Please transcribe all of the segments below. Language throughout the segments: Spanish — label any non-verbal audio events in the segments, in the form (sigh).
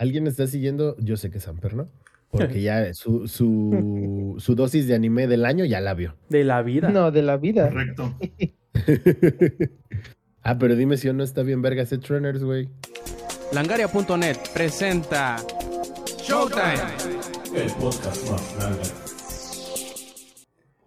¿Alguien está siguiendo? Yo sé que Samper, ¿no? (laughs) Porque ya su, su, su dosis de anime del año ya la vio. De la vida. No, de la vida. Correcto. (laughs) ah, pero dime si no está bien verga ese Trainers, güey. Langaria.net presenta Showtime. El podcast más grande.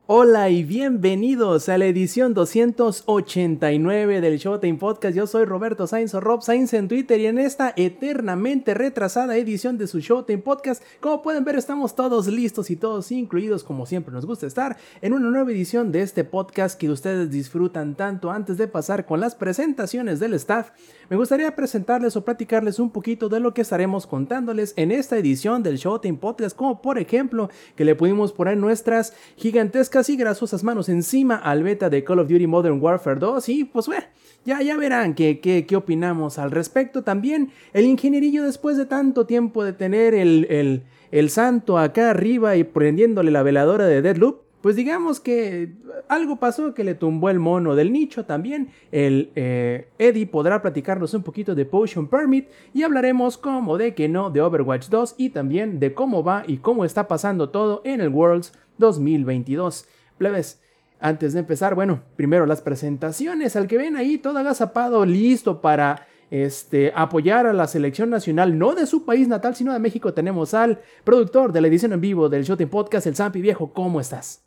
Hola y bienvenidos a la edición 289 del Showtime Podcast. Yo soy Roberto Sainz o Rob Sainz en Twitter y en esta eternamente retrasada edición de su Showtime Podcast, como pueden ver, estamos todos listos y todos incluidos, como siempre nos gusta estar, en una nueva edición de este podcast que ustedes disfrutan tanto. Antes de pasar con las presentaciones del staff, me gustaría presentarles o platicarles un poquito de lo que estaremos contándoles en esta edición del Showtime Podcast, como por ejemplo que le pudimos poner nuestras gigantescas y grasosas manos encima al beta de Call of Duty Modern Warfare 2 y pues bueno, ya, ya verán qué, qué, qué opinamos al respecto. También el ingenierillo después de tanto tiempo de tener el, el, el santo acá arriba y prendiéndole la veladora de Deadloop, pues digamos que algo pasó que le tumbó el mono del nicho también. El eh, Eddie podrá platicarnos un poquito de Potion Permit y hablaremos como de que no de Overwatch 2 y también de cómo va y cómo está pasando todo en el Worlds 2022. Plebes, antes de empezar, bueno, primero las presentaciones. Al que ven ahí todo agazapado, listo para este, apoyar a la selección nacional, no de su país natal, sino de México, tenemos al productor de la edición en vivo del Showtime Podcast, el Zampi Viejo. ¿Cómo estás?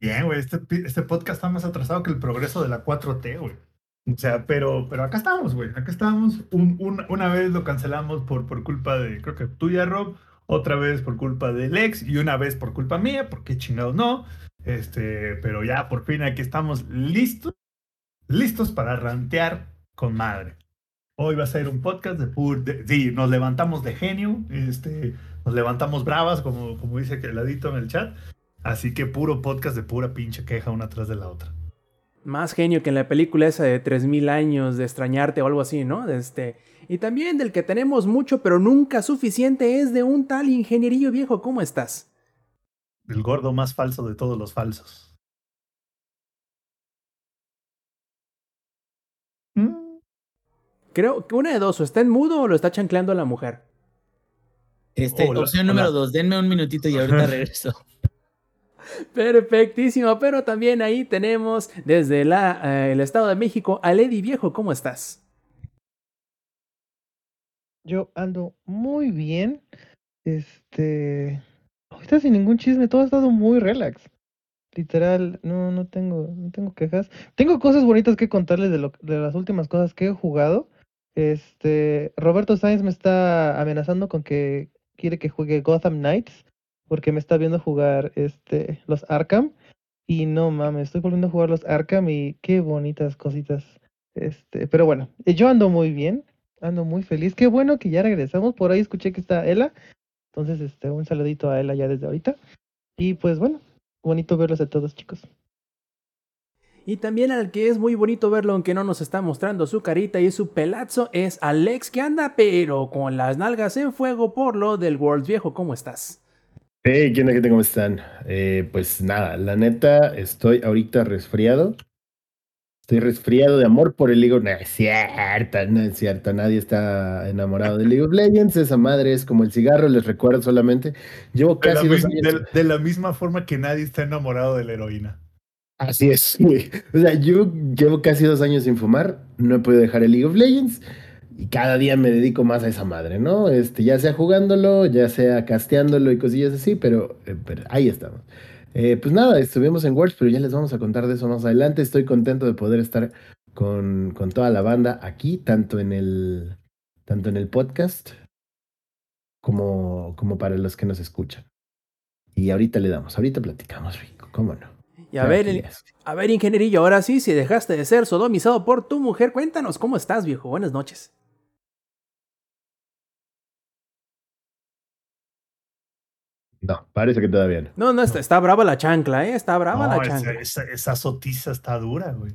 Bien, güey, este, este podcast está más atrasado que el progreso de la 4T, güey. O sea, pero, pero acá estamos, güey. Acá estamos. Un, un, una vez lo cancelamos por, por culpa de, creo que tuya, Rob. Otra vez por culpa de Lex y una vez por culpa mía, porque chingados no. Este, pero ya por fin aquí estamos listos, listos para rantear con madre. Hoy va a ser un podcast de pur, de, sí, nos levantamos de genio, este, nos levantamos bravas, como, como dice que ladito en el chat. Así que puro podcast de pura pinche queja una tras de la otra. Más genio que en la película esa de 3000 años de extrañarte o algo así, ¿no? Este, y también del que tenemos mucho pero nunca suficiente es de un tal ingenierillo viejo. ¿Cómo estás? El gordo más falso de todos los falsos. ¿Mm? Creo que una de dos, o está en mudo o lo está chancleando a la mujer. Este, hola, opción hola. número dos, denme un minutito y ahorita (laughs) regreso. Perfectísimo, pero también ahí tenemos desde la, eh, el Estado de México a Lady Viejo, ¿cómo estás? Yo ando muy bien. Este. Ahorita sin ningún chisme, todo ha estado muy relax. Literal, no, no tengo, no tengo quejas. Tengo cosas bonitas que contarles de, lo, de las últimas cosas que he jugado. Este, Roberto Sainz me está amenazando con que quiere que juegue Gotham Knights porque me está viendo jugar este los Arkham y no mames, estoy volviendo a jugar los Arkham y qué bonitas cositas. Este, pero bueno, yo ando muy bien, ando muy feliz. Qué bueno que ya regresamos. Por ahí escuché que está Ela. Entonces, este, un saludito a Ela ya desde ahorita. Y pues bueno, bonito verlos a todos, chicos. Y también al que es muy bonito verlo, aunque no nos está mostrando su carita y su pelazo, es Alex que anda, pero con las nalgas en fuego por lo del World Viejo. ¿Cómo estás? Hey, ¿qué onda, gente? ¿Cómo están? Eh, pues nada, la neta, estoy ahorita resfriado. Estoy resfriado de amor por el League No es cierto, no es cierto. Nadie está enamorado de League of Legends. Esa madre es como el cigarro, les recuerdo solamente. Llevo casi de dos años. de, de la misma forma que nadie está enamorado de la heroína. Así es, (laughs) güey. O sea, yo llevo casi dos años sin fumar. No he podido dejar el League of Legends. Y cada día me dedico más a esa madre, ¿no? Este, ya sea jugándolo, ya sea casteándolo y cosillas así, pero, eh, pero ahí estamos. Eh, pues nada, estuvimos en Words, pero ya les vamos a contar de eso más adelante. Estoy contento de poder estar con, con toda la banda aquí, tanto en el, tanto en el podcast como, como para los que nos escuchan. Y ahorita le damos, ahorita platicamos, Rico, ¿cómo no? Y a ver, el, a ver, ingenierillo, ahora sí, si dejaste de ser sodomizado por tu mujer, cuéntanos cómo estás, viejo. Buenas noches. No, parece que todavía no. No, no, está, está brava la chancla, ¿eh? Está brava no, la chancla. Esa, esa, esa, sotiza está dura, güey.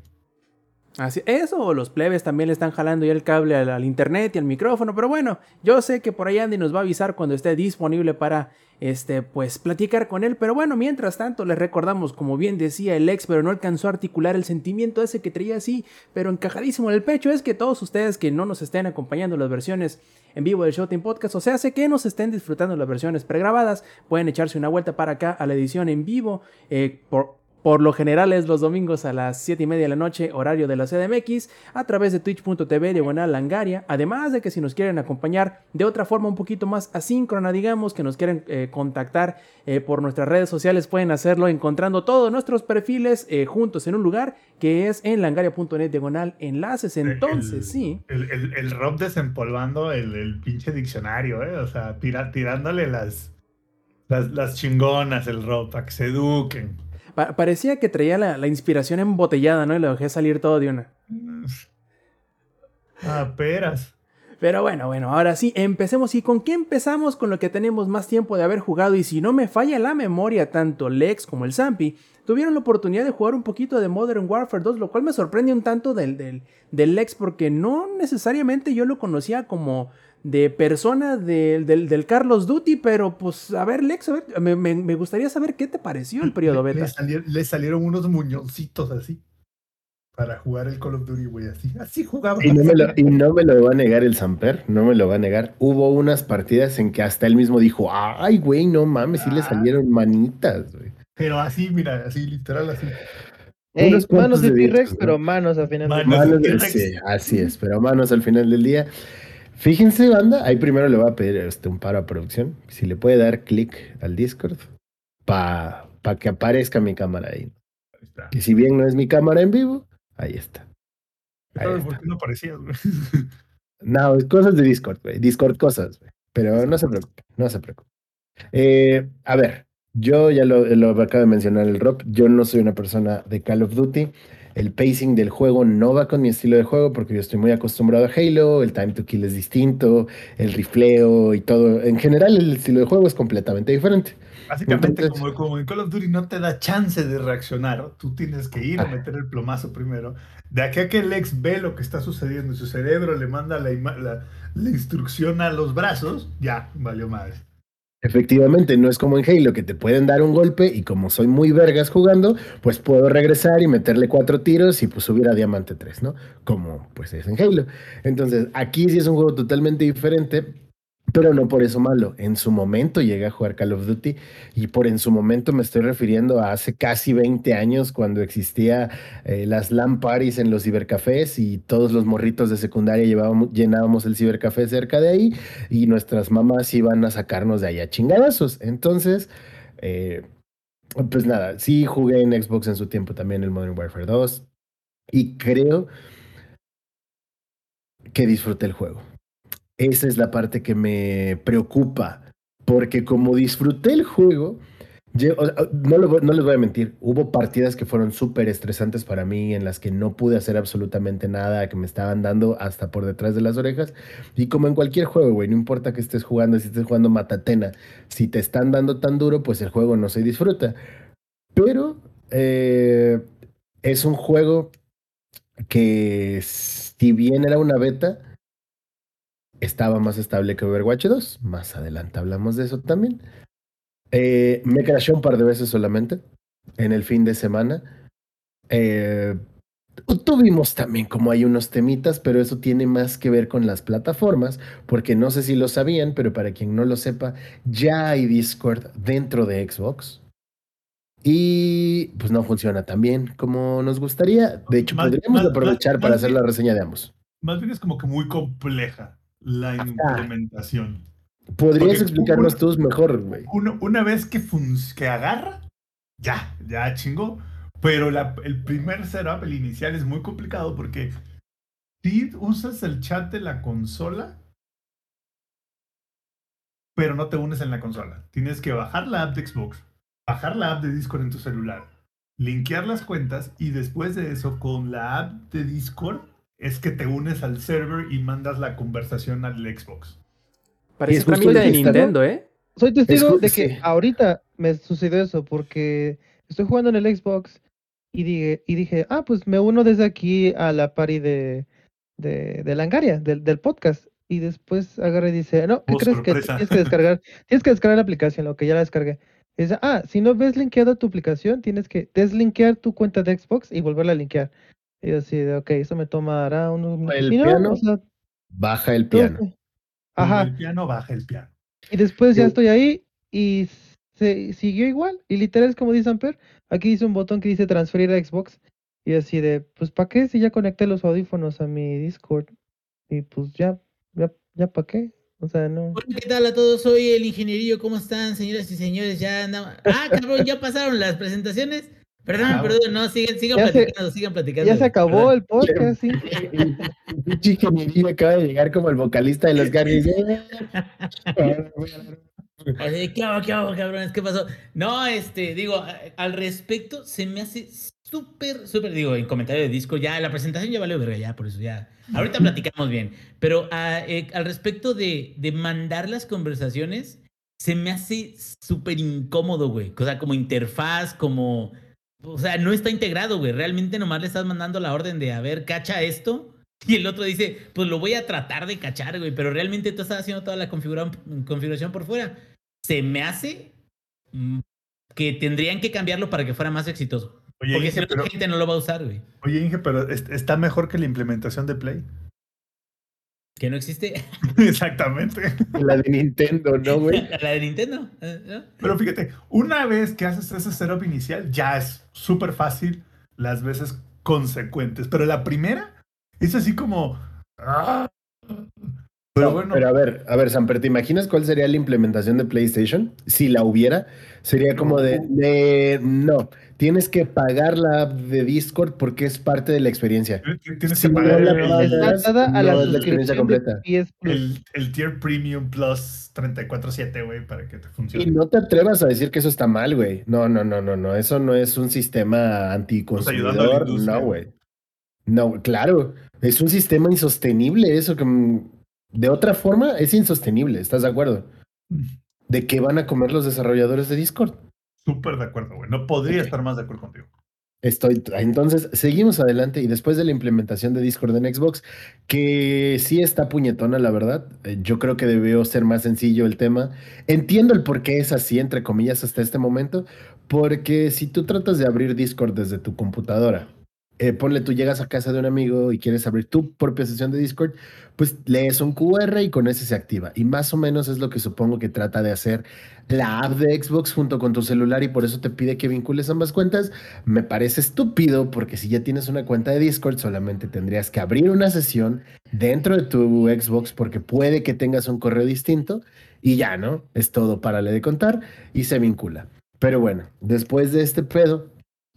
Así, eso, o los plebes también le están jalando ya el cable al, al internet y al micrófono, pero bueno, yo sé que por ahí Andy nos va a avisar cuando esté disponible para este, pues platicar con él. Pero bueno, mientras tanto, les recordamos, como bien decía el ex, pero no alcanzó a articular el sentimiento ese que traía así, pero encajadísimo en el pecho, es que todos ustedes que no nos estén acompañando las versiones en vivo del Showtime Podcast, o sea, sé que nos estén disfrutando las versiones pregrabadas, pueden echarse una vuelta para acá a la edición en vivo eh, por por lo general es los domingos a las 7 y media de la noche, horario de la CDMX, a través de twitch.tv diagonal langaria. Además de que si nos quieren acompañar de otra forma un poquito más asíncrona, digamos, que nos quieren eh, contactar eh, por nuestras redes sociales, pueden hacerlo encontrando todos nuestros perfiles eh, juntos en un lugar que es en langaria.net diagonal enlaces. Entonces, el, sí. El, el, el, Rob desempolvando el, el pinche diccionario, ¿eh? O sea, tira, tirándole las, las, las chingonas, el Rob, para que se eduquen. Pa parecía que traía la, la, inspiración embotellada, ¿no? Y lo dejé salir todo de una. Ah, peras. Pero bueno, bueno, ahora sí, empecemos. ¿Y con qué empezamos? Con lo que tenemos más tiempo de haber jugado. Y si no me falla la memoria, tanto Lex como el Zampi tuvieron la oportunidad de jugar un poquito de Modern Warfare 2, lo cual me sorprende un tanto del, del, del Lex, porque no necesariamente yo lo conocía como de persona del, del, del, Carlos Duty, pero pues a ver, Lex, a ver, me, me, me, gustaría saber qué te pareció el periodo beta. Le, salieron, le salieron unos muñoncitos así para jugar el Call of Duty, güey, así, así jugaba. Y no, me lo, y no me lo va a negar el Samper, no me lo va a negar. Hubo unas partidas en que hasta él mismo dijo, ay, güey, no mames, sí ah. le salieron manitas, güey. Pero así, mira, así, literal, así. Ey, manos de T-Rex, pero manos al final manos del día. Sí, así es, pero manos al final del día. Fíjense, banda, ahí primero le voy a pedir este, un paro a producción. Si le puede dar clic al Discord para pa que aparezca mi cámara ahí. ahí que si bien no es mi cámara en vivo, ahí está. Ahí ¿Sabes por qué no aparecías, güey? (laughs) No, cosas de Discord, güey. Discord cosas, güey. Pero no se preocupe, no se preocupe. Eh, a ver, yo ya lo, lo acabo de mencionar el Rob. Yo no soy una persona de Call of Duty el pacing del juego no va con mi estilo de juego porque yo estoy muy acostumbrado a Halo, el time to kill es distinto, el rifleo y todo. En general el estilo de juego es completamente diferente. Básicamente Entonces, como, como, en Call of Duty no te da chance de reaccionar, tú tienes que ir a meter el plomazo primero. De aquí a que el ex ve lo que está sucediendo y su cerebro le manda la, la, la instrucción a los brazos, ya, valió madre. Efectivamente, no es como en Halo que te pueden dar un golpe y como soy muy vergas jugando, pues puedo regresar y meterle cuatro tiros y pues subir a Diamante 3, ¿no? Como pues es en Halo. Entonces, aquí sí es un juego totalmente diferente, pero no por eso malo. En su momento llegué a jugar Call of Duty y por en su momento me estoy refiriendo a hace casi 20 años cuando existía eh, las LAN parties en los cibercafés y todos los morritos de secundaria llenábamos el cibercafé cerca de ahí y nuestras mamás iban a sacarnos de ahí a chingadazos. Entonces, eh, pues nada, sí jugué en Xbox en su tiempo también el Modern Warfare 2 y creo que disfruté el juego. Esa es la parte que me preocupa, porque como disfruté el juego, no, lo, les voy a mentir, hubo partidas que fueron súper estresantes para mí, en las que no pude hacer absolutamente nada, que me estaban dando hasta por detrás de las orejas. Y como en cualquier juego, güey, no importa que estés jugando, si estés jugando Matatena, si te están dando tan duro, pues el juego no se disfruta. Pero eh, es un juego que, si bien era una beta, estaba más estable que Overwatch 2. Más adelante hablamos de eso también. Eh, me crashó un par de veces solamente en el fin de semana. Eh, tuvimos también como hay unos temitas, pero eso tiene más que ver con las plataformas, porque no sé si lo sabían, pero para quien no lo sepa, ya hay Discord dentro de Xbox. Y pues no funciona tan bien como nos gustaría. De hecho, más, podríamos más, aprovechar más, para hacer la reseña de ambos. Más bien es como que muy compleja la implementación. ¿Podrías Porque explicarnos una, tú mejor, güey? Una, una, vez que, que agarra, ya, ya chingó. Pero la, el primer setup, el inicial, es muy complicado porque si usas el chat de la consola, pero no te unes en la consola. Tienes que bajar la app de Xbox, bajar la app de Discord en tu celular, linkear las cuentas y después de eso, con la app de Discord, es que te unes al server y mandas la conversación al Xbox. Parece trámite de Nintendo, ¿eh? Soy testigo de que ahorita me sucedió eso porque estoy jugando en el Xbox y dije, y dije, ah, pues me uno desde aquí a la party de, de, de Langaria, del, del podcast. Y después agarra y dice, no, ¿qué Oh, crees que tienes que descargar? (laughs) Tienes que descargar la aplicación, lo que ya la descargué. Y dice, ah, si no ves linkeada tu aplicación, tienes que deslinkear tu cuenta de Xbox y volverla a linkear. Y yo así de, ok, eso me tomará unos minutos. El Y no, piano. o sea, Baja el piano. Ajá. El piano baja el piano. Y después ya estoy ahí y se siguió igual. Y literal es como dice Amper. Aquí dice un botón que dice transferir a Xbox. Y así de, pues ¿para qué si ya conecté los audífonos a mi Discord? Y pues ya, ya, ya ¿para qué? O sea, no. Hola, ¿qué tal a todos? Soy el ingenierillo. ¿Cómo están, señoras y señores? Ya andamos. Ah, cabrón, ya pasaron las presentaciones. Perdón, Ah, perdón, no, sigan, sigan Ya se- platicando, sigan platicando. Ya se acabó Perdón. el podcast, sí. Pinche ingeniería acaba de llegar como el vocalista de los Garnis. Así, ¿Qué hago, qué hago, cabrones? ¿Qué pasó? No, este, digo, al respecto, se me hace súper, súper, digo, en comentario de disco, ya la presentación ya valió verga, ya, por eso ya. Ahorita platicamos bien. Pero ah, eh, al respecto de, de mandar las conversaciones, se me hace súper incómodo, güey. O sea, como interfaz, como. O sea, no está integrado, güey. Realmente nomás le estás mandando la orden de, a ver, cacha esto. Y el otro dice, pues lo voy a tratar de cachar, güey. Pero realmente tú estás haciendo toda la configura- configuración por fuera. Se me hace mm, que tendrían que cambiarlo para que fuera más exitoso. Oye, Porque Inge, si no, pero, gente no lo va a usar, güey. oye, Inge, pero es- está mejor que la implementación de Play. Que no existe. (laughs) (laughs) Exactamente. La de Nintendo, ¿no, güey? (laughs) la de Nintendo. ¿eh? ¿no? Pero fíjate, una vez que haces ese setup inicial, ya es súper fácil las veces consecuentes. Pero la primera es así como. ah. Pero No, bueno, Pero a ver, a ver, Samper, ¿te imaginas cuál sería la implementación de PlayStation? Si la hubiera, sería como de, de, no, tienes que pagar la app de Discord porque es parte de la experiencia. tienes Si que no pagar la el, pagas, dada a no la es la experiencia completa. El- el tier premium plus 34.7, güey, para que te Y funcione. no te atrevas a decir que eso está mal, güey. No, no, no, no, no. Eso no es un sistema anticonsumidor. industria, No, güey. No, claro. Es un sistema insostenible. Eso que mm, de otra forma es insostenible. ¿Estás de acuerdo? ¿De qué van a comer los desarrolladores de Discord? Súper de acuerdo, güey. No podría estar más de acuerdo contigo. Estoy, entonces, seguimos adelante y después de la implementación de Discord en Xbox, que sí está puñetona, la verdad, eh, yo creo que debió ser más sencillo el tema. Entiendo el por qué es así, entre comillas, hasta este momento, porque si tú tratas de abrir Discord desde tu computadora, eh, ponle, tú llegas a casa de un amigo y quieres abrir tu propia sesión de Discord, pues lees un QR y con ese se activa. Y más o menos es lo que supongo que trata de hacer la app de Xbox junto con tu celular y por eso te pide que vincules ambas cuentas. Me parece estúpido porque si ya tienes una cuenta de Discord solamente tendrías que abrir una sesión dentro de tu Xbox porque puede que tengas un correo distinto y ya, ¿no? Es todo para le de contar y se vincula. Pero bueno, después de este pedo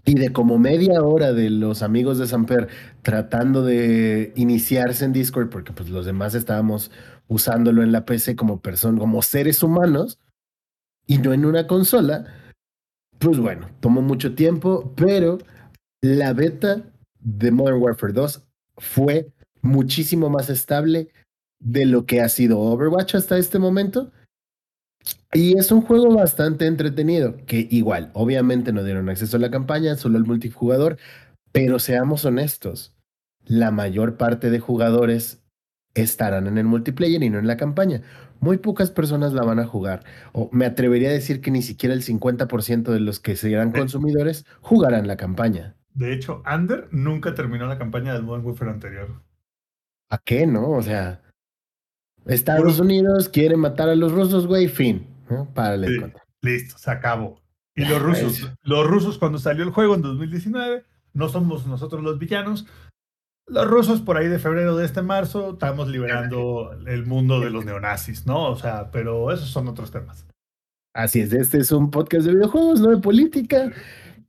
y de como media hora de los amigos de Samper tratando de iniciarse en Discord porque pues los demás estábamos usándolo en la PC como personas, como seres humanos y no en una consola, pues bueno, tomó mucho tiempo, pero la beta de Modern Warfare 2 fue muchísimo más estable de lo que ha sido Overwatch hasta este momento. Y es un juego bastante entretenido, que igual, obviamente no dieron acceso a la campaña, solo el multijugador, pero seamos honestos, la mayor parte de jugadores estarán en el multiplayer y no en la campaña. Muy pocas personas la van a jugar. O me atrevería a decir que ni siquiera el 50% de los que serán consumidores jugarán la campaña. De hecho, Ander nunca terminó la campaña del Modern Warfare anterior. ¿A qué no? O sea, Estados Unidos quiere matar a los rusos, güey, fin. ¿no? Párale Sí. Listo, se acabó. Y los rusos, eso. los rusos cuando salió el juego en 2019, no somos nosotros los villanos. Los rusos por ahí de febrero de este marzo estamos liberando el mundo de los neonazis, ¿no? O sea, pero esos son otros temas. Así es, este es un podcast de videojuegos, no de política.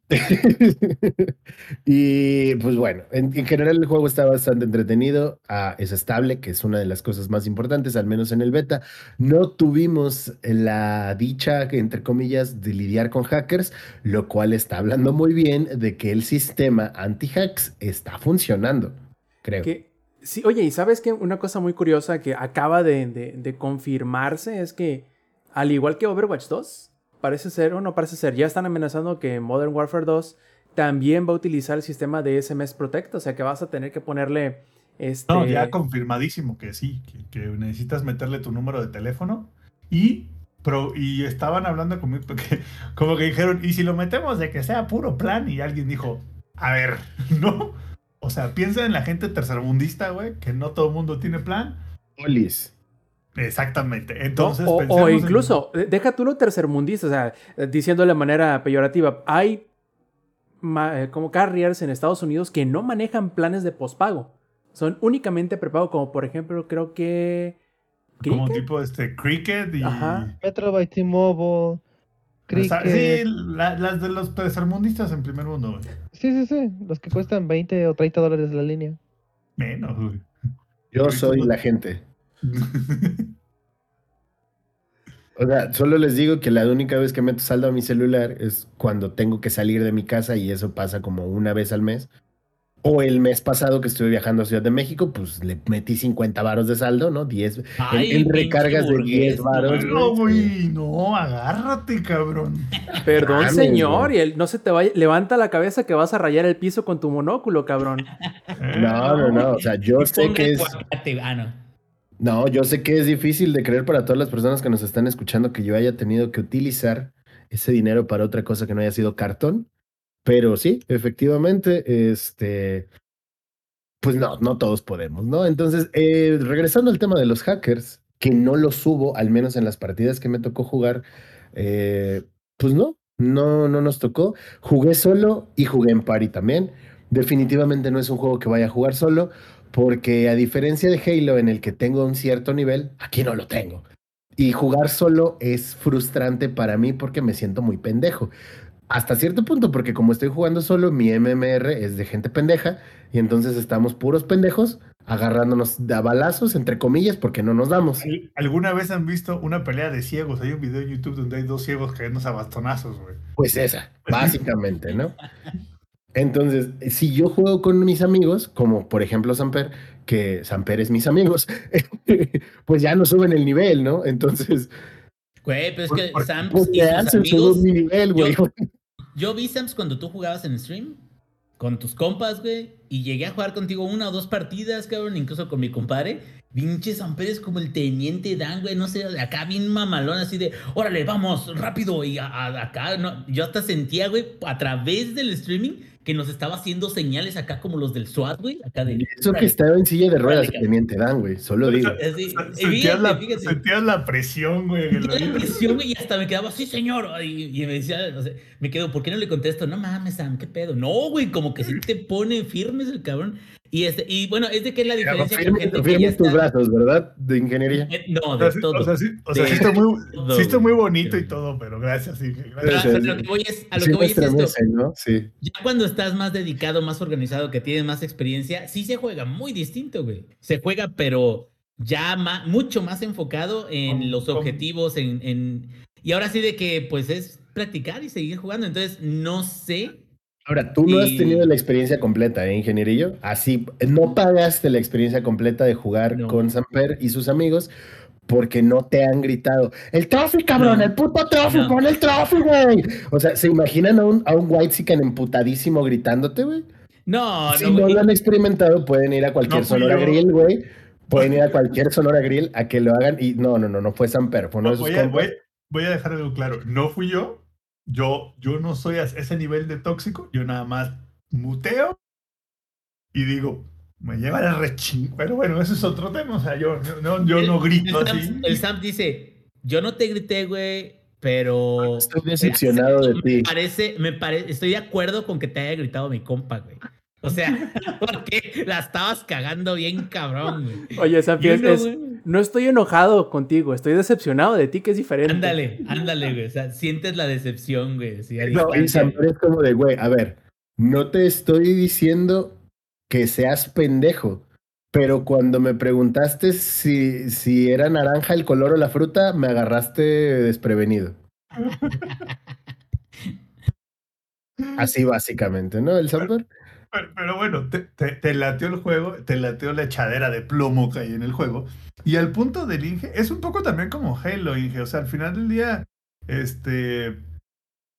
(laughs) y pues bueno, en, en general el juego está bastante entretenido, ah, es estable, que es una de las cosas más importantes, al menos en el beta. No tuvimos la dicha, entre comillas, de lidiar con hackers, lo cual está hablando muy bien de que el sistema anti-hacks está funcionando, creo. Que, sí, oye, y sabes que una cosa muy curiosa que acaba de, de- de confirmarse es que, al igual que Overwatch 2, parece ser, o no parece ser, ya están amenazando que Modern Warfare 2 también va a utilizar el sistema de SMS Protect, o sea que vas a tener que ponerle este... No, ya confirmadísimo que sí, que, que necesitas meterle tu número de teléfono y, pro, y estaban hablando conmigo, porque, (laughs) como que dijeron, ¿y si lo metemos de que sea puro plan? Y alguien dijo, a ver, (laughs) ¿no? O sea, piensa en la gente tercermundista, güey, que no todo el mundo tiene plan. Polis. Exactamente. Entonces, o, o pensemos en- incluso, eh, deja tú lo tercermundista, o sea, eh, diciendo de manera peyorativa, hay eh, como carriers en Estados Unidos que no manejan planes de pospago. Son únicamente prepago, como por ejemplo, creo que... como ¿Cricket? tipo este Cricket y. Ajá. Metro by T-Mobile, sí, la- las de los tercermundistas en primer mundo, güey. Sí, sí, sí. Los que cuestan 20 o 30 dólares la línea. Menos, güey. Yo soy la gente. O sea, solo les digo que la única vez que meto saldo a mi celular es cuando tengo que salir de mi casa y eso pasa como una vez al mes. O el mes pasado que estuve viajando a Ciudad de México, pues le metí 50 varos de saldo, ¿no? 10 Ay, en, en recargas de 10 burgués, varos. No, güey. no, agárrate, cabrón. Perdón, señor, y él no se te vaya, levanta la cabeza que vas a rayar el piso con tu monóculo, cabrón. No, no, no. O sea, yo sé que es. Ah, no. No, yo sé que es difícil de creer para todas las personas que nos están escuchando que yo haya tenido que utilizar ese dinero para otra cosa que no haya sido cartón. Pero sí, efectivamente, este, pues no, no todos podemos, ¿no? Entonces, eh, regresando al tema de los hackers, que no los subo, al menos en las partidas que me tocó jugar, eh, pues no, no, no nos tocó. Jugué solo y jugué en party también. Definitivamente no es un juego que vaya a jugar solo, porque a diferencia de Halo, en el que tengo un cierto nivel, aquí no lo tengo. Y jugar solo es frustrante para mí porque me siento muy pendejo. Hasta cierto punto, porque como estoy jugando solo, mi MMR es de gente pendeja y entonces estamos puros pendejos agarrándonos de balazos, entre comillas, porque no nos damos. ¿Al- ¿Alguna vez han visto una pelea de ciegos? Hay un video en YouTube donde hay dos ciegos cayéndose a bastonazos, güey. Pues esa, (laughs) básicamente, ¿no? Entonces, si yo juego con mis amigos, como por ejemplo Samper, que Samper es mis amigos, (laughs) pues ya no suben el nivel, ¿no? Entonces, Güey, pero es que por- Sams pues y sus amigos. mi nivel, güey. Yo vi Sams cuando tú jugabas en stream con tus compas, güey, y llegué a jugar contigo una o dos partidas, cabrón, incluso con mi compadre. Pinche San Pérez como el teniente Dan, güey, no sé, acá bien mamalón, así de, órale, vamos, rápido, y a- a- acá, no, yo hasta sentía, güey, a través del streaming, que nos estaba haciendo señales acá como los del SWAT, güey, acá de... Eso que estaba en silla de ruedas, teniente Dan, güey, solo digo. Sentías, la, fíjate. sentías la presión, güey. Sentía la presión, güey, y hasta me quedaba, sí, señor. Y, y me decía, o sea, me quedo, ¿por qué no le contesto? No mames, Sam, ¿qué pedo? No, güey, como que sí te pone firmes el cabrón. Y, este, y bueno, es de que es la diferencia con Firme, gente que firme ya tus está- brazos, ¿verdad? De ingeniería. Eh, No, O de sea, sí- todo. o sea, sí, o sea, sí está muy, todo, sí está muy bonito y todo, pero gracias. Pero gracias. a, Sí, a sí. lo que voy es, a lo Sí que voy es esto. ¿no? Sí. Ya cuando estás más dedicado, más organizado, que tienes más experiencia, sí se juega muy distinto, güey. Se juega, pero ya ma- mucho más enfocado en Con- los objetivos, en, en- Y ahora sí de que, pues, es practicar y seguir jugando. Entonces, no sé. Ahora, tú no has tenido la experiencia completa, ¿eh, ingenierillo? Así, no pagaste la experiencia completa de jugar No. con Samper y sus amigos porque no te han gritado, el trophy, cabrón, No. el puto trophy, No. pon el trophy, güey. O sea, ¿se imaginan a un, a un white emputadísimo gritándote, güey? No, si no, lo han experimentado, pueden ir a cualquier Sonora yo. Grill, güey. Pueden ir a cualquier Sonora Grill a que lo hagan y no, no, no, no fue Samper, fue uno de sus voy, a, voy- voy a dejar algo claro. No fui yo. Yo, yo no soy a ese nivel de tóxico. Yo nada más muteo y digo, me lleva la rechín. Pero bueno, ese es otro tema. O sea, yo no, yo no grito el, Sam, así. el Sam dice, yo no te grité, güey, pero... Estoy decepcionado de ti. Parece, me parece, estoy de acuerdo con que te haya gritado mi compa, güey. (laughs) O sea, porque la estabas cagando bien cabrón, güey. Oye, Sampi, es- You know, es- güey. no estoy enojado contigo, estoy decepcionado de ti, que es diferente. Ándale, ándale, güey. O sea, sientes la decepción, güey. a No, y es como de, güey, a ver, no te estoy diciendo que seas pendejo, pero cuando me preguntaste si, si era naranja el color o la fruta, me agarraste desprevenido. (laughs) Así básicamente, ¿no? El Samper. Pero, bueno, te, te, te lateó el juego, te lateó la echadera de plomo que hay en el juego. Y al punto del Inge, es un poco también como Halo, Inge. O sea, al final del día, este.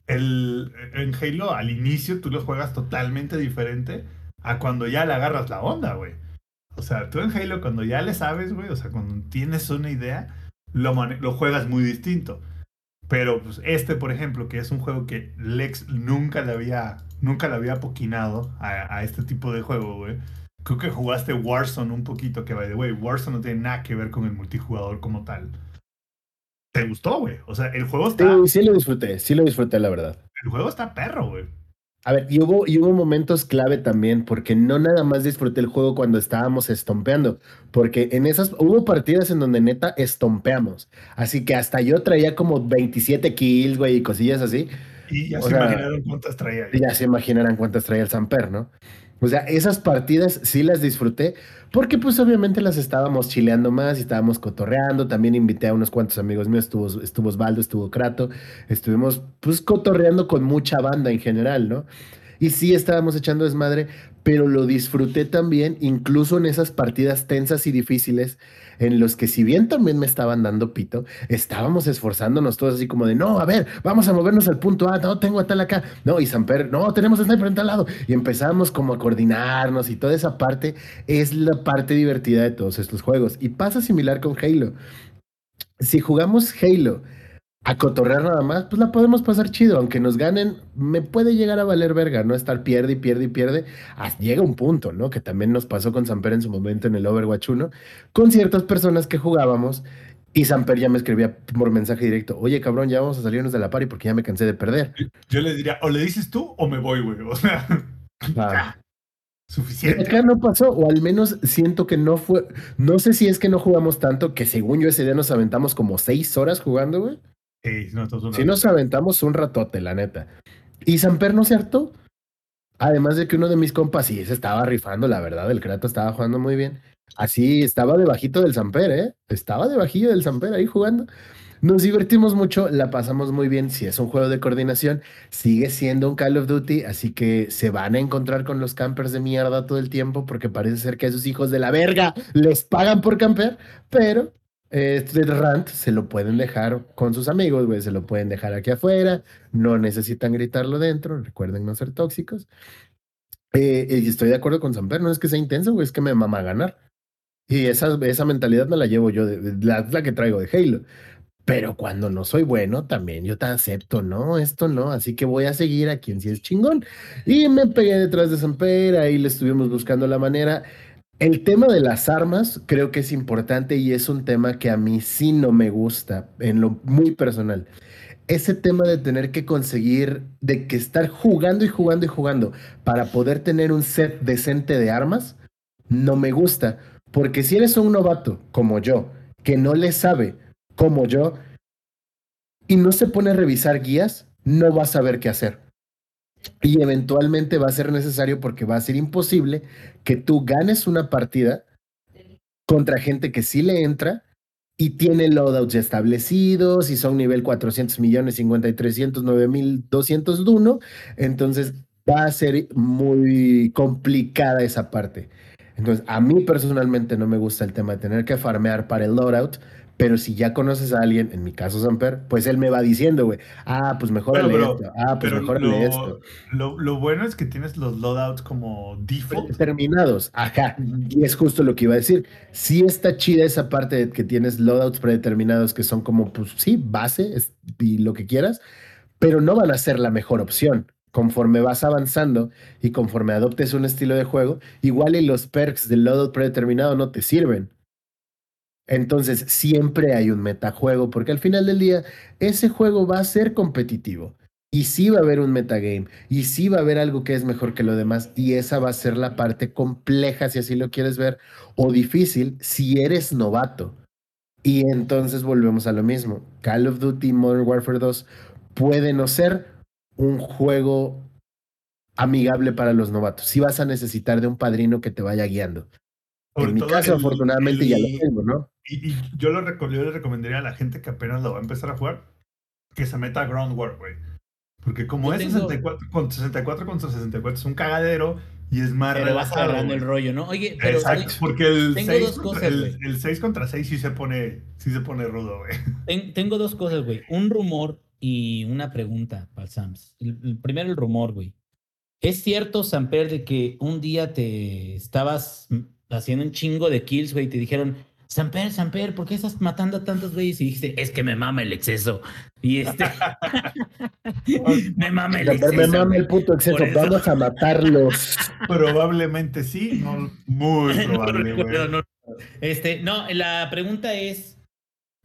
el, en Halo al inicio tú lo juegas totalmente diferente a cuando ya le agarras la onda, güey. O sea, tú en Halo cuando ya le sabes, güey, o sea, cuando tienes una idea, lo, lo juegas muy distinto. Pero pues, este, por ejemplo, que es un juego que Lex nunca le había, nunca le había poquinado a, a este tipo de juego, güey. Creo que jugaste Warzone un poquito, que by the way, Warzone no tiene nada que ver con el multijugador como tal. ¿Te gustó, güey? O sea, el juego está, Sí, sí lo disfruté, sí lo disfruté, la verdad. el juego está perro, güey. A ver, y hubo, y hubo momentos clave también, porque no nada más disfruté el juego cuando estábamos estompeando, porque en esas hubo partidas en donde neta estompeamos. Así que hasta yo traía como 27 kills, güey, y cosillas así. Y ya O se sea, imaginaron cuántas traía. y Ya se imaginarán cuántas traía el Samper, ¿no? O sea, esas partidas sí las disfruté, porque pues obviamente las estábamos chileando más y estábamos cotorreando. También invité a unos cuantos amigos míos, estuvo, estuvo Osvaldo, estuvo Krato, estuvimos pues cotorreando con mucha banda en general, ¿no? Y sí estábamos echando desmadre, pero lo disfruté también, incluso en esas partidas tensas y difíciles, en los que si bien también me estaban dando pito, estábamos esforzándonos todos así como de, no, a ver, vamos a movernos al punto A, no, tengo a tal acá, no, y Samper, no, tenemos sniper en tal lado, y empezamos como a coordinarnos y toda esa parte es la parte divertida de todos estos juegos. Y pasa similar con Halo. Si jugamos Halo a cotorrear nada más, pues la podemos pasar chido. Aunque nos ganen, me puede llegar a valer verga, ¿no? Estar pierde y pierde y pierde. Hasta llega un punto, ¿no? Que también nos pasó con Samper en su momento en el Overwatch 1, con ciertas personas que jugábamos. Y Samper ya me escribía por mensaje directo, oye cabrón, ya vamos a salirnos de la party porque ya me cansé de perder. Yo le diría, o le dices tú o me voy, güey. O sea, Ah. Suficiente. acá no pasó, o al menos siento que no fue, no sé si es que no jugamos tanto, que según yo ese día nos aventamos como seis horas jugando, güey. Sí, no, una- Sí nos aventamos un ratote, la neta. Y Samper no se hartó. Además de que uno de mis compas sí se estaba rifando, la verdad, el Kratos estaba jugando muy bien. Así estaba debajito del Samper, ¿eh? Estaba debajillo del Samper ahí jugando. Nos divertimos mucho, la pasamos muy bien. Si es un juego de coordinación, sigue siendo un Call of Duty, así que se van a encontrar con los campers de mierda todo el tiempo, porque parece ser que a esos hijos de la verga les pagan por camper, pero este rant se lo pueden dejar con sus amigos, güey, se lo pueden dejar aquí afuera, no necesitan gritarlo dentro, recuerden no ser tóxicos. Eh, estoy de acuerdo con Samper, no es que sea intenso, es que me mama ganar. Y esa, esa mentalidad me la llevo yo, de- la, la que traigo de Halo. Pero cuando no soy bueno, también yo te acepto, ¿no? Esto no, así que voy a seguir a quien sí es chingón. Y me pegué detrás de Samper, ahí le estuvimos buscando la manera. El tema de las armas creo que es importante y es un tema que a mí sí no me gusta en lo muy personal. Ese tema de tener que conseguir, de que estar jugando y jugando y jugando para poder tener un set decente de armas, no me gusta. Porque si eres un novato como yo, que no le sabe como yo, y no se pone a revisar guías, no va a saber qué hacer. Y eventualmente va a ser necesario porque va a ser imposible que tú ganes una partida contra gente que sí le entra y tiene loadouts establecidos y son nivel 400 millones, 5300, 9201. Entonces va a ser muy complicada esa parte. Entonces, a mí personalmente no me gusta el tema de tener que farmear para el loadout, pero si ya conoces a alguien, en mi caso Samper, pues él me va diciendo, güey, ah, pues mejórale Pero, esto, ah, pues mejórale lo, esto. lo, lo bueno es que tienes los loadouts como default. Predeterminados, ajá, y es justo lo que iba a decir. Sí está chida esa parte de que tienes loadouts predeterminados que son como, pues sí, base es- y lo que quieras, pero no van a ser la mejor opción. Conforme vas avanzando y conforme adoptes un estilo de juego, igual y los perks del loadout predeterminado no te sirven. Entonces siempre hay un metajuego, porque al final del día ese juego va a ser competitivo. Y sí va a haber un metagame, y sí va a haber algo que es mejor que lo demás, y esa va a ser la parte compleja, si así lo quieres ver, o difícil si eres novato. Y entonces volvemos a lo mismo. Call of Duty Modern Warfare 2 puede no ser un juego amigable para los novatos. Si vas a necesitar de un padrino que te vaya guiando. En mi caso, el- afortunadamente, ya lo tengo, ¿no? Y, y yo, lo yo le recomendaría a la gente que apenas lo va a empezar a jugar que se meta a Ground War, güey. Porque como Yo es tengo- 64, con 64 contra 64 es un cagadero y es más Pero vas relajado, agarrando el rollo, ¿no? Oye, pero Exacto, oye, porque el tengo 6, dos contra, cosas, el, el 6 contra 6 sí se pone, sí se pone rudo, güey. ten- tengo dos cosas, güey. Un rumor y una pregunta para el Sams. El- el- primero el rumor, güey. ¿Es cierto, Samper, de que un día te estabas haciendo un chingo de kills, güey, y te dijeron, Samper, Samper, ¿por qué estás matando a tantos güeyes? Y dijiste, es que me mama el exceso. Y este... (laughs) me mama el Me exceso. mama güey. el puto exceso. Vamos a matarlos. (laughs) Probablemente sí, no muy (laughs) No probable, güey. recuerdo, no. Este, no, la pregunta es,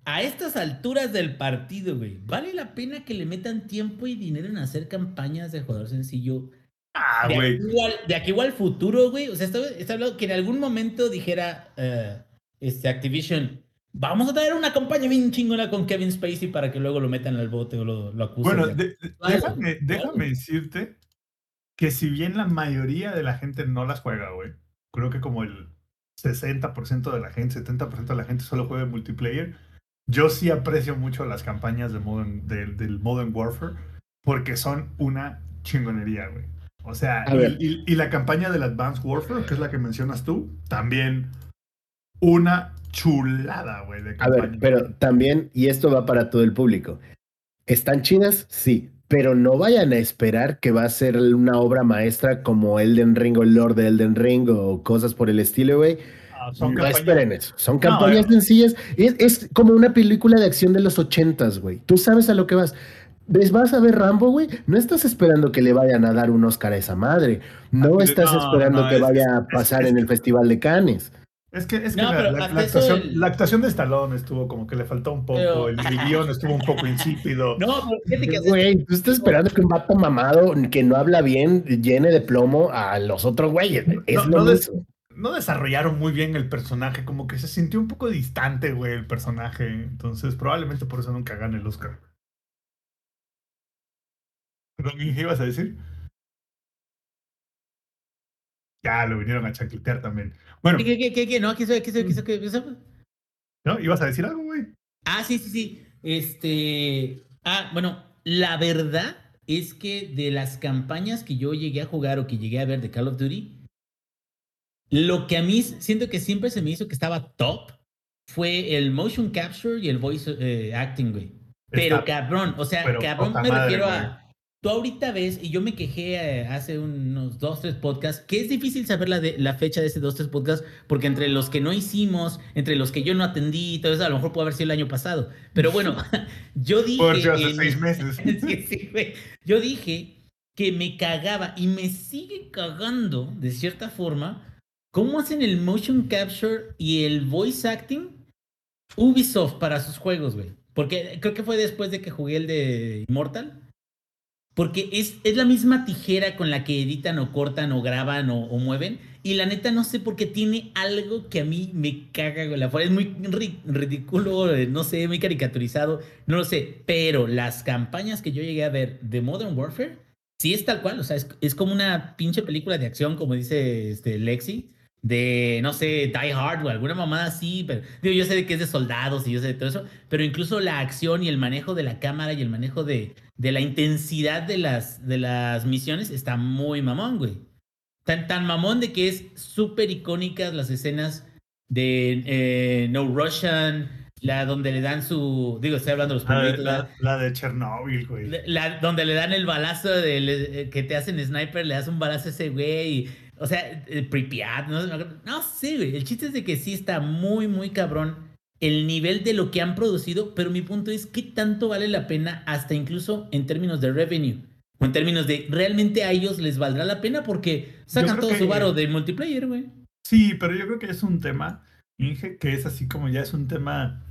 a estas alturas del partido, güey, ¿vale la pena que le metan tiempo y dinero en hacer campañas de jugador sencillo? Ah, de, güey. aquí de aquí igual al futuro, güey. O sea, está, está hablando que en algún momento dijera eh, este Activision, vamos a traer una campaña bien chingona con Kevin Spacey para que luego lo metan al bote o lo, lo acusen. Bueno, de- de- de- Claro, déjame, claro. déjame decirte que si bien la mayoría de la gente no las juega, güey, creo que como el 60% de la gente, 70% de la gente solo juega multiplayer, yo sí aprecio mucho las campañas de Modern, del- del Modern Warfare porque son una chingonería, güey. O sea, A y, y- y la campaña del Advanced Warfare, que es la que mencionas tú, también una chulada, güey, de A ver, pero también, y esto va para todo el público, ¿están chidas? Sí, pero no vayan a esperar que va a ser una obra maestra como Elden Ring o el Lord de Elden Ring o cosas por el estilo, güey. Ah, no campañas- esperen eso. Son campañas eh. sencillas. Es, es como una película de acción de los ochentas, güey. Tú sabes a lo que vas. ¿Ves? Vas a ver Rambo, güey. No estás esperando que le vayan a dar un Oscar a esa madre. No Ah, estás no, esperando que vaya a pasar es- en el Festival de Cannes. Es que, es que No, la, actuación, el- la actuación de Stallone estuvo como que le faltó un poco, Pero- el, el guion estuvo un poco insípido. (laughs) No, pero fíjate que Güey, tú estás esperando que un vato mamado que no habla bien llene de plomo a los otros güeyes. güey. Es No, lo no des- mismo. No desarrollaron muy bien el personaje, como que se sintió un poco distante, güey, el personaje. Entonces, probablemente por eso nunca gane el Oscar. ¿Perdón, Inge, ibas a decir? Ya, lo vinieron a chancletear también. Bueno, ¿Qué, qué, qué, qué? No, estoy, aquí estoy. ¿no? ¿Ibas a decir algo, güey? Ah, sí, sí, sí. Este. Ah, bueno, la verdad es que de las campañas que yo llegué a jugar o que llegué a ver de Call of Duty, lo que a mí siento que siempre se me hizo que estaba top fue el motion capture y el voice eh, acting, güey. Pero Está- cabrón, o sea, cabrón me madre, refiero güey. Tú ahorita ves, y yo me quejé eh, hace unos dos, tres podcasts, que es difícil saber la, de, la fecha de ese dos, tres podcasts, porque entre los que no hicimos, entre los que yo no atendí todo eso, a lo mejor puede haber sido el año pasado. Pero bueno, (laughs) yo dije. Haber sido hace seis meses. (laughs) Sí, sí, güey. Yo dije que me cagaba y me sigue cagando, de cierta forma, cómo hacen el motion capture y el voice acting Ubisoft para sus juegos, güey. Porque creo que fue después de que jugué el de Immortal. Porque es, es la misma tijera con la que editan o cortan o graban o, mueven. Y la neta no sé por qué tiene algo que a mí me caga. La Es muy ri- ridículo, eh, no sé, muy caricaturizado, no lo sé. Pero las campañas que yo llegué a ver de Modern Warfare, sí es tal cual. O sea, es, es como una pinche película de acción, como dice este, Lexi. De, no sé, Die Hard o alguna mamada así, pero digo, yo sé de que es de soldados y yo sé de todo eso, pero incluso la acción y el manejo de la cámara y el manejo de, de la intensidad de las, de las misiones está muy mamón, güey. Tan, tan mamón de que es súper icónicas las escenas de eh, No Russian, la donde le dan su. Digo, estoy hablando de los La de, primeritos, la- la de Chernobyl, güey. la- la- donde le dan el balazo del, eh, que te hacen sniper, le das un balazo a ese güey. y- o sea, el Pripyat, no, no, sé, güey. El chiste es de que sí está muy, muy cabrón el nivel de lo que han producido, pero mi punto es qué tanto vale la pena, hasta incluso en términos de revenue. O en términos de realmente a ellos les valdrá la pena porque sacan todo que- su varo de multiplayer, güey. Sí, pero yo creo que es un tema, Inge, que es así como ya es un tema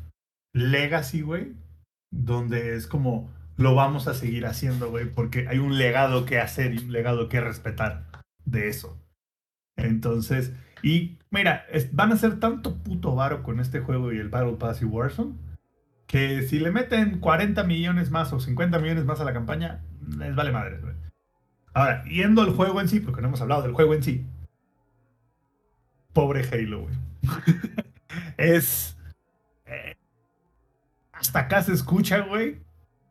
legacy, güey, donde es como lo vamos a seguir haciendo, güey, porque hay un legado que hacer y un legado que respetar de eso. Entonces, y mira, van a hacer tanto puto varo con este juego y el Battle Pass y Warzone, que si le meten 40 millones más o 50 millones más a la campaña, les vale madre. Ahora, yendo al juego en sí, porque no hemos hablado del juego en sí, pobre Halo, güey. (laughs) es. eh, hasta acá se escucha, güey.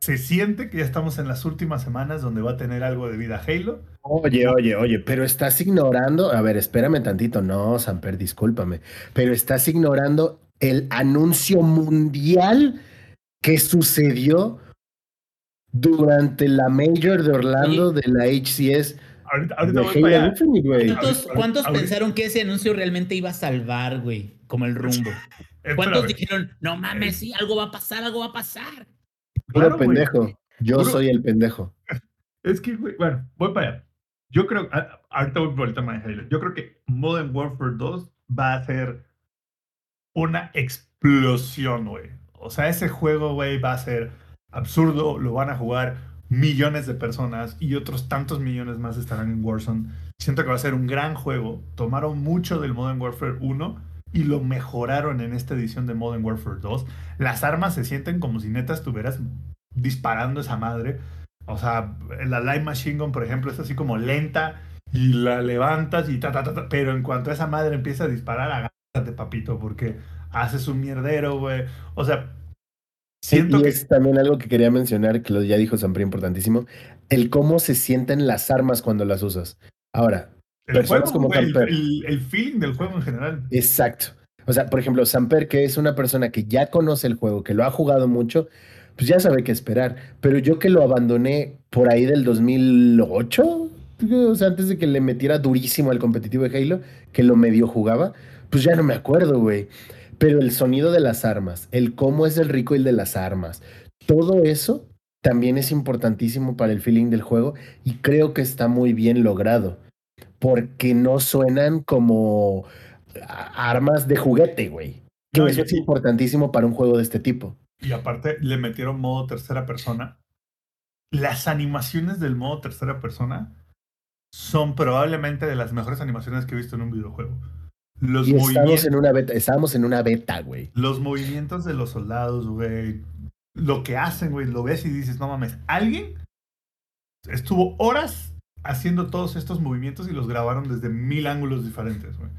Se siente que ya estamos en las últimas semanas donde va a tener algo de vida Halo. Oye, oye, oye, pero estás ignorando, a ver, espérame tantito, no, Samper, discúlpame, pero estás ignorando el anuncio mundial que sucedió durante la Major de Orlando de la HCS. Ahorita, ahorita voy para allá. ¿Cuántos, cuántos ahorita- pensaron que ese anuncio realmente iba a salvar, güey? Como el rumbo. (laughs) ¿Cuántos dijeron, no mames, sí, algo va a pasar, algo va a pasar? Puro Claro, pendejo. Yo Puro- soy el pendejo. (laughs) Es que, güey, bueno, voy para allá. Yo creo, a- ahorita voy por el tema de Halo. Yo creo que Modern Warfare 2 va a ser una explosión, güey. O sea, ese juego, güey, va a ser absurdo. Lo van a jugar millones de personas y otros tantos millones más estarán en Warzone. Siento que va a ser un gran juego. Tomaron mucho del Modern Warfare 1 y lo mejoraron en esta edición de Modern Warfare 2. Las armas se sienten como si neta estuvieras disparando esa madre. O sea, la Light Machine Gun, por ejemplo, es así como lenta y la levantas y ta, ta, ta, ta. Pero en cuanto a esa madre empieza a disparar, agárrate, papito, porque haces un mierdero, güey. O sea, siento y que. es también algo que quería mencionar, que lo ya dijo Sampri, importantísimo, el cómo se sienten las armas cuando las usas. Ahora, El, personas juego, como güey, el, el- el feeling del juego en general. exacto. O sea, por ejemplo, Samper, que es una persona que ya conoce el juego, que lo ha jugado mucho, pues ya sabe qué esperar. Pero yo que lo abandoné por ahí del 2008, o sea, antes de que le metiera durísimo al competitivo de Halo, que lo medio jugaba, pues ya no me acuerdo, güey. Pero el sonido de las armas, el cómo es el recoil de las armas, todo eso también es importantísimo para el feeling del juego y creo que está muy bien logrado. Porque no suenan como armas de juguete, güey. No, eso es importantísimo para un juego de este tipo. Y aparte le metieron modo tercera persona. Las animaciones del modo tercera persona son probablemente de las mejores animaciones que he visto en un videojuego. Los, Y estamos movimientos, en una beta, estábamos en una beta, güey. los movimientos de los soldados, güey. Lo que hacen, güey, lo ves y dices, no mames, alguien estuvo horas haciendo todos estos movimientos y los grabaron desde mil ángulos diferentes, güey.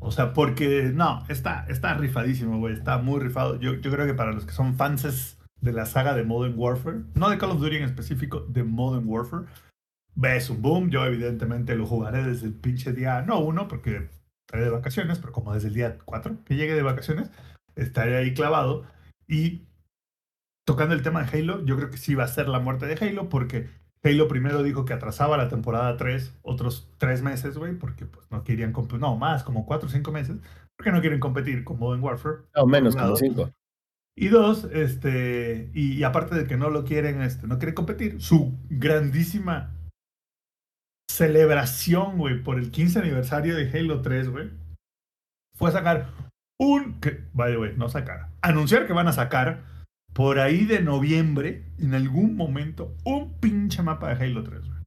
O sea, porque no, está, está rifadísimo, güey. Está muy rifado. Yo, yo creo que para los que son fans de la saga de Modern Warfare, no de Call of Duty en específico, de Modern Warfare, ves un boom. Yo, evidentemente, lo jugaré desde el pinche día, no uno, porque estaré de vacaciones, pero como desde el día 4 que llegue de vacaciones, estaré ahí clavado. Y tocando el tema de Halo, yo creo que sí va a ser la muerte de Halo, porque Halo primero dijo que atrasaba la temporada 3 otros 3 meses, güey, porque pues no querían competir, no, más, como 4 o 5 meses, porque no quieren competir con Modern Warfare. O menos, como lado. cinco. Y dos, este, y, y aparte de que no lo quieren, este, no quieren competir, su grandísima celebración, güey, por el 15 aniversario de Halo 3, güey, fue sacar un, que, vaya, güey, no sacar, anunciar que van a sacar por ahí de noviembre, en algún momento, un pinche mapa de Halo 3, güey.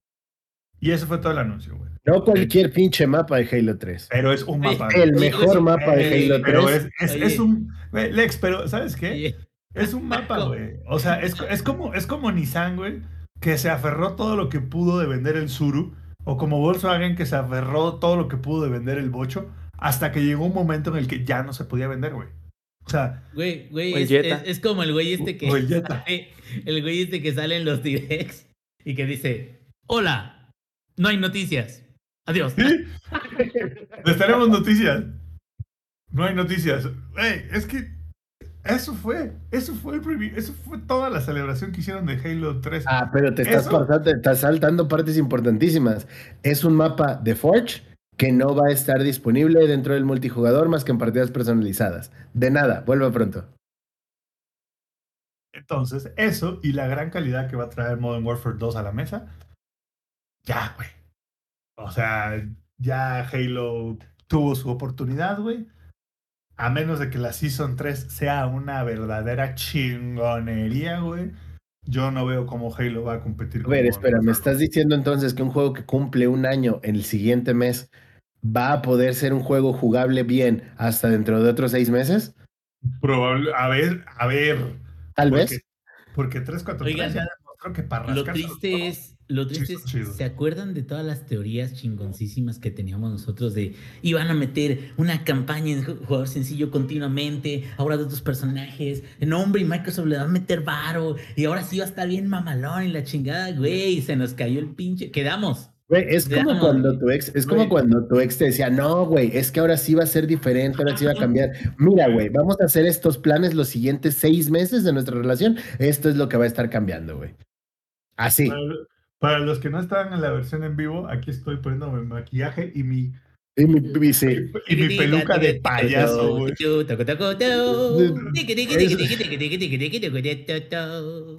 Y ese fue todo el anuncio, güey. No cualquier pinche mapa de Halo 3. Pero es un mapa. El güey. mejor mapa de Halo 3. Pero es, es, un. güey, Lex, pero ¿sabes qué? Oye, Es un mapa, güey. O sea, es, es, como, es como Nissan, güey, que se aferró todo lo que pudo de vender el Suru. O como Volkswagen, que se aferró todo lo que pudo de vender el Bocho. Hasta que llegó un momento en el que ya no se podía vender, güey. O sea, Güey, güey, es, Jetta. es- es como el güey este que O el Jetta. sale- el güey este que sale en los directs y que dice, hola, no hay noticias. Adiós. les tenemos noticias. No hay noticias. Güey, es que eso fue. Eso fue el preview. Eso fue toda la celebración que hicieron de Halo 3. Ah, pero te estás, pasando- te estás saltando partes importantísimas. Es un mapa de Forge que no va a estar disponible dentro del multijugador más que en partidas personalizadas. De nada, vuelva pronto. Entonces, eso y la gran calidad que va a traer Modern Warfare 2 a la mesa, ya, güey. O sea, ya Halo tuvo su oportunidad, güey. A menos de que la Season 3 sea una verdadera chingonería, güey. Yo no veo cómo Halo va a competir A ver, espera, ¿me estás diciendo entonces que un juego que cumple un año en el siguiente mes va a poder ser un juego jugable bien hasta dentro de otros seis meses? 2. Probable, a ver, a ver. Tal porque, vez. Porque 343 Oigan, ya demostró que para Lo triste es, lo triste es, chido. ¿se acuerdan de todas las teorías chingoncísimas que teníamos nosotros de iban a meter una campaña en ju- jugador sencillo continuamente, ahora de otros personajes, no hombre, y Microsoft le va a meter varo, y ahora sí va a estar bien mamalón y la chingada, güey, se nos cayó el pinche, quedamos. Güey, es como cuando tu ex, es como Güey. cuando tu ex te decía, no, güey, es que ahora sí va a ser diferente, ahora sí va a cambiar. Mira, güey, vamos a hacer estos planes los siguientes seis meses de nuestra relación. Esto es lo que va a estar cambiando, güey. Así. Para, para los que no estaban en la versión en vivo, aquí estoy poniéndome maquillaje y mi, Y mi, mi- sí. y mi peluca de payaso, güey.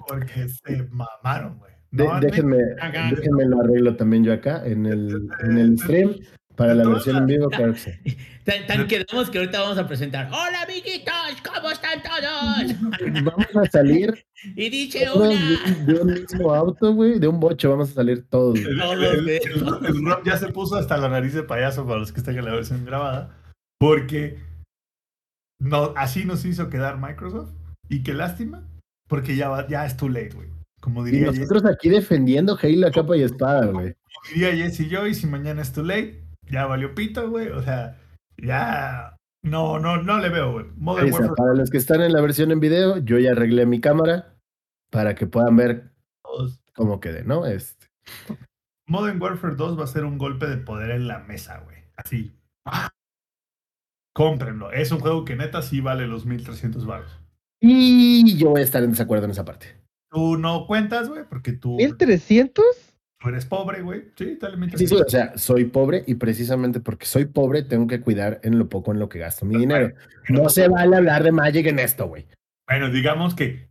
Porque se mamaron, güey. De- No, déjenme, Acá. déjenme lo arreglo también yo acá en el, en el stream para la versión en vivo. Claro que sí. (laughs) Tan, tan quedamos que ahorita vamos a presentar. Hola amiguitos, ¿cómo están todos? (laughs) Vamos a salir Y dice una. de, de un mismo auto, güey, de un bocho, vamos a salir todos. El- el Rob ya se puso hasta la nariz de payaso para los que están en la versión grabada. Porque no, así nos hizo quedar Microsoft. Y qué lástima, porque ya, va- ya es too late, güey. Como Y Jesse, nosotros aquí defendiendo Halo a capa y espada, güey. como diría Jesse y yo, y si mañana es too late, ya valió pito, güey. O sea, ya. No, no, no le veo, güey. Modern Warfare Para los que están en la versión en video, yo ya arreglé mi cámara para que puedan ver 2. cómo quede, ¿no? Este. Modern Warfare 2 va a ser un golpe de poder en la mesa, güey. Así. ¡Ah! Cómprenlo. Es un juego que neta sí vale los 1300 baros. Y yo voy a estar en desacuerdo en esa parte. Tú no cuentas, güey, porque tú, ¿1300? tú eres pobre, güey. Sí, dale Sí, sí, o sea, soy pobre y precisamente porque soy pobre tengo que cuidar en lo poco en lo que gasto mi dinero. No se vale hablar de Magic en esto, güey. Bueno, digamos que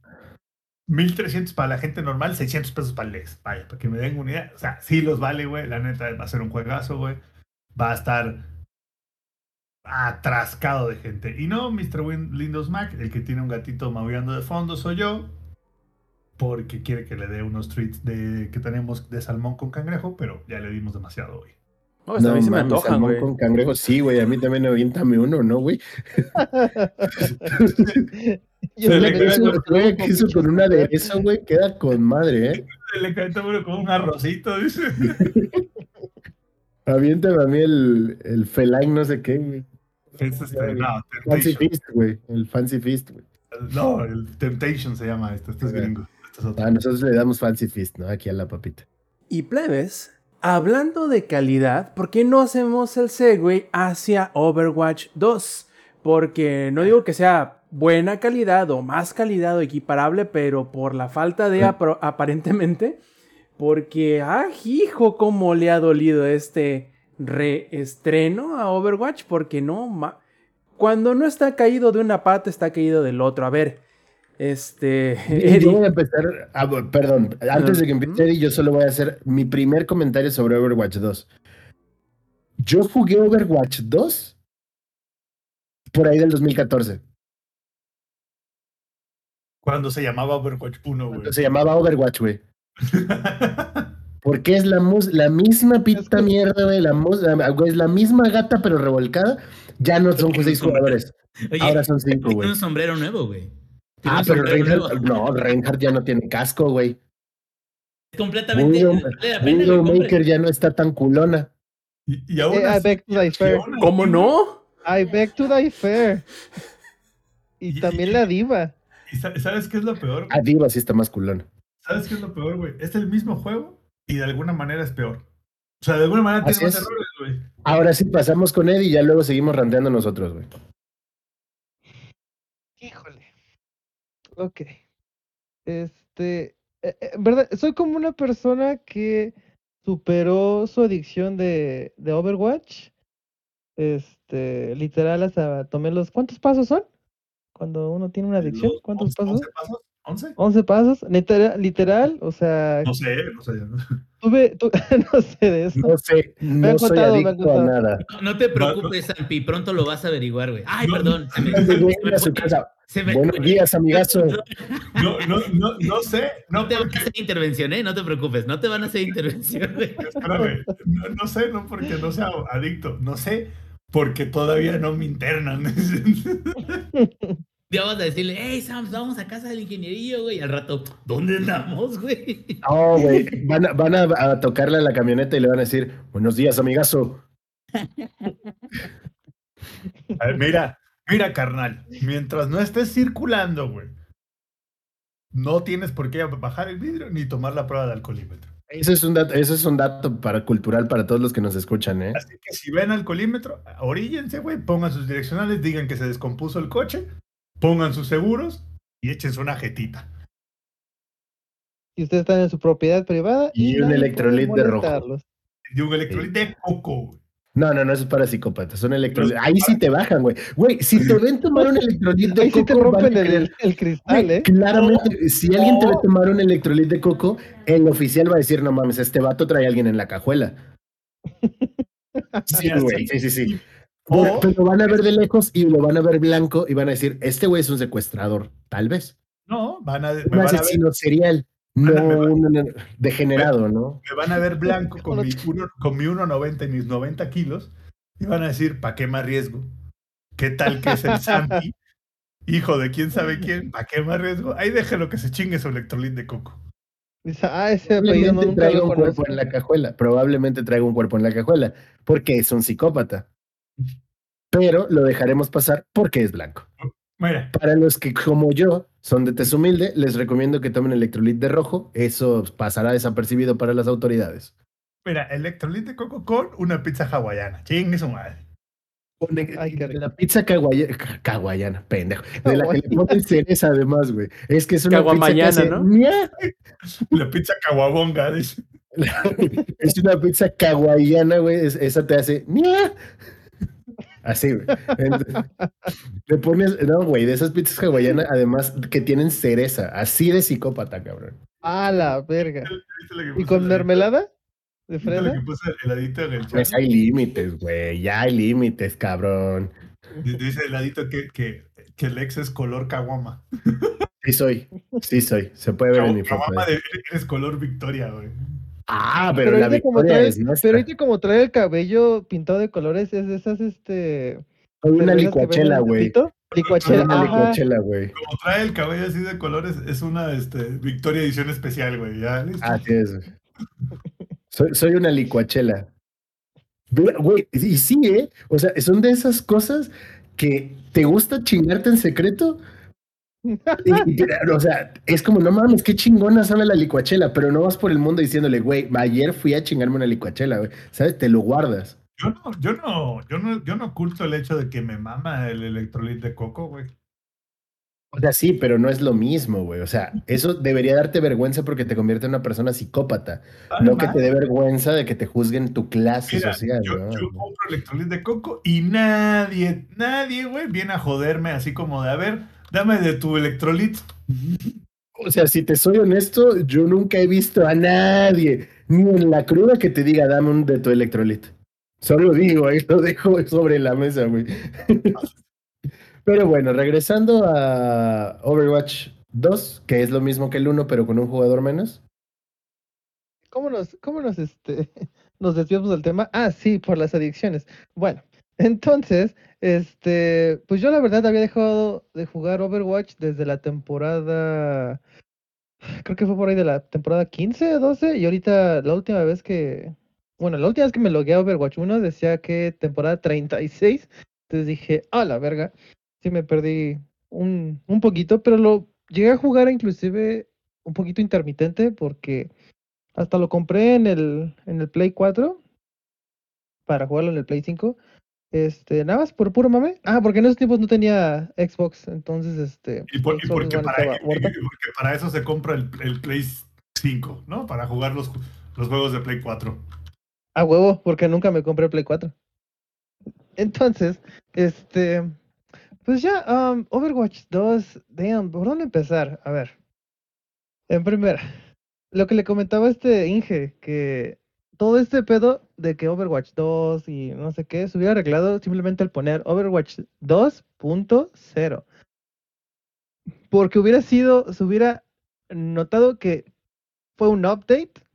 1300 para la gente normal, 600 pesos para el Lex. Vaya, para que me den una idea. O sea, sí los vale, güey. La neta va a ser un juegazo, güey. Va a estar atrascado de gente. Y no, Mr. Win Windows Mac, el que tiene un gatito maullando de fondo soy yo. Porque quiere que le dé unos treats de, que tenemos de salmón con cangrejo, pero ya le dimos demasiado hoy. No, a mí se me mames, antojan, salmón güey. con cangrejo, sí, güey. A mí también aviéntame uno, ¿no, güey? (laughs) Yo Se le con- güey, que eso con un aderezo, güey, queda con madre, ¿eh? Le canta uno con un arrocito, dice. (laughs) Aviéntame a mí el, el feline, no sé qué, güey. Este, Fancy. Feast, güey. El Fancy Feast, güey. No, el Temptation se llama esto. Este es gringo. Ah, nosotros le damos Fancy Feast, ¿no? Aquí a la papita. Y plebes, hablando de calidad, ¿por qué no hacemos el segue hacia Overwatch 2? Porque no digo que sea buena calidad o más calidad o equiparable, pero por la falta de aparentemente, porque, ah, hijo, cómo le ha dolido este reestreno a Overwatch, porque no, ma- cuando no está caído de una pata, está caído del otro. A ver, este, Yo (laughs) Eddie, voy a empezar, ah, perdón, antes de que empiece. Eddie, yo solo voy a hacer mi primer comentario sobre Overwatch 2. Yo jugué Overwatch 2 por ahí del 2014. Cuando se llamaba Overwatch 1, güey. Se llamaba Overwatch, güey. (laughs) Porque es la, mus- la misma pita mierda, güey. La, es la misma gata, pero revolcada. Ya no son seis jugadores. Oye, Ahora son cinco, güey. un sombrero nuevo, güey. Ah, un pero Reinhardt, no, Reinhardt ya no tiene casco, güey. Es completamente. La Widowmaker compres. ya no está tan culona. y, y aún Eh, I así, beg to thy fair. ¿cómo no? I beg to thy fair. (laughs) Y Y- también y- la diva. ¿Y sa- sabes qué es lo peor? A Diva sí está más culona. ¿Sabes qué es lo peor, güey? Es el mismo juego y de alguna manera es peor. O sea, de alguna manera tiene más es. errores, güey. Ahora sí pasamos con Eddie y ya luego seguimos ranteando nosotros, güey. Ok. Este. eh, eh, en verdad, soy como una persona que superó su adicción de, de Overwatch. Este, literal, hasta tomé los. ¿Cuántos pasos son? Cuando uno tiene una adicción, Los ¿cuántos 11 pasos? 11 pasos? ¿11? 11 pasos, literal, literal, o sea, No sé, no sé. tuve, tu- no sé de eso. No sé, Me han no soy contado, me han adicto a contado. nada. No, no te preocupes, Zampi, pronto lo vas a averiguar, güey. Ay, No, perdón. Se me, me a su casa, se me- Buenos días, amigazo. No, no, no, no sé. No No, te van a hacer intervención, ¿eh? No te preocupes, no te van a hacer intervención. (laughs) espérame, no, no sé, no porque no sea adicto. No sé porque todavía no me internan. Ya vas a decirle, hey, Sam, vamos a casa del ingenierillo, güey. Y al rato, ¿dónde andamos, güey? No, güey. Van, a, van a, a tocarle a la camioneta y le van a decir, buenos días, amigazo. A ver, mira, mira, carnal. Mientras no estés circulando, güey, no tienes por qué bajar el vidrio ni tomar la prueba de alcoholímetro. Eso es un dato, eso es un dato para cultural para todos los que nos escuchan, ¿eh? Así que si ven alcoholímetro, oríllense, güey, pongan sus direccionales, digan que se descompuso el coche, pongan sus seguros y échense una jetita. Y ustedes están en su propiedad privada. Y un electrolit de rojo. Y un electrolit de coco, güey. No, no, no, eso es para psicópatas. Son electrolitos. Ahí sí te bajan, güey. Güey, si te ven tomar un electrolit de Ahí sí te coco, rompen el, cristal, Güey, ¿eh? Claramente, si alguien te ve tomar un electrolit de coco, el oficial va a decir, no mames, este vato trae a alguien en la cajuela. Sí, (laughs) güey, sí, sí, sí. O- Pero, van a ver de lejos y lo van a ver blanco y van a decir, este güey es un secuestrador, tal vez. No, van a, Un asesino serial, no un degenerado, ¿no? me van a ver blanco con mi, (laughs) uno, con mi 1,90 y mis 90 kilos y van a decir, ¿para qué más riesgo? ¿Qué tal que es el Santi? Hijo de quién sabe quién, ¿para qué más riesgo? Ahí déjelo que se chingue su electrolit de coco. Ah, ese apellido no, Probablemente nunca traiga lo un cuerpo en la cajuela, probablemente traiga un cuerpo en la cajuela, porque es un psicópata. (laughs) Pero lo dejaremos pasar porque es blanco. Mira, Para los que, como yo, son de tez humilde, les recomiendo que tomen electrolit de rojo. Eso pasará desapercibido para las autoridades. mira, electrolit de coco con una pizza hawaiana. Chingue su madre. Ay, la pizza caguaya- ca- caguayana, pendejo. De la que le ponen cereza, además, güey. Es que es una pizza que hace ¿no? La pizza caguabonga. dice. (laughs) Es una pizza caguayana, güey. es- esa te hace ña. Así, güey. Entonces, (laughs) le pones, no, güey, de esas pizzas hawaianas, además que tienen cereza, así de psicópata, cabrón. Ah, la verga. ¿Viste la que ¿Y con el- mermelada? ¿De ¿Viste la fresa? que puso el heladito en el chat? Pues hay límites, güey, ya hay límites, cabrón. Dice el heladito que, que, que el ex es color caguama. Sí soy, sí soy, se puede ver en mi foto. Caguama eh. de eres color victoria, güey. Ah, pero, Pero la ahorita, como victoria trae, es nuestra. pero ahorita como trae el cabello pintado de colores, es de esas, este... Soy una licuachela, güey. Licuachela, una licuachela, güey. Como trae el cabello así de colores, es una este, victoria edición especial, güey. Ya, listo. Así es. güey. Soy, soy una licuachela. Güey, y sí, ¿eh? O sea, son de esas cosas que te gusta chingarte en secreto. O sea, es como, no mames, qué chingona sabe la licuachela, pero no vas por el mundo diciéndole, güey, ayer fui a chingarme una licuachela, güey. ¿Sabes? Te lo guardas. Yo no, yo no, yo no, yo no oculto el hecho de que me mama el electrolit de coco, güey. O sea, sí, pero no es lo mismo, güey. O sea, eso debería darte vergüenza porque te convierte en una persona psicópata. No que te dé vergüenza de que te juzguen tu clase Mira, social, yo, ¿no? yo compro electrolit de coco y nadie, nadie, güey, viene a joderme así como de, a ver, dame de tu electrolit. O sea, si te soy honesto, yo nunca he visto a nadie, ni en la cruda, que te diga, dame un de tu electrolit. Solo digo, ahí lo dejo sobre la mesa, güey. (laughs) Pero bueno, regresando a Overwatch 2, que es lo mismo que el 1, pero con un jugador menos. ¿Cómo nos, cómo nos, este, (laughs) nos desviamos del tema? Ah, sí, por las adicciones. Bueno, entonces, este, pues yo la verdad había dejado de jugar Overwatch desde la temporada, creo que fue por ahí de la temporada 15 o 12, y ahorita la última vez que, bueno, la última vez que me logué a Overwatch 1 decía que temporada 36, entonces dije, a la verga, sí me perdí un, un poquito, pero lo llegué a jugar inclusive un poquito intermitente porque hasta lo compré en el, en el Play 4 para jugarlo en el Play 5. Este, nada más por puro mame. Ah, porque en esos tiempos no tenía Xbox, entonces este. Y, por- y porque, para, muerta. y porque para eso se compra el, el Play 5, ¿no? Para jugar los, los juegos de Play 4. A huevo, porque nunca me compré Play 4. Entonces, este. Pues ya, um, Overwatch 2, damn, ¿por dónde empezar? A ver. En primera, lo que le comentaba este Inge, que todo este pedo de que Overwatch 2 y no sé qué, se hubiera arreglado simplemente al poner Overwatch 2.0. Porque hubiera sido, se hubiera notado que fue un update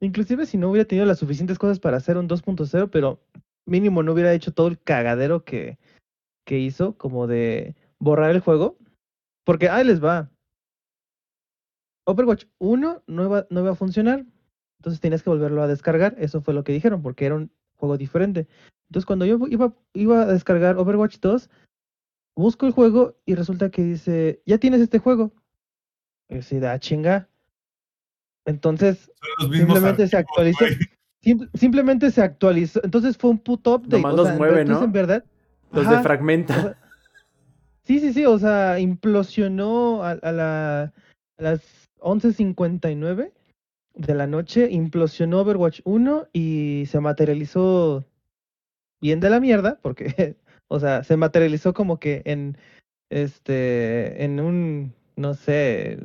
Inclusive si no hubiera tenido las suficientes cosas para hacer un 2.0, pero mínimo no hubiera hecho todo el cagadero que, que hizo, como de borrar el juego. Porque ahí les va. Overwatch 1 no iba, no iba a funcionar. Entonces tenías que volverlo a descargar. Eso fue lo que dijeron, porque era un juego diferente. Entonces cuando yo iba, iba a descargar Overwatch 2, busco el juego y resulta que dice, ya tienes este juego. Y yo de, "Ah, chinga. Entonces Simplemente se actualizó. simplemente se actualizó. Entonces fue un puto update. Nomás o los mueve, entonces, ¿no? en verdad. Los Ajá, defragmenta. Sí, sí, sí. O sea, implosionó a, a la, a las, 11.59 de la noche implosionó Overwatch 1 y se materializó bien de la mierda, porque, (laughs) o sea, se materializó como que en, este, en un, no sé,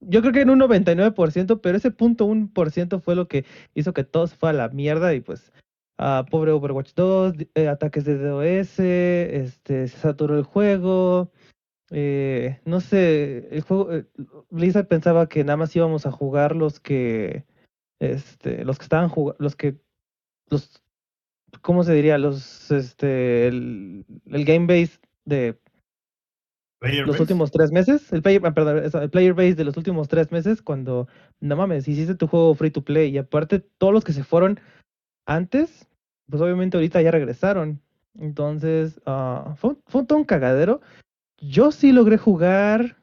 yo creo que en un 99%, pero ese punto 1% fue lo que hizo que todo se a la mierda y pues, ah, pobre Overwatch 2, eh, ataques de DOS, este, se saturó el juego, eh, no sé, el juego, eh, Blizzard pensaba que nada más íbamos a jugar los que, este, los que estaban jugando, los que, los, ¿cómo se diría? Los, este, el, el game base de Player los base. últimos tres meses, el player, ah, perdón, el player base de los últimos tres meses, cuando, no mames, hiciste tu juego free to play y aparte todos los que se fueron antes, pues obviamente ahorita ya regresaron. Entonces, ah, fue, fue todo un cagadero. Yo sí logré jugar,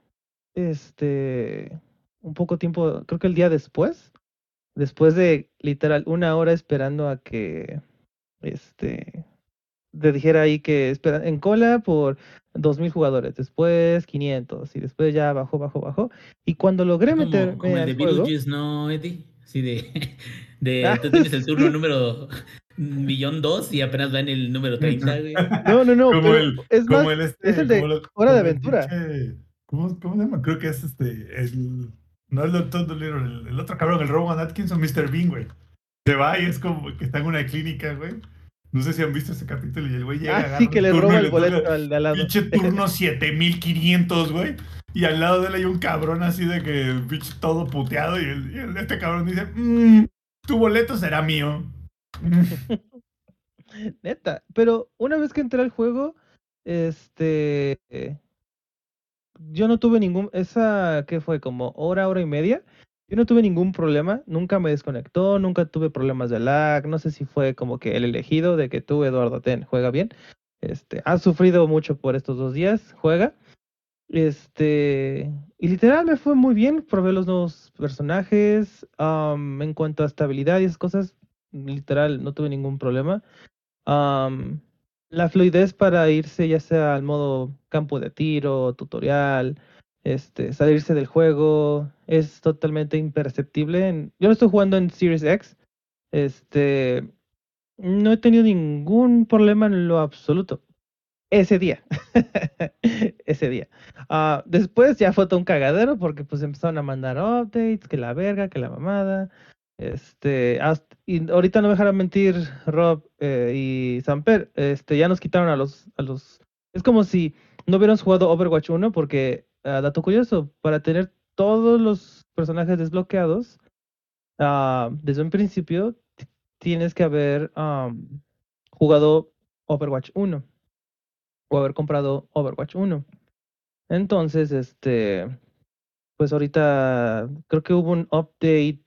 este, un poco tiempo, creo que el día después, después de literal una hora esperando a que, este, te dijera ahí que espera en cola por 2000 jugadores, después 500 y después ya bajó, bajó, bajó. Y cuando logré Como, meterme como el de juego, ¿no, Eddie? Sí, de, (laughs) de Ah, (laughs) tú tienes el turno sí. número millón dos y apenas va en el número 30, güey. no, no, no, Como el- es como más, el este, es el de como lo- Hora de Aventura. pinche- ¿cómo, ¿Cómo se llama? Creo que es este, el, no es el Todd Dolittle, el, el otro cabrón, el Rowan Atkinson, Mr. Bean, güey. Se va y es como que está en una clínica, güey. No sé si han visto ese capítulo y el güey llega, Ah, sí, que le roba el boleto al de al lado. Pinche turno 7500, güey. Y al lado de él hay un cabrón así de que pinche todo puteado. Y, el, y el- este cabrón dice: "Mm, Tu boleto será mío. (laughs) Neta, pero una vez que entré al juego, este, yo no tuve ningún, esa, ¿qué fue? Como hora, hora y media. Yo no tuve ningún problema, nunca me desconectó, nunca tuve problemas de lag, no sé si fue como que el elegido de que tú, Eduardo Ten, juega bien. Este, has sufrido mucho por estos dos días, juega. Este, y literal me fue muy bien, probé los nuevos personajes, en cuanto a estabilidad y esas cosas, literal no tuve ningún problema. Am, la fluidez para irse ya sea al modo campo de tiro, tutorial, este, salirse del juego, es totalmente imperceptible. yo lo estoy jugando en Series X. Este, no he tenido ningún problema en lo absoluto. Ese día. (laughs) Ese día. Ah, después ya fue todo un cagadero porque pues empezaron a mandar updates, que la verga, que la mamada. Este, y ahorita no me dejarán mentir Rob eh, y Samper, este, ya nos quitaron a los, a los, es como si no hubiéramos jugado Overwatch 1 porque, ah, dato curioso, para tener todos los personajes desbloqueados, ah, desde un principio tienes que haber jugado Overwatch 1 o haber comprado Overwatch 1. Entonces, este, pues ahorita creo que hubo un update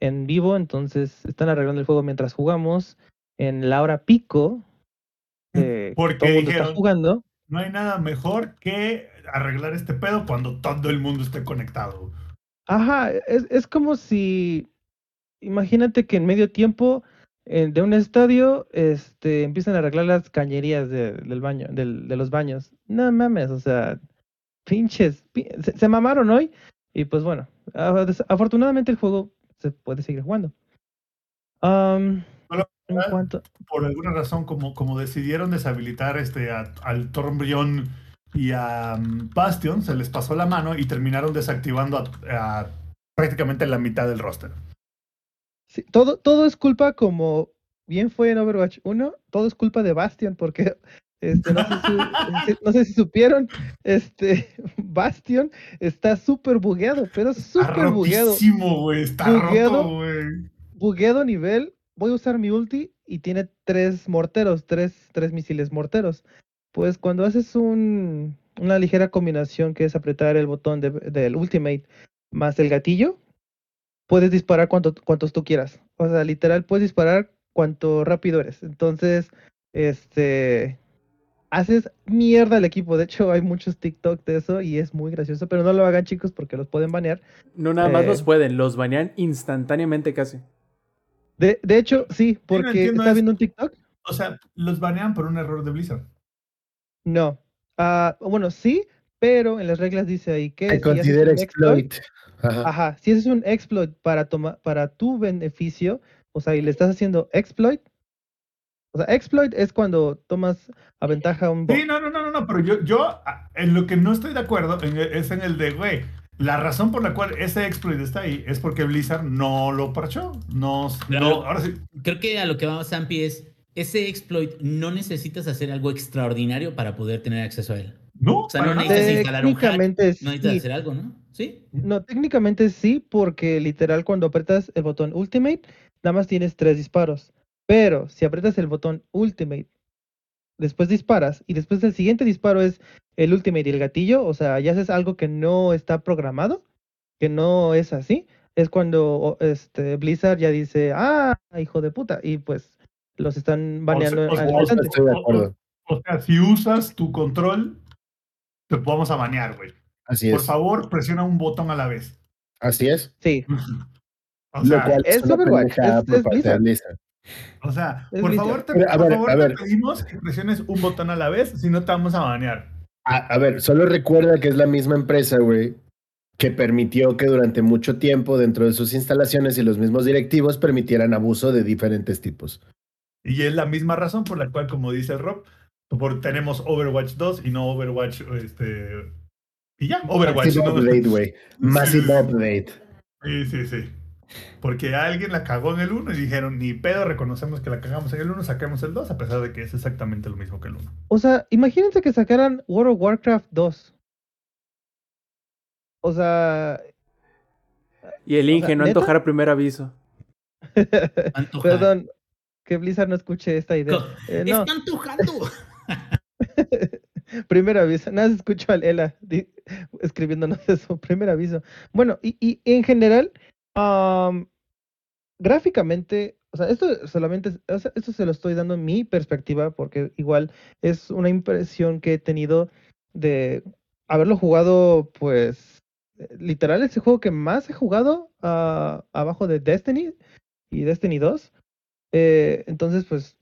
en vivo, entonces están arreglando el juego mientras jugamos en la hora pico. eh, Porque todo el mundo está dijeron- jugando. No hay nada mejor que arreglar este pedo cuando todo el mundo esté conectado. Ajá, es, es como si, imagínate que en medio tiempo eh, de un estadio, este, empiezan a arreglar las cañerías de, del baño, del, de los baños. No mames, o sea, pinches, pi- se, se mamaron hoy. Y pues bueno, afortunadamente el juego se puede seguir jugando. En cuanto, Por alguna razón, como, como decidieron deshabilitar este, a- al Torbjorn y a mm, Bastion, se les pasó la mano y terminaron desactivando a, a prácticamente la mitad del roster. sí, todo, todo es culpa, como bien fue en Overwatch 1, todo es culpa de Bastion, porque este, no, sé si, si- no sé si supieron, este (laughs) Bastion está súper bugueado, pero súper bugueado. güey. Está Bugueado. roto. Bugueado nivel, voy a usar mi ulti y tiene tres morteros, tres, tres misiles morteros. Pues cuando haces un, una ligera combinación que es apretar el botón de- del ultimate más el gatillo, puedes disparar cuanto, cuantos tú quieras. O sea, literal, puedes disparar cuanto rápido eres. Entonces, este, haces mierda al equipo. De hecho, hay muchos TikTok de eso y es muy gracioso, pero no lo hagan chicos porque los pueden banear. No nada más Eh. los pueden, los banean instantáneamente casi. De, de hecho, sí, porque entiendo está es- viendo un TikTok. O sea, los banean por un error de Blizzard. No. Ah, bueno, sí, pero en las reglas dice ahí que Se si considera un exploit, exploit. Ajá. Ajá, si haces un exploit para toma- para tu beneficio, o sea, y le estás haciendo exploit, o sea, exploit es cuando tomas a ventaja un bot. Sí, no, no, no, no, no, pero yo, yo ah, en lo que no estoy de acuerdo en- es en el de, güey, la razón por la cual ese exploit está ahí es porque Blizzard no lo parchó. No, no, ahora sí. Creo que a lo que vamos, Zampi, es ese exploit no necesitas hacer algo extraordinario para poder tener acceso a él. No, O sea, no necesitas instalar un hack, Técnicamente no necesitas sí. hacer algo, ¿no? ¿Sí? No, técnicamente sí, porque literal cuando apretas el botón Ultimate, nada más tienes tres disparos. Pero si apretas el botón Ultimate, después disparas, y después del siguiente disparo es el Ultimate y el gatillo, o sea, ya haces algo que no está programado, que no es así, es cuando este Blizzard ya dice, ah, hijo de puta, y pues los están baneando o sea, o sea, instante. Estoy de acuerdo. O sea, si usas tu control, te vamos a banear, güey. Así Por es. favor, presiona un botón a la vez. Así es. Sí, (laughs) O Lo sea, cual es es una es- por es parte de Blizzard. O sea, Es por favor, te, a por ver, favor, a te ver. pedimos que presiones un botón a la vez, si no te vamos a banear. A, a ver, solo recuerda que es la misma empresa, güey, que permitió que durante mucho tiempo dentro de sus instalaciones y los mismos directivos permitieran abuso de diferentes tipos. Y es la misma razón por la cual, como dice Rob, por, tenemos Overwatch 2 y no Overwatch, este... Y ya, Overwatch. Massive ¿no? update, güey. (laughs) Massive sí. update. Sí, sí, sí. Porque alguien la cagó en el 1 y dijeron, ni pedo, reconocemos que la cagamos en el 1, saquemos el 2, a pesar de que es exactamente lo mismo que el 1. O sea, imagínense que sacaran World of Warcraft 2. O sea, Y el O sea, Inge no ¿neta? antojar primer aviso. (laughs) Perdón, que Blizzard no escuche esta idea. Co- Eh, no, Está antojando. (laughs) primer aviso. Nada, se escucho al Ela escribiéndonos (laughs) eso. Primer aviso. Bueno, y, y en general, am, gráficamente, o sea, esto solamente, esto se lo estoy dando en mi perspectiva, porque igual es una impresión que he tenido de haberlo jugado, pues, eh, literal, es el juego que más he jugado ah, abajo de Destiny y Destiny 2. Eh, entonces, pues,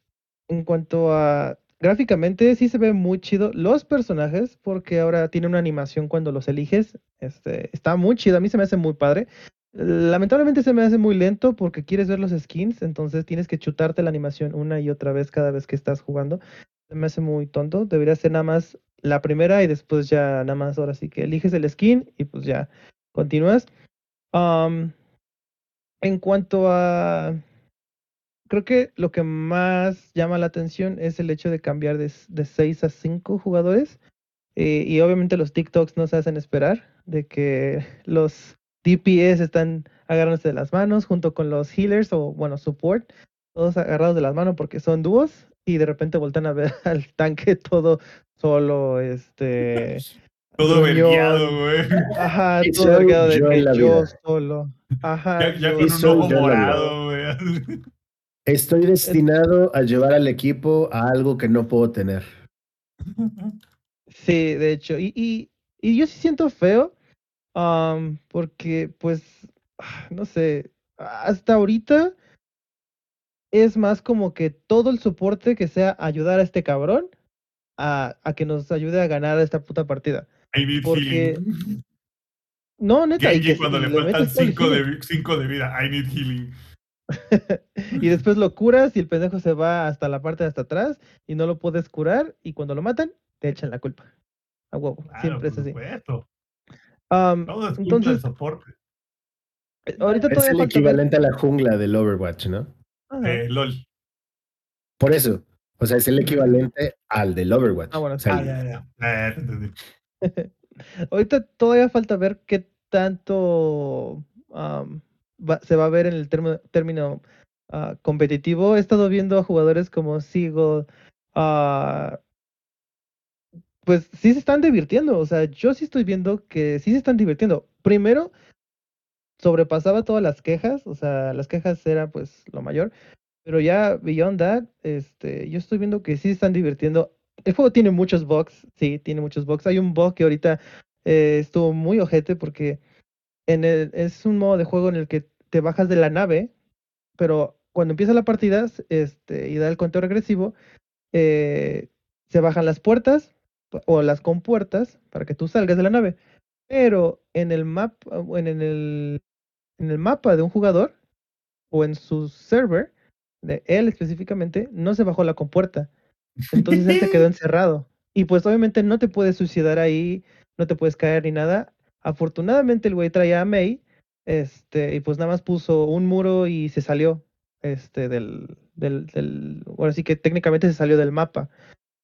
en cuanto a gráficamente, sí se ve muy chido los personajes, porque ahora tiene una animación cuando los eliges. Este, está muy chido, a mí se me hace muy padre. Lamentablemente se me hace muy lento porque quieres ver los skins, entonces tienes que chutarte la animación una y otra vez cada vez que estás jugando. Se me hace muy tonto. Debería ser nada más la primera y después ya nada más ahora sí que eliges el skin y pues ya continúas. En cuanto a creo que lo que más llama la atención es el hecho de cambiar de, de 6 a 5 jugadores. Eh, y obviamente los TikToks no se hacen esperar, de que (laughs) los DPS están agarrándose de las manos junto con los healers o, bueno, support, todos agarrados de las manos porque son dúos y de repente voltean a ver (laughs) al tanque todo solo, este... (laughs) Todo vergueado, güey. Ajá, (laughs) Y todo vergueado de que yo solo. Ajá. Ya, ya yo- con un ojo morado, güey. Estoy destinado a llevar al equipo a algo que no puedo tener. Sí, de hecho, y, y, y yo sí siento feo, porque pues, (sighs) no sé, hasta ahorita es más como que todo el soporte que sea ayudar a este cabrón a, a que nos ayude a ganar esta puta partida. I need Porque- healing. (laughs) No, neta, y cuando le le faltan metes todo el 5 healing. de, cinco de vida. I need healing. (laughs) y después lo curas y el pendejo se va hasta la parte de hasta atrás y no lo puedes curar y cuando lo matan te echan la culpa. A huevo, Claro, siempre es así. supuesto. Am, Todo es entonces, del soporte. ahorita Es todavía el ver- equivalente a la jungla del Overwatch, ¿no? Eh, LOL. Por eso. O sea, es el equivalente al del Overwatch. Ah, bueno, O sea, Ah, ya, ya. Eh, te entendí. (laughs) Ahorita todavía falta ver qué tanto va- se va a ver en el termo- término ah, competitivo. He estado viendo a jugadores como Sigo, pues sí se están divirtiendo. O sea, yo sí estoy viendo que sí se están divirtiendo. Primero, sobrepasaba todas las quejas. O sea, las quejas era pues lo mayor. Pero ya beyond that, este, yo estoy viendo que sí se están divirtiendo. El juego tiene muchos bugs, sí, tiene muchos bugs. Hay un bug que ahorita eh, estuvo muy ojete porque en el, es un modo de juego en el que te bajas de la nave, pero cuando empieza la partida este, y da el conteo regresivo, eh, se bajan las puertas o las compuertas para que tú salgas de la nave. Pero en el mapa, en el, en el mapa de un jugador o en su server, de él específicamente, no se bajó la compuerta. Entonces él se quedó (laughs) encerrado. Y pues obviamente no te puedes suicidar ahí, no te puedes caer ni nada. Afortunadamente el güey traía a May, este, y pues nada más puso un muro y se salió, este, del, del, del, ahora sí que técnicamente se salió del mapa.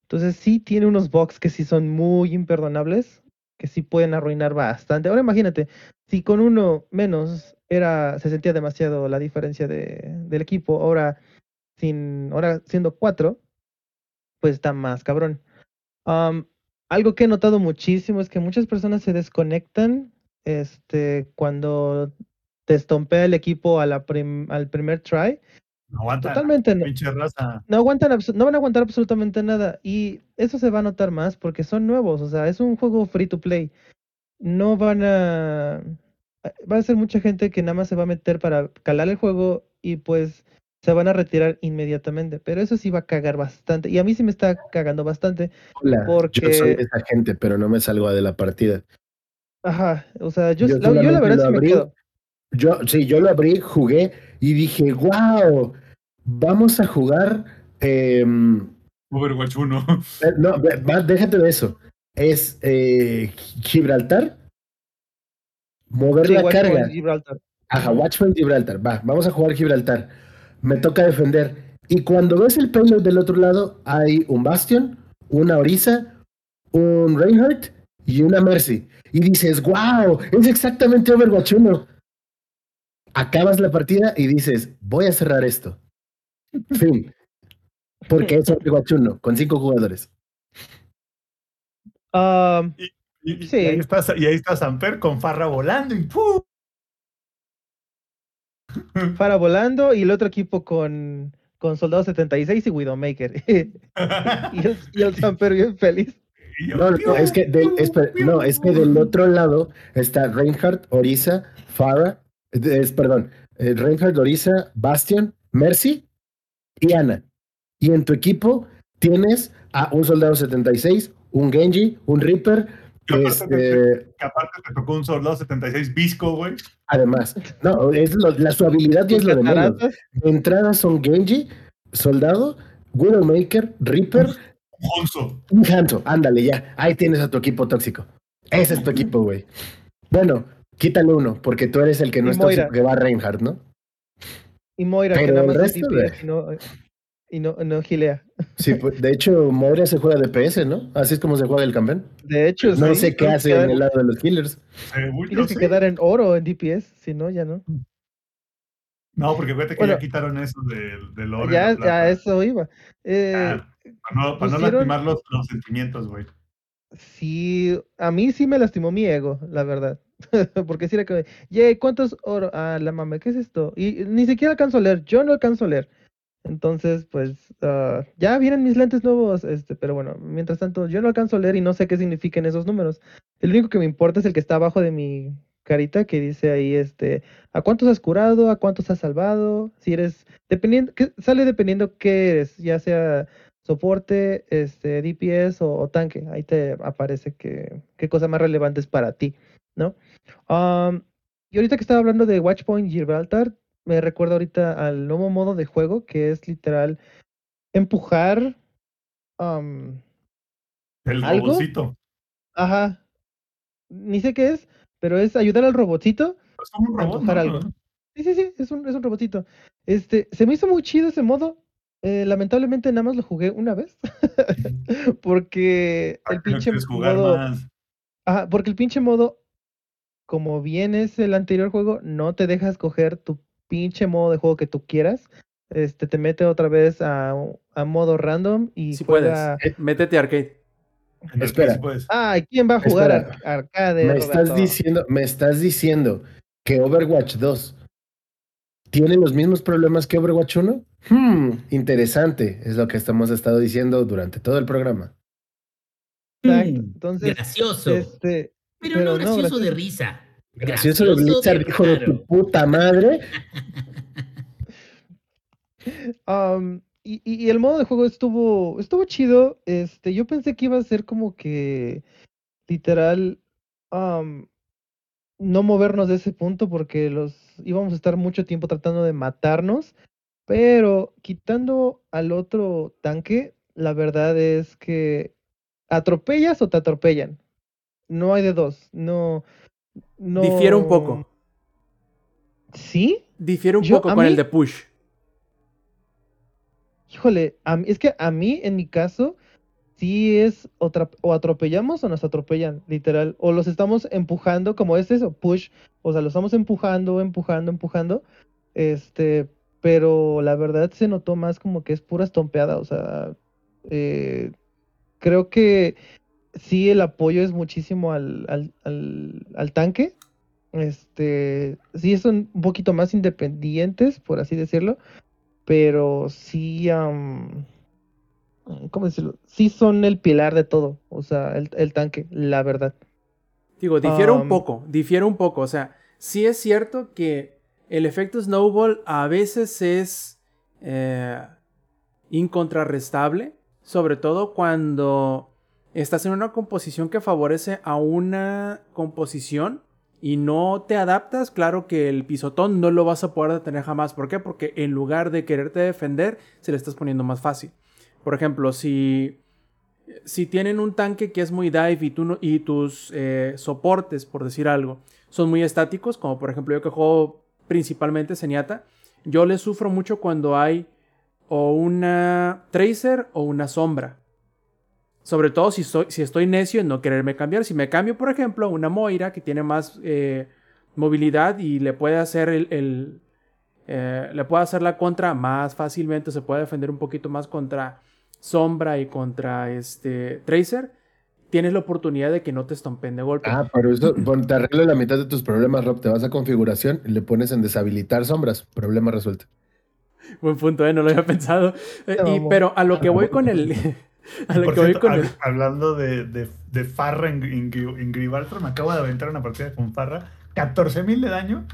Entonces sí tiene unos bugs que sí son muy imperdonables, que sí pueden arruinar bastante. Ahora imagínate, si con uno menos era, se sentía demasiado la diferencia de, del equipo, ahora sin, ahora siendo cuatro, pues está más cabrón. Algo que he notado muchísimo es que muchas personas se desconectan este, cuando te estompea el equipo a al primer try. No aguanta. Totalmente no. Pinche raza. No aguantan, no van a aguantar absolutamente nada. Y eso se va a notar más porque son nuevos. O sea, es un juego free to play. No van a. Va a ser mucha gente que nada más se va a meter para calar el juego y pues se van a retirar inmediatamente. Pero eso sí va a cagar bastante. Y a mí sí me está cagando bastante. Hola, yo Porque- soy esa gente, pero no me salgo de la partida. Ajá. O sea, yo, Yo la, yo la verdad sí me quedo. Yo, sí, yo lo abrí, jugué y dije, wow, vamos a jugar. em, Overwatch 1. eh, no, va, déjate de eso. Es eh, Gibraltar, mover Sí, la carga. Gibraltar. Ajá, Watchpoint Gibraltar. Va, vamos a jugar Gibraltar. Me toca defender. Y cuando ves el payload del otro lado, hay un Bastion, una Orisa, un Reinhardt y una Mercy. Y dices, wow, es exactamente Overwatch 1. Acabas la partida y dices, voy a cerrar esto. (laughs) Fin. Porque es Overwatch 1, con cinco jugadores. Am, Y, y- y Sí. ahí está, y ahí está Samper con Farra volando y ¡pum! (laughs) Fara volando y el otro equipo con, con Soldado 76 y Widowmaker. (laughs) y el, y el Samper bien feliz. No, no, es que, del, no, es que del otro lado está Reinhardt, Orisa, Farah, es, perdón, eh, Reinhardt, Orisa, Bastion, Mercy y Ana. Y en tu equipo tienes a un soldado 76, un Genji, un Reaper, Que aparte, este, te, que aparte te tocó un soldado 76 visco, güey. además. No, es lo- la su habilidad y es lo de menos. De entrada son Genji, soldado, Widowmaker, Reaper Honzo. Un Hanzo, ándale ya. Ahí tienes a tu equipo tóxico. Ese es tu equipo, güey. Bueno, quítale uno, porque tú eres el que no Y es tóxico, Moira. que va a Reinhardt, ¿no? Y Moira, que Pero nada el más es resto, y no, y no, no gilea. Sí, pues, de hecho, Moira se juega de PS, ¿no? Así es como se juega el campeón. De hecho, No sí, sé qué hace que en el lado de los killers. Según Tienes que sí. quedar en oro en DPS, si no, ya no. No, porque fíjate que Bueno. ya quitaron eso del, del oro. y Ya, a eso iba. Eh, Ah, para no, para no lastimar los, los sentimientos, güey. Sí, a mí sí me lastimó mi ego, la verdad. (laughs) Porque sí era que, yay, ¿cuántos oro? Ah, la mame, ¿qué es esto? Y ni siquiera alcanzo a leer, yo no alcanzo a leer. Entonces, pues, ah, ya vienen mis lentes nuevos, este, pero bueno, mientras tanto, yo no alcanzo a leer y no sé qué significan esos números. El único que me importa es el que está abajo de mi carita, que dice ahí, este, ¿a cuántos has curado? ¿A cuántos has salvado? Si eres, dependiendo, que sale dependiendo qué eres, ya sea soporte, este, DPS o, tanque. Ahí te aparece qué cosa más relevante es para ti, ¿no? Y ahorita que estaba hablando de Watchpoint Gibraltar, me recuerda ahorita al nuevo modo de juego que es literal empujar. El ¿Algo? robocito. ajá. Ni sé qué es, pero es ayudar al robotito Es como un robot. Empujar ¿no? algo. Sí, sí, sí, es un, es un robotito. Este, se me hizo muy chido ese modo. Eh, lamentablemente nada más lo jugué una vez. (laughs) porque ¿Para el pinche modo. más? Ajá, porque el pinche modo, como bien es el anterior juego, no te deja escoger tu pinche modo de juego que tú quieras. Este, te mete otra vez a, a modo random y Si juega. puedes, métete a arcade. El Espera. Ay, ¿quién va a jugar Espera. arcade? Me estás Roberto? diciendo, me estás diciendo que Overwatch 2 tiene los mismos problemas que Overwatch 1? Hmm, interesante, es lo que estamos estado diciendo durante todo el programa. Exacto. Mm, Entonces, gracioso. este, pero, pero no no, gracioso de gracioso. risa. Gracioso de Blizzard, hijo de tu puta madre. Am, (laughs) y, y- y el modo de juego estuvo, estuvo chido. Este, yo pensé que iba a ser como que literal am, no movernos de ese punto porque los íbamos a estar mucho tiempo tratando de matarnos. Pero quitando al otro tanque, la verdad es que atropellas o te atropellan. No hay de dos. No, no. Difiere un poco. ¿Sí? Difiere un Yo- poco con el de push. Híjole, a mí- es que a mí, en mi caso, sí es o, tra- o atropellamos o nos atropellan, literal. O los estamos empujando, como es eso, push. O sea, los estamos empujando, empujando, empujando. Este, pero la verdad se notó más como que es pura estompeada. O sea, eh, creo que sí el apoyo es muchísimo al, al, al, al tanque. Este, sí son un poquito más independientes, por así decirlo pero sí, ¿cómo decirlo? Sí son el pilar de todo, o sea, el, el tanque, la verdad. Digo, difiere un poco, difiere un poco. O sea, sí es cierto que el efecto Snowball a veces es eh, incontrarrestable, sobre todo cuando estás en una composición que favorece a una composición y no te adaptas, claro que el pisotón no lo vas a poder detener jamás. ¿Por qué? Porque en lugar de quererte defender, se le estás poniendo más fácil. Por ejemplo, si si tienen un tanque que es muy dive y, tus eh, soportes, por decir algo, son muy estáticos, como por ejemplo yo que juego principalmente Zenyatta, yo le sufro mucho cuando hay o una Tracer o una sombra. Sobre todo si, soy, si estoy necio en no quererme cambiar. Si me cambio, por ejemplo, una Moira que tiene más eh, movilidad y le puede hacer el, el, eh, le puede hacer la contra más fácilmente, se puede defender un poquito más contra Sombra y contra este Tracer, tienes la oportunidad de que no te estompen de golpe. Ah, pero eso, (clears throat) bueno, te arreglo la mitad de tus problemas, Rob. Te vas a configuración y le pones en deshabilitar sombras. Problema resuelto. Buen punto, ¿eh? no lo había pensado. Eh, y- pero a lo que voy con el. (laughs) (laughs) a lo Por que voy cierto, con el. hab- hablando de, de, de Farra en, en, me acabo de aventar una partida con Farra. 14.000 de daño,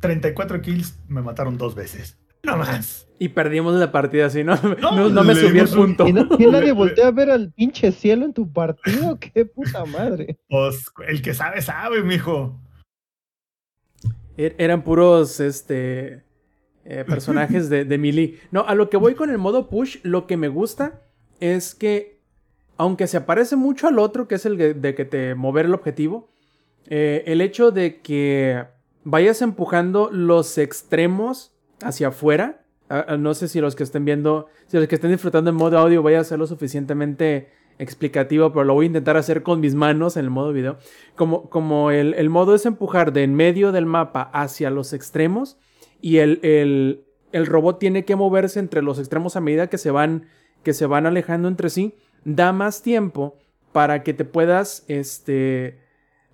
34 kills, me mataron dos veces. No más. Y perdimos la partida así, ¿no? (laughs) No, No, no me subí el punto. ¿Y no, nadie (laughs) voltea a ver al pinche cielo en tu partido? ¡Qué puta madre! Pues el que sabe, sabe, mijo. Er- Eran puros este, eh, personajes de, de melee. No, a lo que voy con el modo push, lo que me gusta es que, aunque se parece mucho al otro, que es el de, que te mover el objetivo, eh, el hecho de que vayas empujando los extremos hacia afuera. no sé si los que estén viendo, si los que estén disfrutando en modo audio vaya a ser lo suficientemente explicativo, pero lo voy a intentar hacer con mis manos en el modo video. Como, como el, el modo es empujar de en medio del mapa hacia los extremos y el, el, el robot tiene que moverse entre los extremos a medida que se van, que se van alejando entre sí, da más tiempo para que te puedas, este,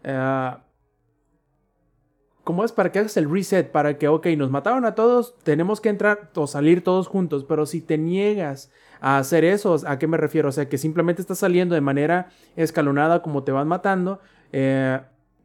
ah, ¿Cómo es? Para que hagas el reset, para que, ok, nos mataron a todos, tenemos que entrar o salir todos juntos, pero si te niegas a hacer eso, ¿a qué me refiero? O sea, que simplemente estás saliendo de manera escalonada como te van matando, eh,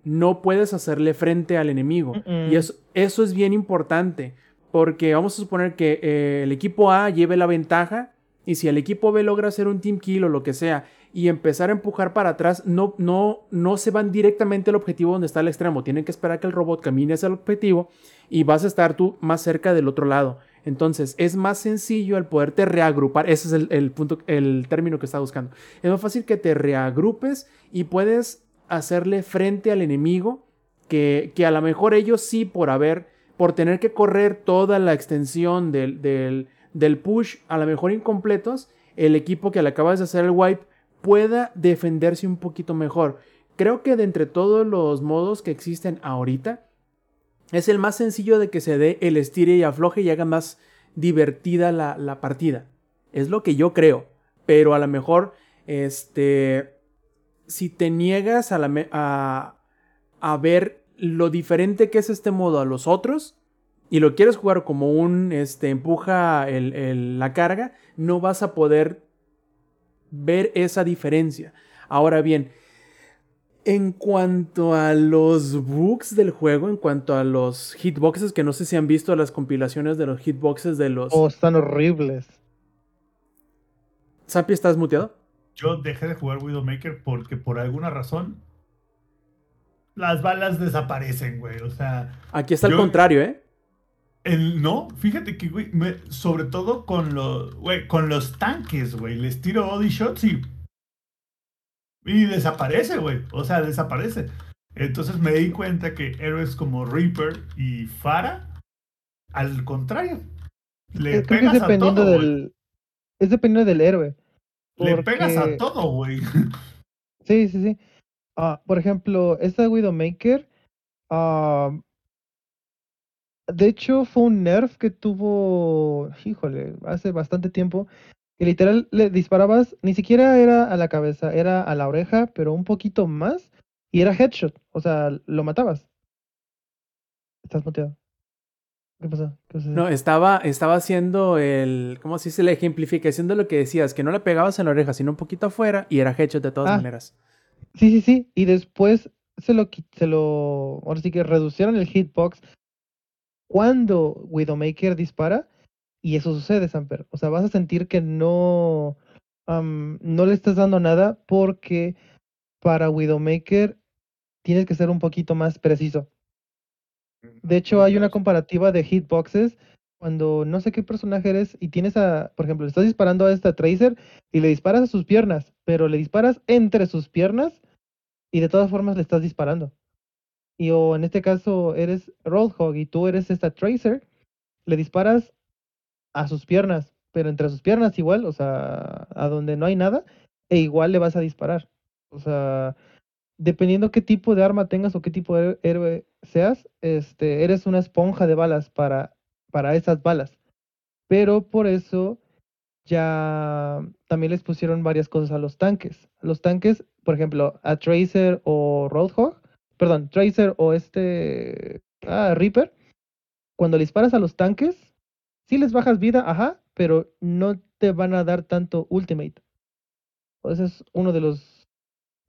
no puedes hacerle frente al enemigo. Y eso, eso es bien importante, porque vamos a suponer que eh, el equipo A lleve la ventaja, y si el equipo B logra hacer un team kill o lo que sea, y empezar a empujar para atrás, no, no, no se van directamente al objetivo donde está el extremo. Tienen que esperar que el robot camine hacia el objetivo y vas a estar tú más cerca del otro lado. Entonces es más sencillo el poderte reagrupar. Ese es el, el punto, el término que estaba buscando. Es más fácil que te reagrupes y puedes hacerle frente al enemigo que, que a lo mejor ellos sí por haber, por tener que correr toda la extensión del, del push, a lo mejor incompletos, el equipo que le acabas de hacer el wipe pueda defenderse un poquito mejor. Creo que de entre todos los modos que existen ahorita, es el más sencillo de que se dé el estire y afloje y haga más divertida la, la partida. Es lo que yo creo. Pero a lo mejor, este, si te niegas a, a ver lo diferente que es este modo a los otros y lo quieres jugar como un este, empuja el- el- la carga, no vas a poder ver esa diferencia. Ahora bien, en cuanto a los bugs del juego, en cuanto a los hitboxes, que no sé si han visto las compilaciones de los hitboxes de los... Oh, están horribles. Zampi, ¿estás muteado? Yo dejé de jugar Widowmaker porque por alguna razón las balas desaparecen, güey. O sea, Aquí está el contrario, ¿eh? El no, fíjate que, güey, me- sobre todo con los, güey, con los tanques, güey, les tiro body shots y y desaparece, güey. O sea, desaparece. Entonces me di cuenta que héroes como Reaper y Farah, al contrario, le que es pegas a dependiendo todo, güey. del. Es dependiendo del héroe. Le pegas a todo, güey. Sí, sí, sí. Ah, por ejemplo, esta Widowmaker. ah, de hecho, fue un nerf que tuvo. Híjole, hace bastante tiempo. Que literal le disparabas, ni siquiera era a la cabeza, era a la oreja, pero un poquito más. Y era headshot. O sea, lo matabas. Estás muteado. ¿Qué pasó? ¿Qué pasó? No, estaba, estaba haciendo el. ¿Cómo se dice? La ejemplificación de lo que decías, que no le pegabas en la oreja, sino un poquito afuera y era headshot de todas Ah. maneras. Sí, sí, sí. Y después se lo, se lo, ahora sí que reducieron el hitbox cuando Widowmaker dispara y eso sucede, Samper. O sea, vas a sentir que no, am, no le estás dando nada porque para Widowmaker tienes que ser un poquito más preciso. De hecho, hay una comparativa de hitboxes cuando no sé qué personaje eres y tienes a, por ejemplo, le estás disparando a esta Tracer y le disparas a sus piernas, pero le disparas entre sus piernas y de todas formas le estás disparando. Y o en este caso eres Roadhog y tú eres esta Tracer, le disparas a sus piernas, pero entre sus piernas igual, o sea, a donde no hay nada, e igual le vas a disparar. O sea, dependiendo qué tipo de arma tengas o qué tipo de héroe seas, este, eres una esponja de balas para, para esas balas. Pero por eso ya también les pusieron varias cosas a los tanques. Los tanques, por ejemplo, a Tracer o Roadhog, perdón, Tracer o este ah, Reaper, cuando le disparas a los tanques, sí les bajas vida, ajá, pero no te van a dar tanto ultimate. Ese es uno de los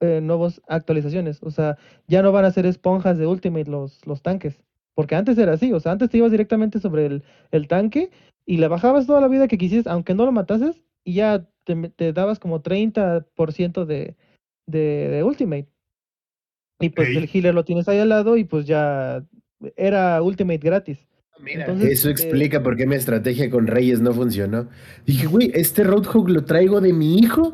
eh, nuevos actualizaciones. O sea, ya no van a ser esponjas de ultimate los, los tanques. Porque antes era así, o sea, antes te ibas directamente sobre el, el tanque y le bajabas toda la vida que quisieras, aunque no lo matases, y ya te, te dabas como 30% de, de, de ultimate. Y pues Ey. el healer lo tienes ahí al lado y pues ya era ultimate gratis. Mira, Entonces, eso eh, explica por qué mi estrategia con Reyes no funcionó. Dije, güey, este Roadhog lo traigo de mi hijo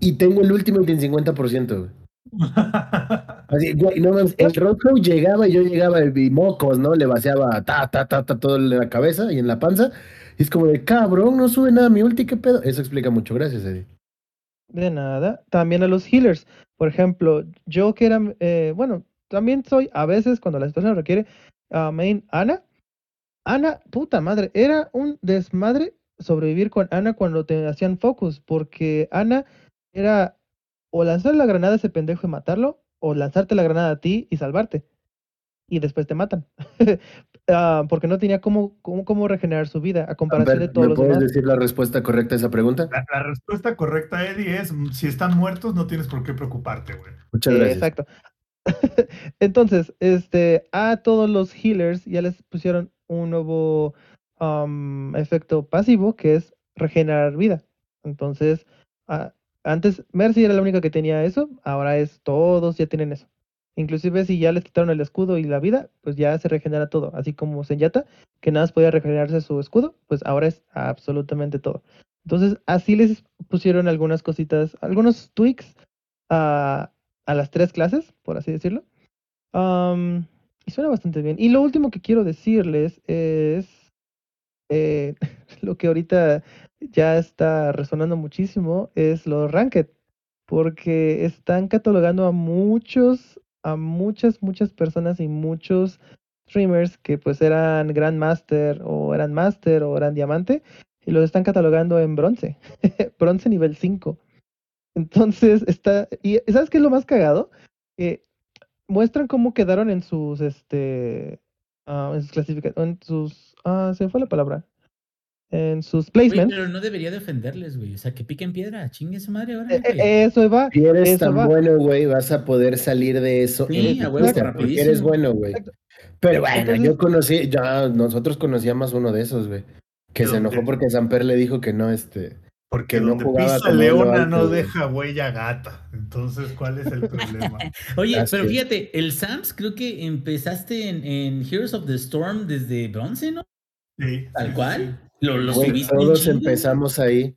y tengo el Ultimate en 50%. güey. (laughs) Así, güey, no mames, el Roadhog llegaba y yo llegaba y mocos, ¿no? Le vaciaba ta, ta, ta, ta, todo en la cabeza y en la panza. Y es como de, cabrón, no sube nada mi ulti, ¿qué pedo? Eso explica mucho, gracias, Eddie. De nada. También a los healers. Por ejemplo, yo que era, eh, bueno, también soy a veces cuando la situación requiere, ah, main Ana. Ana, puta madre, era un desmadre sobrevivir con Ana cuando te hacían focus, porque Ana era o lanzar la granada a ese pendejo y matarlo, o lanzarte la granada a ti y salvarte. Y después te matan. (laughs) Ah, porque no tenía cómo, cómo, cómo regenerar su vida a comparación de todos ¿Me los puedes demás. decir la respuesta correcta a esa pregunta? La, la respuesta correcta, Eddie, es si están muertos no tienes por qué preocuparte, güey. Muchas Eh, gracias. Exacto. (laughs) Entonces, este, a todos los healers ya les pusieron un nuevo um, efecto pasivo que es regenerar vida. Entonces, ah, antes Mercy era la única que tenía eso, ahora es todos ya tienen eso. Inclusive si ya les quitaron el escudo y la vida, pues ya se regenera todo. Así como Senyata, que nada más podía regenerarse su escudo, pues ahora es absolutamente todo. Entonces, así les pusieron algunas cositas, algunos tweaks a, las tres clases, por así decirlo. Y suena bastante bien. Y lo último que quiero decirles es eh, (laughs) lo que ahorita ya está resonando muchísimo, es los ranked, porque están catalogando a muchos, a muchas, muchas personas y muchos streamers que pues eran Grandmaster o eran Master o eran Diamante y los están catalogando en bronce, (laughs) bronce nivel 5. Entonces está, y ¿sabes qué es lo más cagado? Que muestran cómo quedaron en sus, este, ah, en sus clasificaciones, en sus, ah, se me fue la palabra, en sus placements. pero no debería de ofenderles, güey. O sea, que piquen piedra, chingue su madre ahora. Eh, eh, eso va. Si eres eso tan va. bueno, güey, vas a poder salir de eso. Sí, a huevo, eres bueno, güey. Pero bueno, Entonces- yo conocí, ya nosotros conocíamos uno de esos, güey. Que ¿De se enojó dónde? porque Samper le dijo que no, este, Porque no donde jugaba pisa leona alto, no güey. deja huella gata. Entonces, ¿cuál es el problema? (laughs) Oye, Así pero fíjate, el Sams creo que empezaste en, en Heroes of the Storm desde bronce, ¿no? Sí, Tal sí, cual. Lo, lo Güey, subiste un todos empezamos ahí.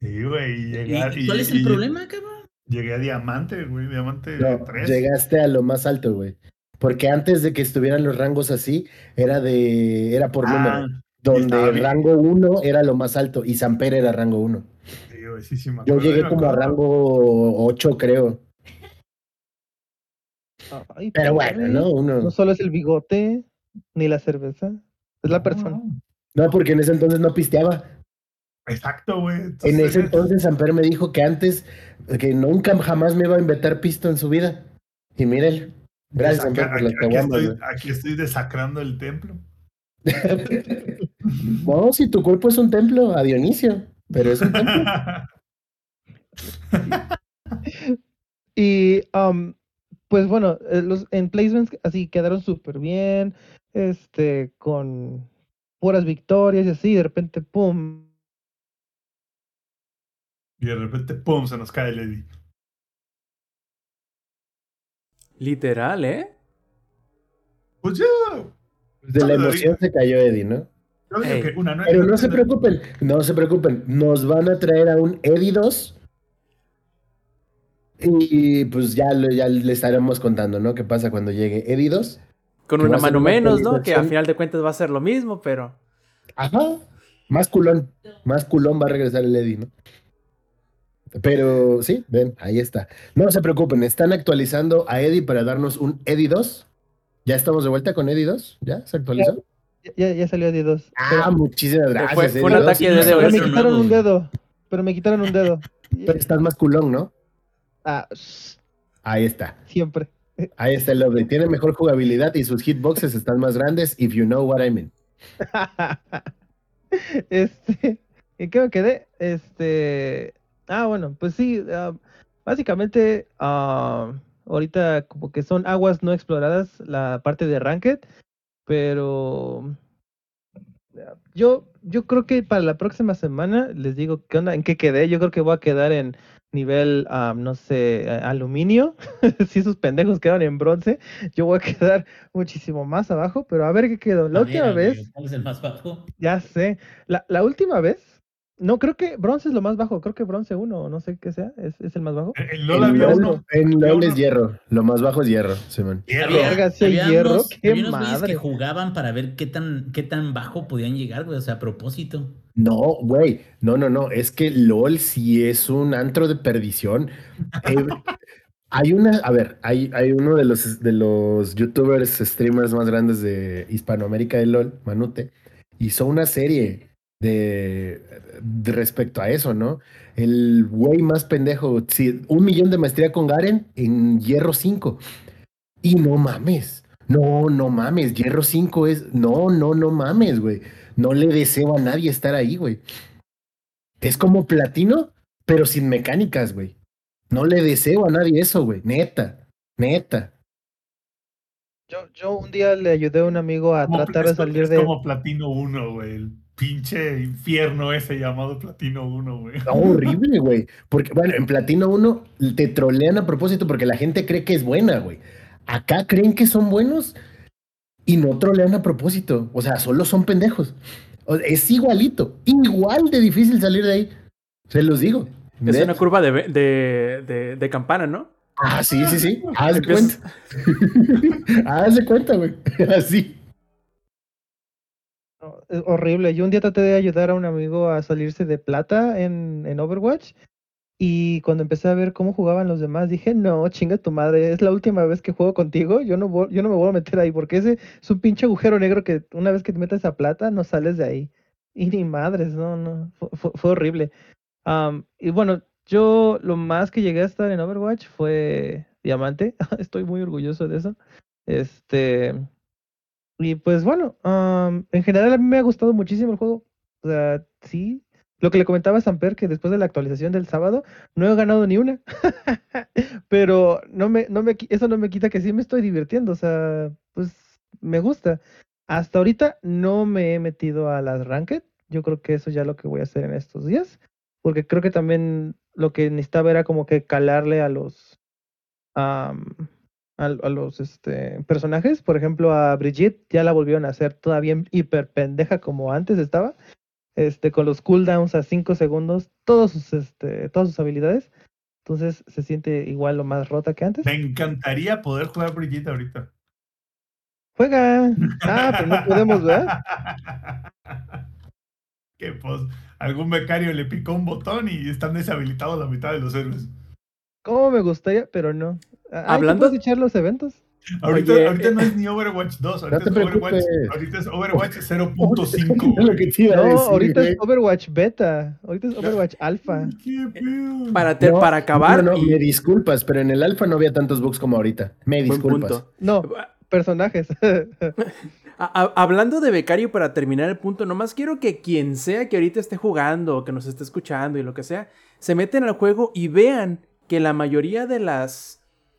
Sí, güey. Y ¿Y, llegar, y cuál es el problema, cabrón? Llegué a diamante, güey. Diamante No, 3. llegaste a lo más alto, güey. Porque antes de que estuvieran los rangos así, era de era por Ah, número. Donde rango 1 era lo más alto y Samper era rango 1. Sí, güey, sí, sí, me Yo llegué como a rango 8, creo. Ay, Pero bueno. ¿no? Uno. No solo es el bigote ni la cerveza, es la No, persona. no. No, porque en ese entonces no pisteaba. Exacto, güey. En ese entonces Samper me dijo que antes, que nunca jamás me iba a inventar pisto en su vida. Y mírenlo. Gracias, Samper, por las aquí, aquí estoy, aquí estoy desacrando el templo. (laughs) No, si tu cuerpo es un templo, a Dionisio. Pero es un templo. (laughs) Y um, pues bueno, eh, los en placements así quedaron súper bien, este, con puras victorias y así, de repente, ¡pum! y de repente, ¡pum! se nos cae el Eddie. Literal, ¿eh? Pues ya. De la emoción se cayó Eddie, ¿no? Que una Pero no se preocupen, no se preocupen. Nos van a traer a un Eddie 2. Y pues ya, lo- ya le estaremos contando, ¿no? ¿Qué pasa cuando llegue Eddie 2? Con una mano menos, ¿no? Que a final de cuentas va a ser lo mismo, pero. Ajá. Más culón. Más culón va a regresar el Eddie, ¿no? Pero sí, ven, ahí está. No se preocupen, están actualizando a Eddie para darnos un Eddie 2. ¿Ya estamos de vuelta con Eddie 2? ¿Ya se actualizó? Ya, ya salió de dos. Ah, muchísimas gracias. fue- Eddie fue un 2. ataque de Sí, Pero me quitaron nuevo. un dedo. Pero me quitaron un dedo. Pero estás más culón, ¿no? Ah, Ahí está. siempre. Ahí está el update. Tiene mejor jugabilidad y sus hitboxes están más grandes, if you know what I mean. (laughs) este, ¿en qué me quedé? Este, ah, bueno, pues sí, ah, básicamente, ah, ahorita como que son aguas no exploradas la parte de Ranked, pero yo, yo creo que para la próxima semana les digo qué onda, en qué quedé. Yo creo que voy a quedar en nivel, ah, no sé, a- aluminio. (laughs) si esos pendejos quedan en bronce, yo voy a quedar muchísimo más abajo, pero a ver qué quedó. La A ver, última amigo, vez. ¿Cuál es el más bajo? Ya sé. La, la última vez, no creo que bronce es lo más bajo, creo que bronce 1, o no sé qué sea, es, es el más bajo. En- En LOL había en uno. LOL, en había LOL uno- es hierro. Lo más bajo es hierro, Simón. Hierro. Había, hierro, unos, qué había unos madre. que jugaban para ver qué tan, qué tan bajo podían llegar, güey. O sea, a propósito. No, güey. No, no, no. Es que LOL sí es un antro de perdición. Eh, (laughs) hay una, a ver, hay, hay uno de los, de los youtubers, streamers más grandes de Hispanoamérica de LOL, Manute, hizo una serie de, de respecto a eso, ¿no? El güey más pendejo, sí, un millón de maestría con Garen en Hierro 5. Y no mames. No, no mames. Hierro 5 es. No, no, no mames, güey. No le deseo a nadie estar ahí, güey. Es como platino, pero sin mecánicas, güey. No le deseo a nadie eso, güey. Neta, neta. Yo, yo un día le ayudé a un amigo a Como- tratar de es- salir es de... como Platino 1, güey. Pinche infierno ese llamado Platino 1, güey. No, horrible, güey. Porque, bueno, en Platino 1 te trolean a propósito porque la gente cree que es buena, güey. Acá creen que son buenos y no trolean a propósito. O sea, solo son pendejos. O- Es igualito, igual de difícil salir de ahí. Se los digo. Es una curva de, ve- de, de, de campana, ¿no? Ah, sí, sí, sí. Haz de cuenta. (laughs) Haz de cuenta, güey. (laughs) Así. Es horrible. Yo un día traté de ayudar a un amigo a salirse de plata en, en Overwatch y cuando empecé a ver cómo jugaban los demás dije, no, chinga tu madre, es la última vez que juego contigo, yo no, yo no me voy a meter ahí porque ese es un pinche agujero negro que una vez que te metes a plata no sales de ahí. Y ni madres, no, no, fue, fue- horrible. Am, y bueno, yo lo más que llegué a estar en Overwatch fue diamante, (laughs) estoy muy orgulloso de eso. Este, y pues bueno, am, en general a mí me ha gustado muchísimo el juego. O sea, sí. Lo que le comentaba a Samper, que después de la actualización del sábado, no he ganado ni una. (laughs) Pero no me, no me, eso no me quita que sí me estoy divirtiendo. O sea, pues me gusta. Hasta ahorita no me he metido a las ranked. Yo creo que eso ya es lo que voy a hacer en estos días. porque creo que también lo que necesitaba era como que calarle a los am, a, a los este, personajes. Por ejemplo, a Brigitte ya la volvieron a hacer todavía hiper pendeja como antes estaba. Este, con los cooldowns a 5 segundos, todos sus, este, todas sus habilidades. Entonces se siente igual o más rota que antes. Me encantaría poder jugar Brigitte ahorita. Juega. Ah, pero no podemos, ¿verdad? (laughs) que pues algún becario le picó un botón y están deshabilitados la mitad de los héroes. ¿Cómo me gustaría? Pero no. Ah, ¿te Hablando- puedes echar los eventos? Ahorita, Oye, ahorita eh, no es ni Overwatch 2, ahorita, es, (laughs) Overwatch, ahorita es Overwatch 0.5. Es lo güey. que te iba a No, decir, ahorita güey. es Overwatch Beta. Ahorita es Overwatch Alpha. ¿Qué pedo? Para, te- No, para acabar. No, no, y- me disculpas, pero en el alfa no había tantos bugs como ahorita. Me disculpas. punto. No, personajes. (laughs) Hablando de becario para terminar el punto, nomás quiero que quien sea que ahorita esté jugando o que nos esté escuchando y lo que sea, se meten al juego y vean que la mayoría de las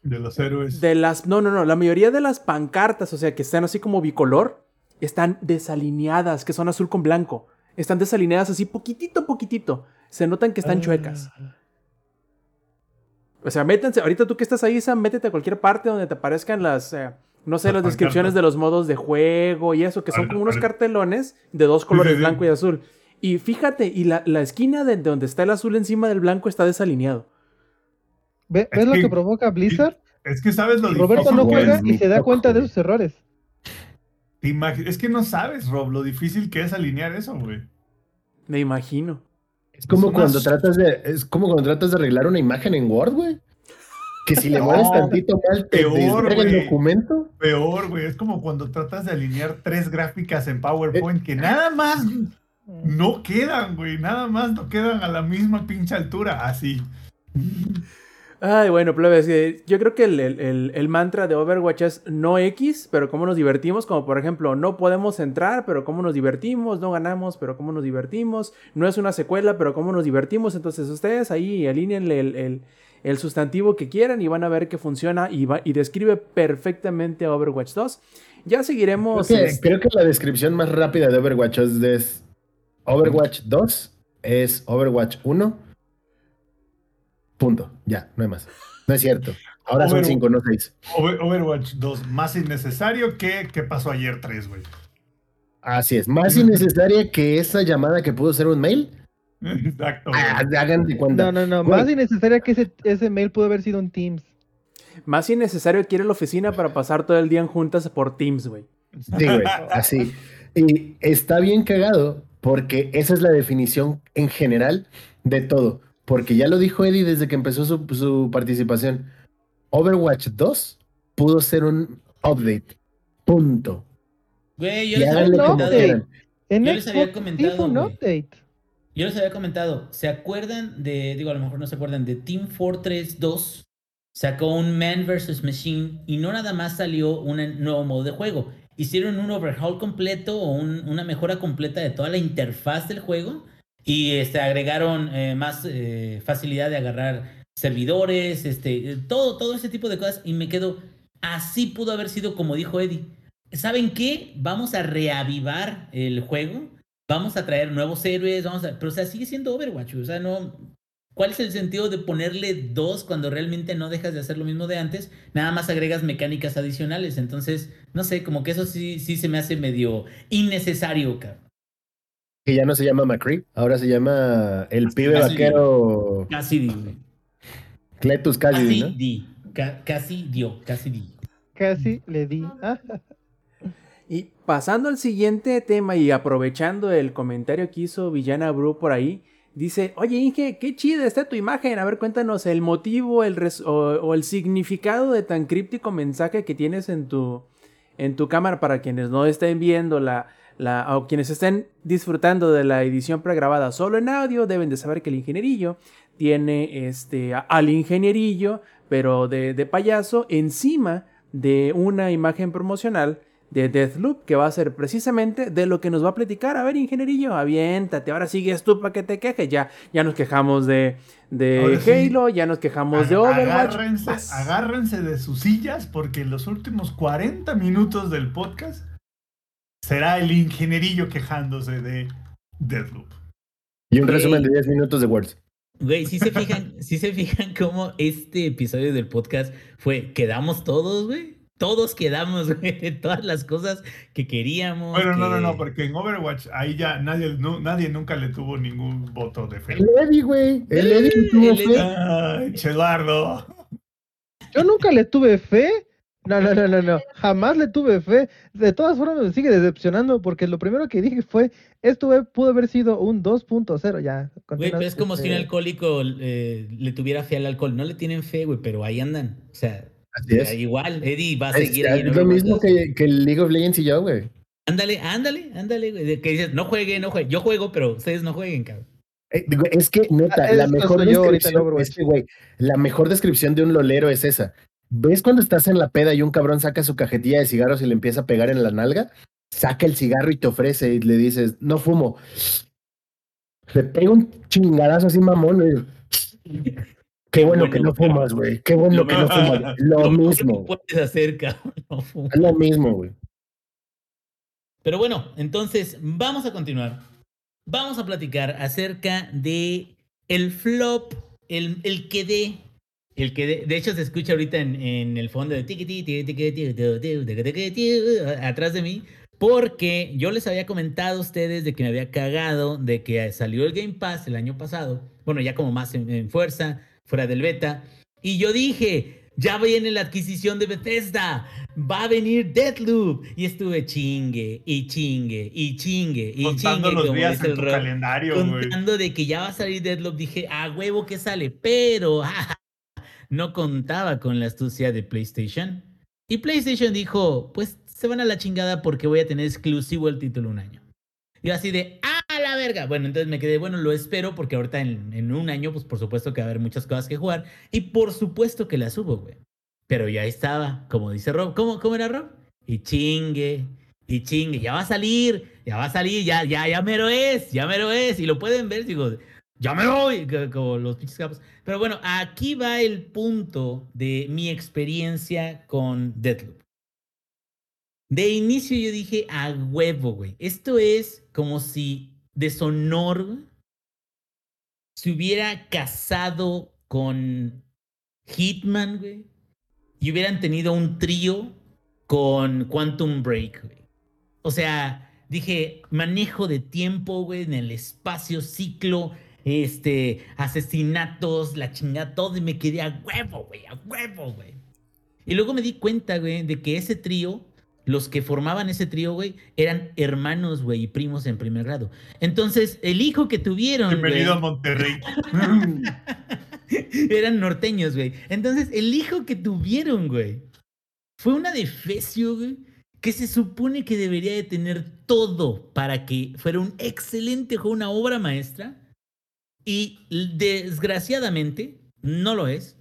De los héroes. de las no, no, no, la mayoría de las pancartas, o sea, que están así como bicolor, están desalineadas, que son azul con blanco. Están desalineadas así poquitito poquitito. Se notan que están chuecas. O sea, métanse, ahorita tú que estás ahí, Sam, métete a cualquier parte donde te aparezcan las, eh, no sé, Las las descripciones de los modos de juego y eso, que son Al- como unos cartelones de dos colores, sí, sí. blanco y azul. Y fíjate, y la, la esquina de, de donde está el azul encima del blanco está desalineado. ¿Ve- Es ¿Ves lo que- que provoca Blizzard? Es que sabes lo Roberto difícil, no juega y se da cuenta de sus errores. Es que no sabes, Rob, lo difícil que es alinear eso, güey. Me imagino. Es como Es una cuando tratas de, es como cuando tratas de arreglar una imagen en Word, güey. Que si le (laughs) No, mueves tantito mal, te peor, el documento. Peor, güey. Es como cuando tratas de alinear tres gráficas en PowerPoint que nada más no quedan, güey. Nada más no quedan a la misma pinche altura. Así. Ay, bueno, plebes, yo creo que el, el- el- mantra de Overwatch es no X, pero cómo nos divertimos, como por ejemplo, no podemos entrar, pero cómo nos divertimos, no ganamos, pero cómo nos divertimos, no es una secuela, pero cómo nos divertimos, entonces ustedes ahí alínenle el, el- el sustantivo que quieran y van a ver que funciona y, va- y describe perfectamente a Overwatch 2. Ya Creo seguiremos... que, este, creo que la descripción más rápida de Overwatch es, de- es Overwatch 2 es Overwatch 1. Punto. Ya, no hay más. No es cierto. Ahora son. 5, no 6. Over- Overwatch 2, más innecesario que ¿qué pasó ayer 3, güey. Así es. Más innecesaria que esa llamada que pudo ser un mail. Exacto. Ah, hagan de cuenta. No, no, no. Güey, Más innecesaria que ese, ese mail pudo haber sido un Teams. Más innecesario quiere la oficina para pasar todo el día en juntas por Teams, güey. Sí, güey, así. Y está bien cagado porque esa es la definición en general de todo. Porque ya lo dijo Eddie desde que empezó su, su participación. Overwatch 2 pudo ser un update. Punto. Güey, yo les había comentado. update. quieran. En Yo les había comentado, un update. Yo les había comentado, ¿se acuerdan de, digo, a lo mejor no se acuerdan, de Team Fortress 2? Sacó un Man vs. Machine y no nada más salió un nuevo modo de juego. Hicieron un overhaul completo o un- una mejora completa de toda la interfaz del juego y este, agregaron eh, más eh, facilidad de agarrar servidores, este, eh, todo, todo ese tipo de cosas y me quedo, así pudo haber sido como dijo Eddie. ¿Saben qué? Vamos a reavivar el juego vamos a traer nuevos héroes, vamos a... Pero o sea, sigue siendo Overwatch, o sea, no... ¿Cuál es el sentido de ponerle dos cuando realmente no dejas de hacer lo mismo de antes? Nada más agregas mecánicas adicionales. Entonces, no sé, como que eso sí, sí se me hace medio innecesario, cabrón. Que ya no se llama McCree, ahora se llama el pibe vaquero Casi di, güey. Cletus Casi Cassidy, ¿no? di. Ca- casi dio, casi di. Casi le di. (laughs) Y pasando al siguiente tema y aprovechando el comentario que hizo Villana Bru por ahí, dice, oye Inge, qué chida está tu imagen, a ver cuéntanos el motivo el res- o, o el significado de tan críptico mensaje que tienes en tu, en tu cámara para quienes no estén viendo la, la, o quienes estén disfrutando de la edición pregrabada solo en audio, deben de saber que el ingenierillo tiene este, al ingenierillo, pero de, de payaso, encima de una imagen promocional de Deathloop, que va a ser precisamente de lo que nos va a platicar. A ver, ingenierillo, aviéntate, ahora sigues tú para que te quejes. Ya, ya nos quejamos de, de sí. Halo, ya nos quejamos de Overwatch. Agárrense, agárrense de sus sillas porque en los últimos 40 minutos del podcast será el ingenierillo quejándose de Deathloop. Y un resumen de 10 minutos de Words. Güey, si se fijan, (laughs) si se fijan cómo este episodio del podcast fue, quedamos todos, güey. Todos quedamos, (laughs) güey, de todas las cosas que queríamos. Bueno, no, no, no, porque en Overwatch ahí ya nadie, nadie nunca le tuvo ningún voto de fe. El Eddie, güey. El Eddie tuvo El fe. Eddie. Ay, Chedardo. Yo nunca le tuve fe. No, no, no, no, no. Jamás le tuve fe. De todas formas me sigue decepcionando porque lo primero que dije fue, esto pudo haber sido un 2.0. Ya. Güey, pero es como si un este, alcohólico eh, le tuviera fe al alcohol. No le tienen fe, güey, pero ahí andan. O sea, Así es. igual, Eddie va a Es, seguir ahí. en es lo mismo 2. que, que el League of Legends y yo, güey. Ándale, ándale, ándale, güey. Que dices, no juegue, no juegue. Yo juego, pero ustedes no jueguen, cabrón. Eh, güey, Es que, neta, Ah, la mejor yo Overwatch. es que, güey, la mejor descripción de un lolero es esa. ¿Ves cuando estás en la peda y un cabrón saca su cajetilla de cigarros y le empieza a pegar en la nalga? Saca el cigarro y te ofrece y le dices, no fumo. Le pega un chingadazo así mamón. Qué bueno Bueno, que no fumas, güey. Qué bueno Lo que no fumas. (laughs) Lo mismo. que puedes hacer, cabrón. no lo mismo, güey. Pero bueno, entonces vamos a continuar. Vamos a platicar acerca de el flop, el, el que de. El que de, de, hecho se escucha ahorita en, en el fondo de tiquiti, tiquiti, tiquiti, atrás de mí, porque yo les había comentado a ustedes de que me había cagado de que salió el Game Pass el año pasado, bueno, ya como más en, en fuerza, fuera del beta, y yo dije, ya viene la adquisición de Bethesda, va a venir Deathloop. Y estuve chingue, y chingue, y chingue, y contando chingue. Los días en tu calendario, contando wey. de que ya va a salir Deathloop, dije, a huevo que sale, pero, ah, no contaba con la astucia de PlayStation. Y PlayStation dijo, pues se van a la chingada porque voy a tener exclusivo el título un año. Y así de, ¡ah, la verga! Bueno, entonces me quedé, bueno, lo espero porque ahorita en, un año, pues por supuesto que va a haber muchas cosas que jugar. Y por supuesto que la subo, güey. Pero ya estaba, como dice Rob. ¿Cómo, cómo era Rob? Y chingue, y chingue, ya va a salir, ya va a salir, ya, ya, ya mero es, ya mero es. Y lo pueden ver, digo, ya me voy, co- como los pinches capos. Pero bueno, aquí va el punto de mi experiencia con Deathloop. De inicio yo dije, a huevo, güey. Esto es como si Deshonor se hubiera casado con Hitman, güey. Y hubieran tenido un trío con Quantum Break, güey. O sea, dije, manejo de tiempo, güey, en el espacio, ciclo, este, asesinatos, la chingada, todo, y me quedé a huevo, güey, a huevo, güey. Y luego me di cuenta, güey, de que ese trío, los que formaban ese trío, güey, eran hermanos, güey, y primos en primer grado. Entonces, el hijo que tuvieron, Bienvenido a Monterrey. (laughs) eran norteños, güey. Entonces, el hijo que tuvieron, güey, fue una defecio, güey, que se supone que debería de tener todo para que fuera un excelente juego, una obra maestra. Y desgraciadamente, no lo es.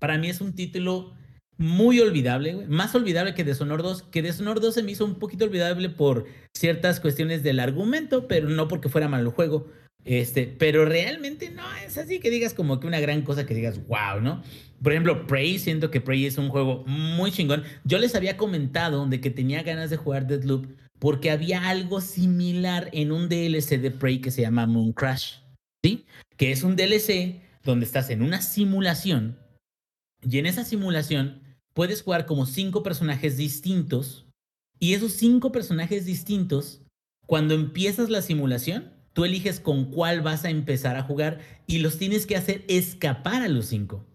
Para mí es un título muy olvidable. Más olvidable que Deshonor 2. Que Deshonor 2 se me hizo un poquito olvidable por ciertas cuestiones del argumento, pero no porque fuera mal el juego. Este, pero realmente no es así que digas como que una gran cosa que digas, wow, ¿no? Por ejemplo, Prey, siento que Prey es un juego muy chingón. Yo les había comentado de que tenía ganas de jugar Deadloop porque había algo similar en un DLC de Prey que se llama Moon Crash, ¿sí? Que es un DLC donde estás en una simulación y en esa simulación puedes jugar como cinco personajes distintos y esos cinco personajes distintos, cuando empiezas la simulación, tú eliges con cuál vas a empezar a jugar y los tienes que hacer escapar a los cinco.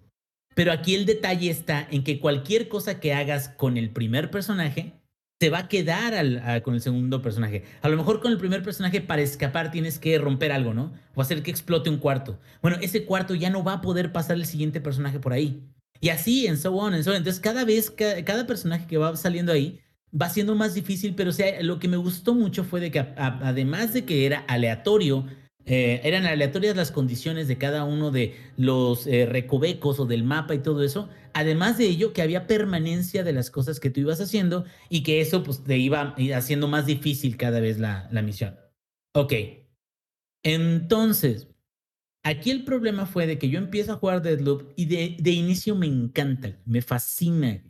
Pero aquí el detalle está en que cualquier cosa que hagas con el primer personaje te va a quedar al- a- con el segundo personaje. A lo mejor con el primer personaje para escapar tienes que romper algo, ¿no? O hacer que explote un cuarto. Bueno, ese cuarto ya no va a poder pasar el siguiente personaje por ahí. Y así, en so on, en so on. Entonces, cada vez, ca- cada, personaje que va saliendo ahí va siendo más difícil, pero o sea, lo que me gustó mucho fue de que a- a- además de que era aleatorio, eh, eran aleatorias las condiciones de cada uno de los eh, recovecos o del mapa y todo eso. Además de ello, que había permanencia de las cosas que tú ibas haciendo y que eso pues te iba haciendo más difícil cada vez la, la misión. Ok. Entonces, aquí el problema fue de que yo empiezo a jugar Deadloop y de, de inicio me encanta, me fascina.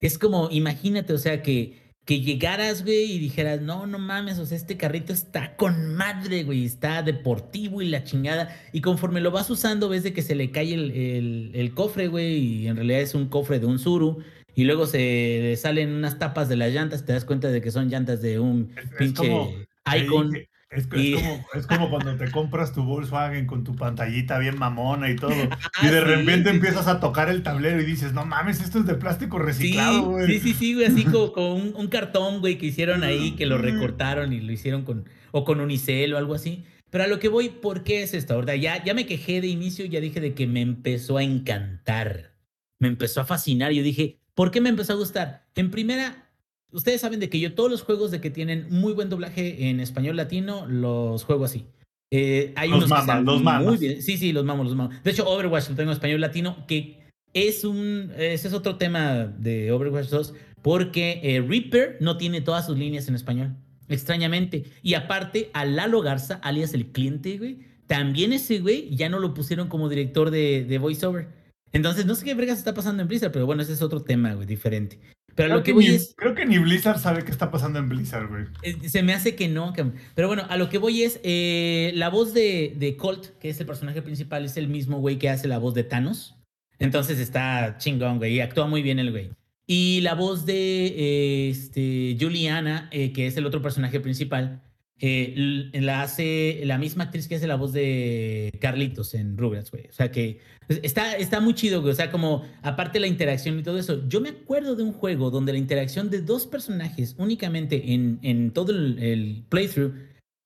Es como, imagínate, o sea, que que llegaras, güey, y dijeras, no, no mames, o sea, este carrito está con madre, güey, está deportivo y la chingada. Y conforme lo vas usando, ves de que se le cae el, el- el cofre, güey, y en realidad es un cofre de un Zuru. Y luego se le salen unas tapas de las llantas, te das cuenta de que son llantas de un Es- es pinche como- Icon. Es, como, es como cuando te compras tu Volkswagen con tu pantallita bien mamona y todo. (laughs) Ah, y de sí, repente sí, empiezas a tocar el tablero y dices, no mames, esto es de plástico reciclado, güey. sí, sí, sí, güey, así (laughs) como con un, un cartón, güey, que hicieron ahí, que lo recortaron y lo hicieron con, o con unicel o algo así. Pero a lo que voy, ¿por qué es esto? ¿Verdad? Ya, ya me quejé de inicio, ya dije de que me empezó a encantar, me empezó a fascinar. Yo dije, ¿por qué me empezó a gustar? En primera, ustedes saben de que yo todos los juegos de que tienen muy buen doblaje en español latino, los juego así. Eh, hay Los unos que mamas, los muy bien. Sí, sí, los mamos, los mamos. De hecho, Overwatch lo tengo en español latino, que es un, ese es otro tema de Overwatch 2, porque eh, Reaper no tiene todas sus líneas en español, extrañamente. Y aparte, a Lalo Garza, alias el cliente, güey, también ese güey ya no lo pusieron como director de, de voiceover. Entonces, no sé qué vergas está pasando en Blizzard, pero bueno, ese es otro tema, güey, diferente. Pero a Creo lo que, que voy ni, es... creo que ni Blizzard sabe qué está pasando en Blizzard, güey. Eh, Se me hace que no. Pero bueno, a lo que voy es, eh, la voz de, de Colt, que es el personaje principal, es el mismo güey que hace la voz de Thanos. Entonces está chingón, güey, y actúa muy bien el güey. Y la voz de eh, este, Juliana, eh, que es el otro personaje principal, eh, la hace la misma actriz que hace la voz de Carlitos en Rugrats, güey. O sea que está, está muy chido, güey. O sea, como aparte la interacción y todo eso. Yo me acuerdo de un juego donde la interacción de dos personajes únicamente en, en todo el, playthrough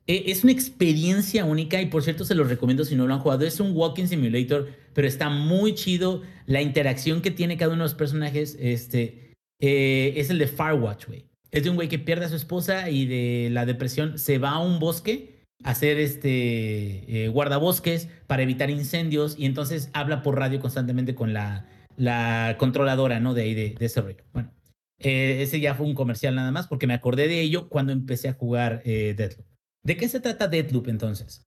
eh, es una experiencia única y por cierto se los recomiendo si no lo han jugado. Es un walking simulator, pero está muy chido. La interacción que tiene cada uno de los personajes este, eh, es el de Firewatch, güey. Es de un güey que pierde a su esposa y de la depresión se va a un bosque hacer este eh, guardabosques para evitar incendios y entonces habla por radio constantemente con la, la controladora, ¿no? De ahí, de, ese rollo. Bueno, eh, ese ya fue un comercial nada más porque me acordé de ello cuando empecé a jugar eh, Deathloop. ¿De qué se trata Deathloop entonces?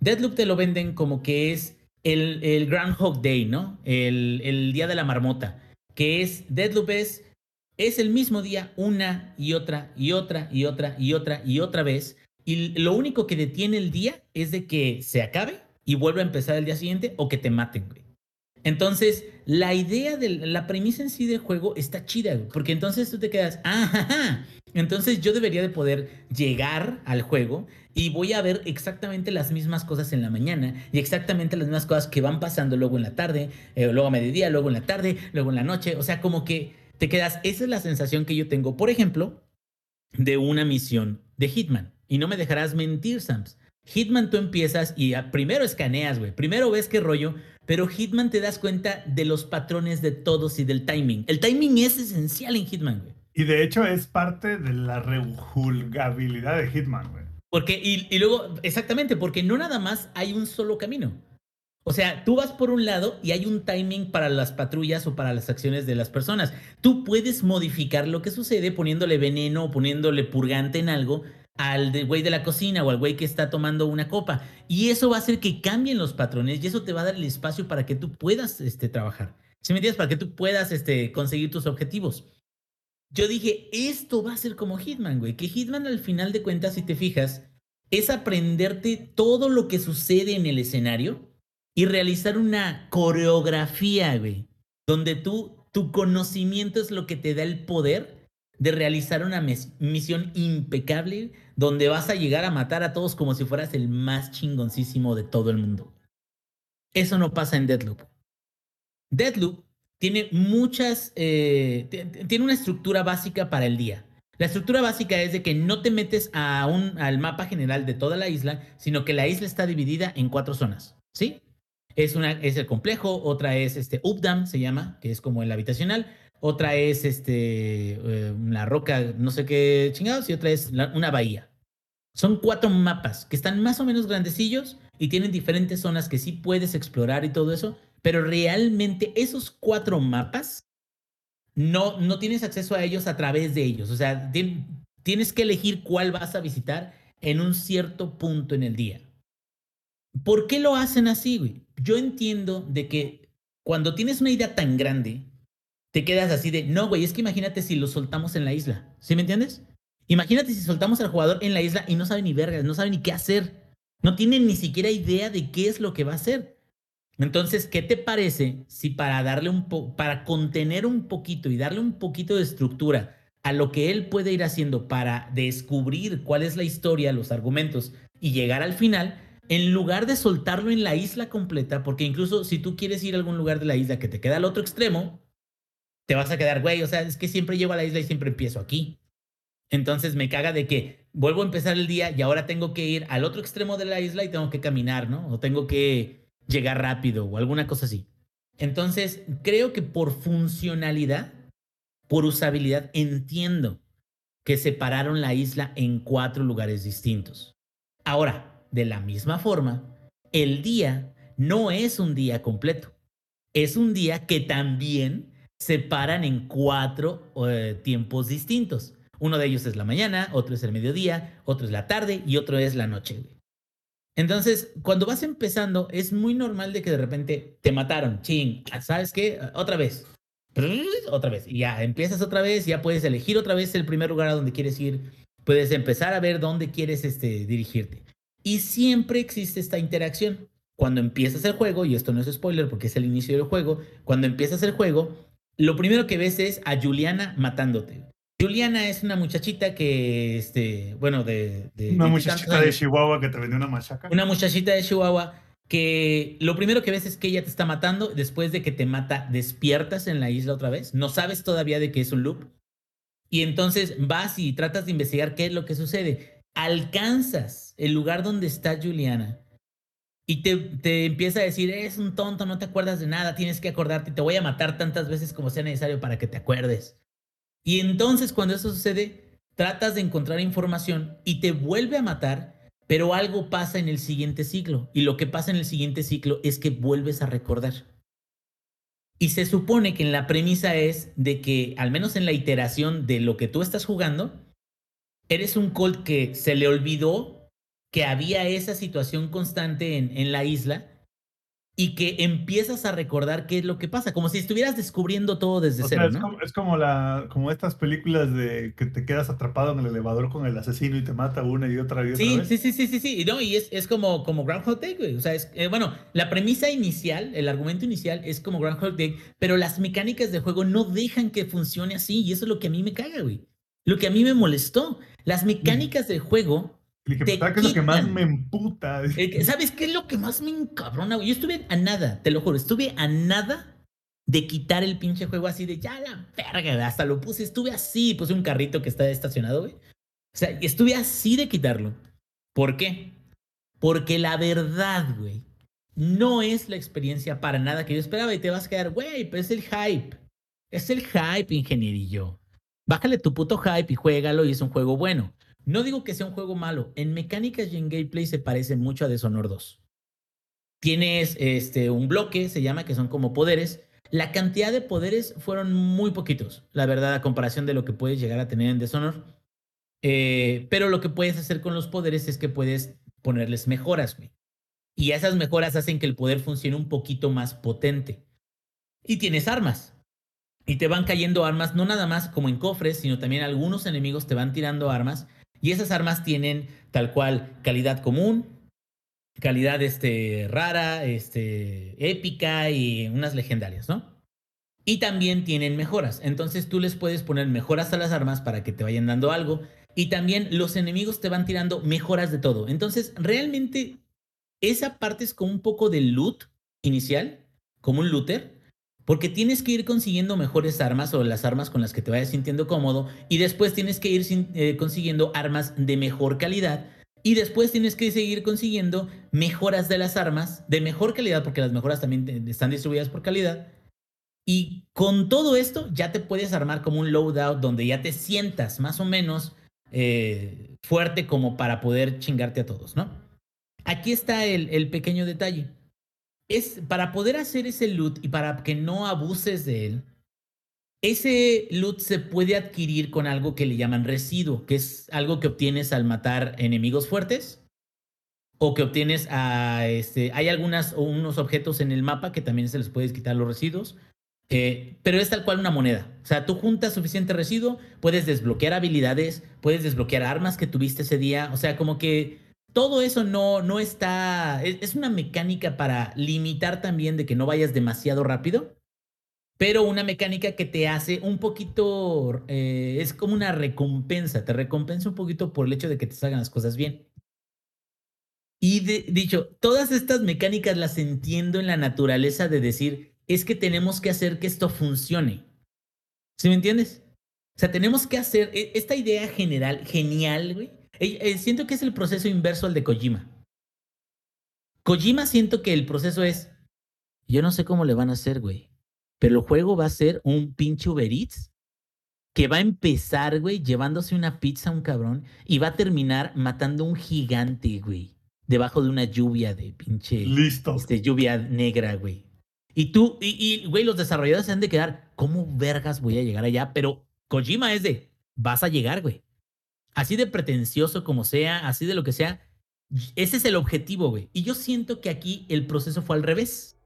Deathloop te lo venden como que es el, el Groundhog Day, ¿no? El, el día de la marmota. Que es, Deathloop es, es el mismo día una y otra y otra y otra y otra y otra vez. Y lo único que detiene el día es de que se acabe y vuelva a empezar el día siguiente o que te maten. Entonces, la idea de la premisa en sí del juego está chida, porque entonces tú te quedas, ah, ja". entonces yo debería de poder llegar al juego y voy a ver exactamente las mismas cosas en la mañana y exactamente las mismas cosas que van pasando luego en la tarde, eh, luego a mediodía, luego en la tarde, luego en la noche, o sea, como que te quedas, esa es la sensación que yo tengo, por ejemplo, de una misión de Hitman. Y no me dejarás mentir, Sams. Hitman tú empiezas y ah, primero escaneas, güey. Primero ves qué rollo, pero Hitman te das cuenta de los patrones de todos y del timing. El timing es esencial en Hitman, güey. Y de hecho es parte de la rejugabilidad de Hitman, güey. Porque, y, y luego, exactamente, porque no nada más hay un solo camino. O sea, tú vas por un lado y hay un timing para las patrullas o para las acciones de las personas. Tú puedes modificar lo que sucede poniéndole veneno o poniéndole purgante en algo al güey de la cocina o al güey que está tomando una copa. Y eso va a hacer que cambien los patrones y eso te va a dar el espacio para que tú puedas este, trabajar. ¿Sí me entiendes? Para que tú puedas este, conseguir tus objetivos. Yo dije, esto va a ser como Hitman, güey. Que Hitman al final de cuentas, si te fijas, es aprenderte todo lo que sucede en el escenario y realizar una coreografía, güey. Donde tú, tu conocimiento es lo que te da el poder de realizar una misión impecable donde vas a llegar a matar a todos como si fueras el más chingoncísimo de todo el mundo. Eso no pasa en Deadloop. Deadloop tiene muchas, eh, tiene una estructura básica para el día. La estructura básica es de que no te metes a un, al mapa general de toda la isla, sino que la isla está dividida en cuatro zonas, ¿sí? Es, una, es el complejo, otra es este Updam, se llama, que es como el habitacional, otra es este, eh, la roca, no sé qué chingados, y otra es una bahía. Son cuatro mapas que están más o menos grandecillos y tienen diferentes zonas que sí puedes explorar y todo eso, pero realmente esos cuatro mapas no, no tienes acceso a ellos a través de ellos. O sea, tien- tienes que elegir cuál vas a visitar en un cierto punto en el día. ¿Por qué lo hacen así, güey? Yo entiendo de que cuando tienes una idea tan grande, te quedas así de, no, güey, es que imagínate si lo soltamos en la isla. ¿Sí me entiendes? Imagínate si soltamos al jugador en la isla y no sabe ni vergas, no sabe ni qué hacer. No tiene ni siquiera idea de qué es lo que va a hacer. Entonces, ¿qué te parece si para darle un po para contener un poquito y darle un poquito de estructura a lo que él puede ir haciendo para descubrir cuál es la historia, los argumentos y llegar al final, en lugar de soltarlo en la isla completa, porque incluso si tú quieres ir a algún lugar de la isla que te queda al otro extremo, te vas a quedar, güey, o sea, es que siempre llego a la isla y siempre empiezo aquí. Entonces me caga de que vuelvo a empezar el día y ahora tengo que ir al otro extremo de la isla y tengo que caminar, ¿no? O tengo que llegar rápido o alguna cosa así. Entonces, creo que por funcionalidad, por usabilidad, entiendo que separaron la isla en cuatro lugares distintos. Ahora, de la misma forma, el día no es un día completo. Es un día que también separan en cuatro eh, tiempos distintos. Uno de ellos es la mañana, otro es el mediodía, otro es la tarde y otro es la noche. Entonces, cuando vas empezando, es muy normal de que de repente te mataron. Ching, ¿sabes qué? Otra vez. Otra vez. Y ya empiezas otra vez, ya puedes elegir otra vez el primer lugar a donde quieres ir. Puedes empezar a ver dónde quieres este, dirigirte. Y siempre existe esta interacción. Cuando empiezas el juego, y esto no es spoiler porque es el inicio del juego, cuando empiezas el juego, lo primero que ves es a Juliana matándote. Juliana es una muchachita que, este, bueno, de... de Una de muchachita de. Chihuahua que te vendió una machaca. Una muchachita de Chihuahua que lo primero que ves es que ella te está matando, después de que te mata, despiertas en la isla otra vez, no sabes todavía de que es un loop, y entonces vas y tratas de investigar qué es lo que sucede. Alcanzas el lugar donde está Juliana y te, te empieza a decir, es un tonto, no te acuerdas de nada, tienes que acordarte, te voy a matar tantas veces como sea necesario para que te acuerdes. Y entonces cuando eso sucede, tratas de encontrar información y te vuelve a matar, pero algo pasa en el siguiente ciclo. Y lo que pasa en el siguiente ciclo es que vuelves a recordar. Y se supone que en la premisa es de que, al menos en la iteración de lo que tú estás jugando, eres un Colt que se le olvidó que había esa situación constante en, en la isla y que empiezas a recordar qué es lo que pasa, como si estuvieras descubriendo todo desde O sea, cero, es, ¿no? como, es como la, como estas películas de que te quedas atrapado en el elevador con el asesino y te mata una y otra y otra Sí, vez. sí, sí, sí, sí, sí. Y No, y es, es como, como Groundhog Day, güey. O sea, es, eh, bueno, la premisa inicial, el argumento inicial es como Groundhog Day, pero las mecánicas de juego no dejan que funcione así. Y eso es lo que a mí me caga, güey. Lo que a mí me molestó. Las mecánicas del juego Que te ¿sabes qué es lo que más me emputa. Que- (laughs) ¿Sabes qué es lo que más me encabrona, güey? Yo estuve a nada, te lo juro, estuve a nada de quitar el pinche juego así de ya la verga, hasta lo puse, estuve así, puse un carrito que está estacionado, güey. O sea, estuve así de quitarlo. ¿Por qué? Porque la verdad, güey, no es la experiencia para nada que yo esperaba y te vas a quedar, güey, pero es el hype. Es el hype, ingenierillo. Bájale tu puto hype y juégalo y es un juego bueno. No digo que sea un juego malo. En mecánicas y en gameplay se parece mucho a Dishonor 2. Tienes este, un bloque, se llama, que son como poderes. La cantidad de poderes fueron muy poquitos, la verdad, a comparación de lo que puedes llegar a tener en Dishonor. Eh, pero lo que puedes hacer con los poderes es que puedes ponerles mejoras, güey. Y esas mejoras hacen que el poder funcione un poquito más potente. Y tienes armas. Y te van cayendo armas, no nada más como en cofres, sino también algunos enemigos te van tirando armas. Y esas armas tienen tal cual calidad común, calidad este, rara, este, épica y unas legendarias, ¿no? Y también tienen mejoras. Entonces tú les puedes poner mejoras a las armas para que te vayan dando algo. Y también los enemigos te van tirando mejoras de todo. Entonces realmente esa parte es como un poco de loot inicial, como un looter. Porque tienes que ir consiguiendo mejores armas o las armas con las que te vayas sintiendo cómodo. Y después tienes que ir eh, consiguiendo armas de mejor calidad. Y después tienes que seguir consiguiendo mejoras de las armas de mejor calidad, porque las mejoras también están distribuidas por calidad. Y con todo esto ya te puedes armar como un loadout donde ya te sientas más o menos eh, fuerte como para poder chingarte a todos, ¿no? Aquí está el pequeño detalle. Es para poder hacer ese loot y para que no abuses de él, ese loot se puede adquirir con algo que le llaman residuo, que es algo que obtienes al matar enemigos fuertes o que obtienes a este hay algunas o unos objetos en el mapa que también se les puedes quitar los residuos Eh, pero es tal cual una moneda. O sea, tú juntas suficiente residuo, puedes desbloquear habilidades, puedes desbloquear armas que tuviste ese día. O sea, como que todo eso no, no está. Es, una mecánica para limitar también de que no vayas demasiado rápido. Pero una mecánica que te hace un poquito. eh, es como una recompensa. Te recompensa un poquito por el hecho de que te salgan las cosas bien. Y dicho, todas estas mecánicas las entiendo en la naturaleza de decir, es que tenemos que hacer que esto funcione. ¿Sí me entiendes? O sea, tenemos que hacer e- esta idea general, genial, güey. Eh, siento que es el proceso inverso al de Kojima. Kojima siento que el proceso es, yo no sé cómo le van a hacer, güey, pero el juego va a ser un pinche Uber Eats que va a empezar, güey, llevándose una pizza a un cabrón y va a terminar matando a un gigante, güey, debajo de una lluvia de pinche Listo. este, lluvia negra, güey. Y tú, y, y, güey, los desarrolladores se han de quedar, ¿cómo vergas voy a llegar allá? Pero Kojima es de, vas a llegar, güey. Así de pretencioso como sea, así de lo que sea, ese es el objetivo, güey. Y yo siento que aquí el proceso fue al revés.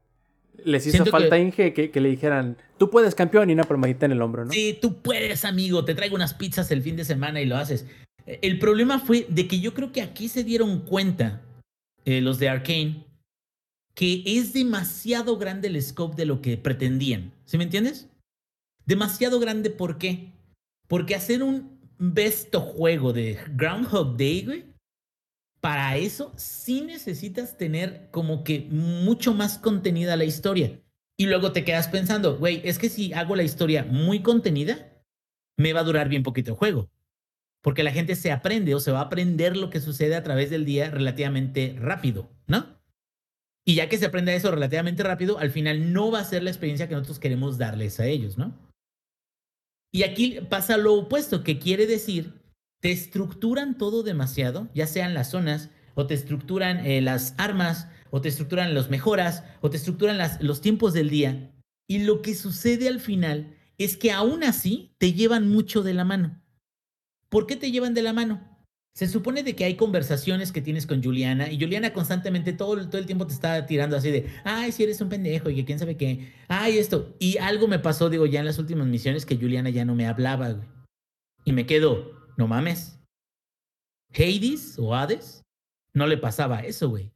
Les hizo Siento falta que- Inge que, que le dijeran, tú puedes campeón y una palmadita en el hombro, ¿no? Sí, tú puedes, amigo, te traigo unas pizzas el fin de semana y lo haces. Eh, El problema fue de que yo creo que aquí se dieron cuenta eh, los de Arkane que es demasiado grande el scope de lo que pretendían. ¿Sí me entiendes? Demasiado grande, ¿por qué? Porque hacer un besto juego de Groundhog Day, güey, para eso sí necesitas tener como que mucho más contenida la historia. Y luego te quedas pensando, güey, es que si hago la historia muy contenida, me va a durar bien poquito el juego. Porque la gente se aprende o se va a aprender lo que sucede a través del día relativamente rápido, ¿no? Y ya que se aprende eso relativamente rápido, al final no va a ser la experiencia que nosotros queremos darles a ellos, ¿no? Y aquí pasa lo opuesto, que quiere decir, te estructuran todo demasiado, ya sean las zonas, o te estructuran eh, las armas, o te estructuran los mejoras, o te estructuran las- los tiempos del día. Y lo que sucede al final es que aún así te llevan mucho de la mano. ¿Por qué te llevan de la mano? Se supone de que hay conversaciones que tienes con Juliana y Juliana constantemente todo, todo el tiempo te está tirando así de, ay, si eres un pendejo y que quién sabe qué, ay, esto. Y algo me pasó, digo, ya en las últimas misiones que Juliana ya no me hablaba, güey. Y me quedo, no mames. Hades o Hades no le pasaba eso, güey.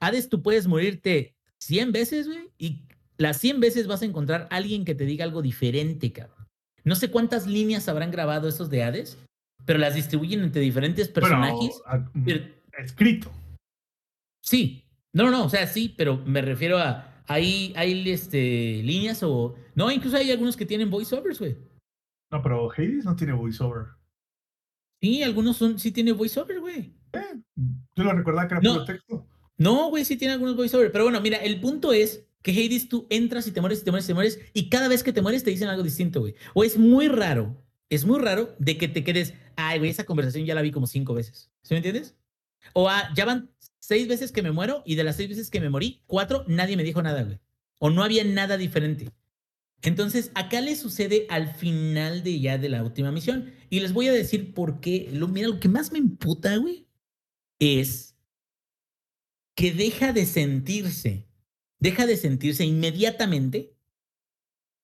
Hades tú puedes morirte 100 veces, güey, y las 100 veces vas a encontrar alguien que te diga algo diferente, cabrón. No sé cuántas líneas habrán grabado esos de Hades, pero las distribuyen entre diferentes personajes. Bueno, a- Pero- escrito. Sí, no, no, no, o sea, sí, pero me refiero a, hay, hay este, líneas o... No, incluso hay algunos que tienen voiceovers, güey. No, pero Hades no tiene voiceover. Sí, algunos son, sí tienen voiceovers, güey. Eh, yo lo recordaba que era No. puro texto. No, güey, sí tiene algunos voiceovers. Pero bueno, mira, el punto es que Hades tú entras y te mueres y te mueres y te mueres y cada vez que te mueres te dicen algo distinto, güey. O es muy raro, es muy raro de que te quedes, ay, güey, esa conversación ya la vi como cinco veces. ¿Sí me entiendes? O ah, ya van seis veces que me muero y de las seis veces que me morí, cuatro, nadie me dijo nada, güey. O no había nada diferente. Entonces, acá le sucede al final de ya de la última misión. Y les voy a decir por qué. Lo, mira, lo que más me emputa, güey, es que deja de sentirse, deja de sentirse inmediatamente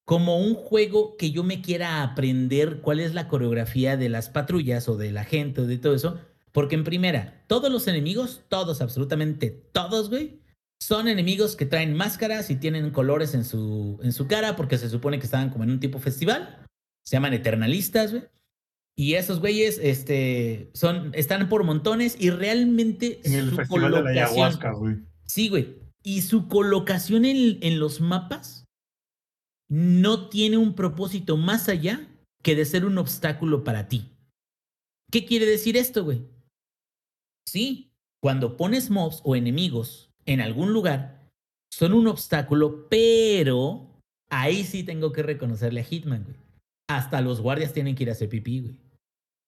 como un juego que yo me quiera aprender cuál es la coreografía de las patrullas o de la gente o de todo eso. Porque en primera, todos los enemigos, todos, absolutamente todos, güey, son enemigos que traen máscaras y tienen colores en su, en su cara porque se supone que estaban como en un tipo festival. Se llaman eternalistas, güey. Y esos güeyes este, son, están por montones y realmente En el su festival de la colocación- ayahuasca, güey. Sí, güey. Y su colocación en, en los mapas no tiene un propósito más allá que de ser un obstáculo para ti. ¿Qué quiere decir esto, güey? Sí, cuando pones mobs o enemigos en algún lugar, son un obstáculo, pero ahí sí tengo que reconocerle a Hitman, güey. Hasta los guardias tienen que ir a hacer pipí, güey.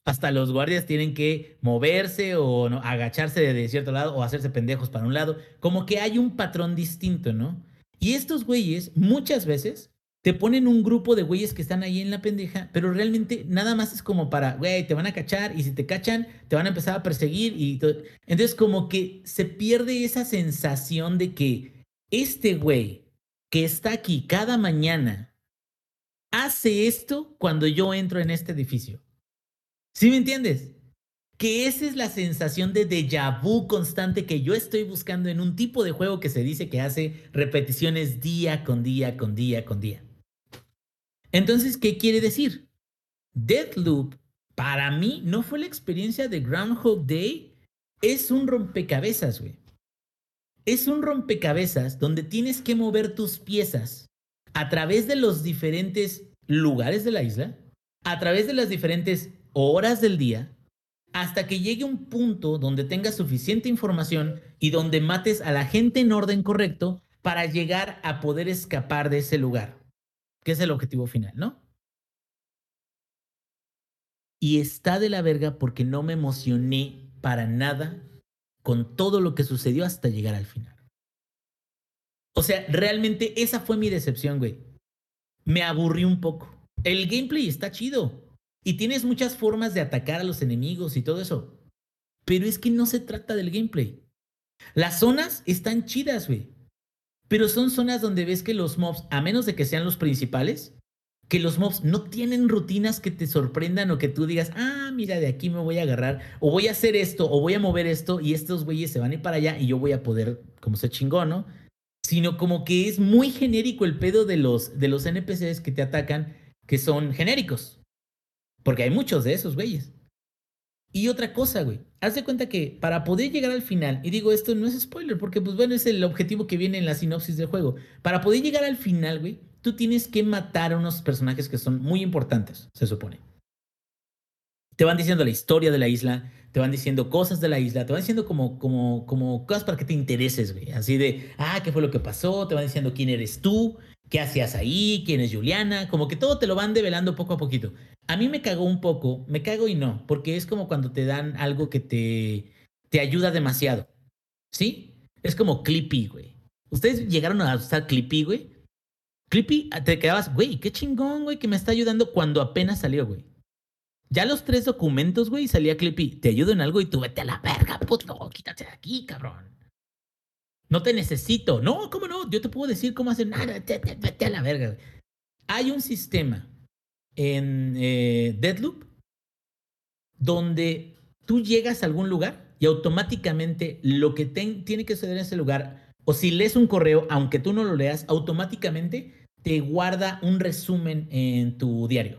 Hasta los guardias tienen que moverse o agacharse de cierto lado o hacerse pendejos para un lado. Como que hay un patrón distinto, ¿no? Y estos güeyes muchas veces te ponen un grupo de güeyes que están ahí en la pendeja, pero realmente nada más es como para, güey, te van a cachar y si te cachan, te van a empezar a perseguir y todo. Entonces como que se pierde esa sensación de que este güey que está aquí cada mañana hace esto cuando yo entro en este edificio. ¿Sí me entiendes? Que esa es la sensación de déjà vu constante que yo estoy buscando en un tipo de juego que se dice que hace repeticiones día con día, con día, con día. Entonces, ¿qué quiere decir? Deathloop, para mí, no fue la experiencia de Groundhog Day, es un rompecabezas, güey. Es un rompecabezas donde tienes que mover tus piezas a través de los diferentes lugares de la isla, a través de las diferentes horas del día, hasta que llegue un punto donde tengas suficiente información y donde mates a la gente en orden correcto para llegar a poder escapar de ese lugar, que es el objetivo final, ¿no? Y está de la verga porque no me emocioné para nada con todo lo que sucedió hasta llegar al final. O sea, realmente esa fue mi decepción, güey. Me aburrí un poco. El gameplay está chido y tienes muchas formas de atacar a los enemigos y todo eso. Pero es que no se trata del gameplay. Las zonas están chidas, güey. Pero son zonas donde ves que los mobs, a menos de que sean los principales, que los mobs no tienen rutinas que te sorprendan o que tú digas, ah, mira, de aquí me voy a agarrar, o voy a hacer esto, o voy a mover esto, y estos güeyes se van a ir para allá y yo voy a poder, como se chingó, ¿no? Sino como que es muy genérico el pedo de los, de los NPCs que te atacan, que son genéricos. Porque hay muchos de esos güeyes. Y otra cosa, güey. Haz de cuenta que para poder llegar al final, y digo esto no es spoiler, porque pues bueno, es el objetivo que viene en la sinopsis del juego. Para poder llegar al final, güey, tú tienes que matar a unos personajes que son muy importantes, se supone. Te van diciendo la historia de la isla, te van diciendo cosas de la isla, te van diciendo como, como, como cosas para que te intereses, güey. Así de, ah, ¿qué fue lo que pasó? Te van diciendo quién eres tú, qué hacías ahí, quién es Juliana, como que todo te lo van develando poco a poquito. A mí me cagó un poco, me cago y no, porque es como cuando te dan algo que te, te ayuda demasiado. ¿Sí? Es como Clippy, güey. ¿Ustedes llegaron a usar Clippy, güey? Clippy, ah, te quedabas, güey, qué chingón, güey, que me está ayudando cuando apenas salió, güey. Ya los tres documentos, güey, salía Clippy, te ayudo en algo y tú vete a la verga, puto, quítate de aquí, cabrón. No te necesito. No, ¿cómo no? Yo te puedo decir cómo hacer nada. Vete, a la verga. Hay un sistema en eh, Deadloop donde tú llegas a algún lugar y automáticamente lo que tiene que suceder en ese lugar, o si lees un correo, aunque tú no lo leas, automáticamente te guarda un resumen en tu diario.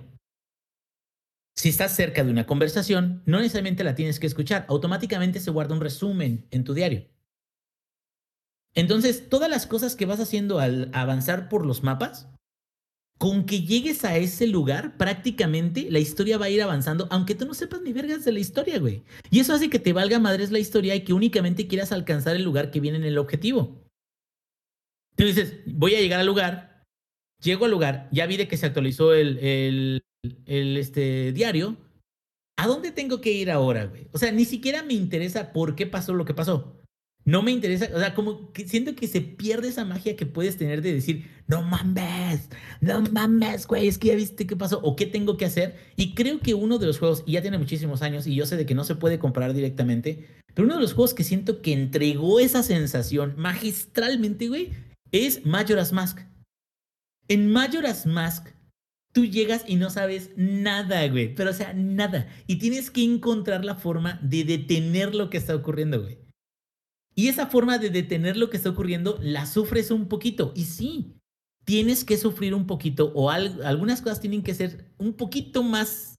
Si estás cerca de una conversación, no necesariamente la tienes que escuchar, automáticamente se guarda un resumen en tu diario. Entonces, todas las cosas que vas haciendo al avanzar por los mapas, con que llegues a ese lugar, prácticamente la historia va a ir avanzando, aunque tú no sepas ni vergas de la historia, güey. Y eso hace que te valga madres la historia y que únicamente quieras alcanzar el lugar que viene en el objetivo. Tú dices, voy a llegar al lugar, llego al lugar, ya vi de que se actualizó el, el, el este, diario. ¿A dónde tengo que ir ahora, güey? O sea, ni siquiera me interesa por qué pasó lo que pasó no me interesa, o sea, como que siento que se pierde esa magia que puedes tener de decir, no mames, no mames, güey, es que ya viste qué pasó o qué tengo que hacer. Y creo que uno de los juegos, y ya tiene muchísimos años, y yo sé de que no se puede comprar directamente, pero uno de los juegos que siento que entregó esa sensación magistralmente, güey, es Majora's Mask. En Majora's Mask, tú llegas y no sabes nada, güey, pero o sea, nada. Y tienes que encontrar la forma de detener lo que está ocurriendo, güey. Y esa forma de detener lo que está ocurriendo la sufres un poquito. Y sí, tienes que sufrir un poquito o algunas cosas tienen que ser un poquito más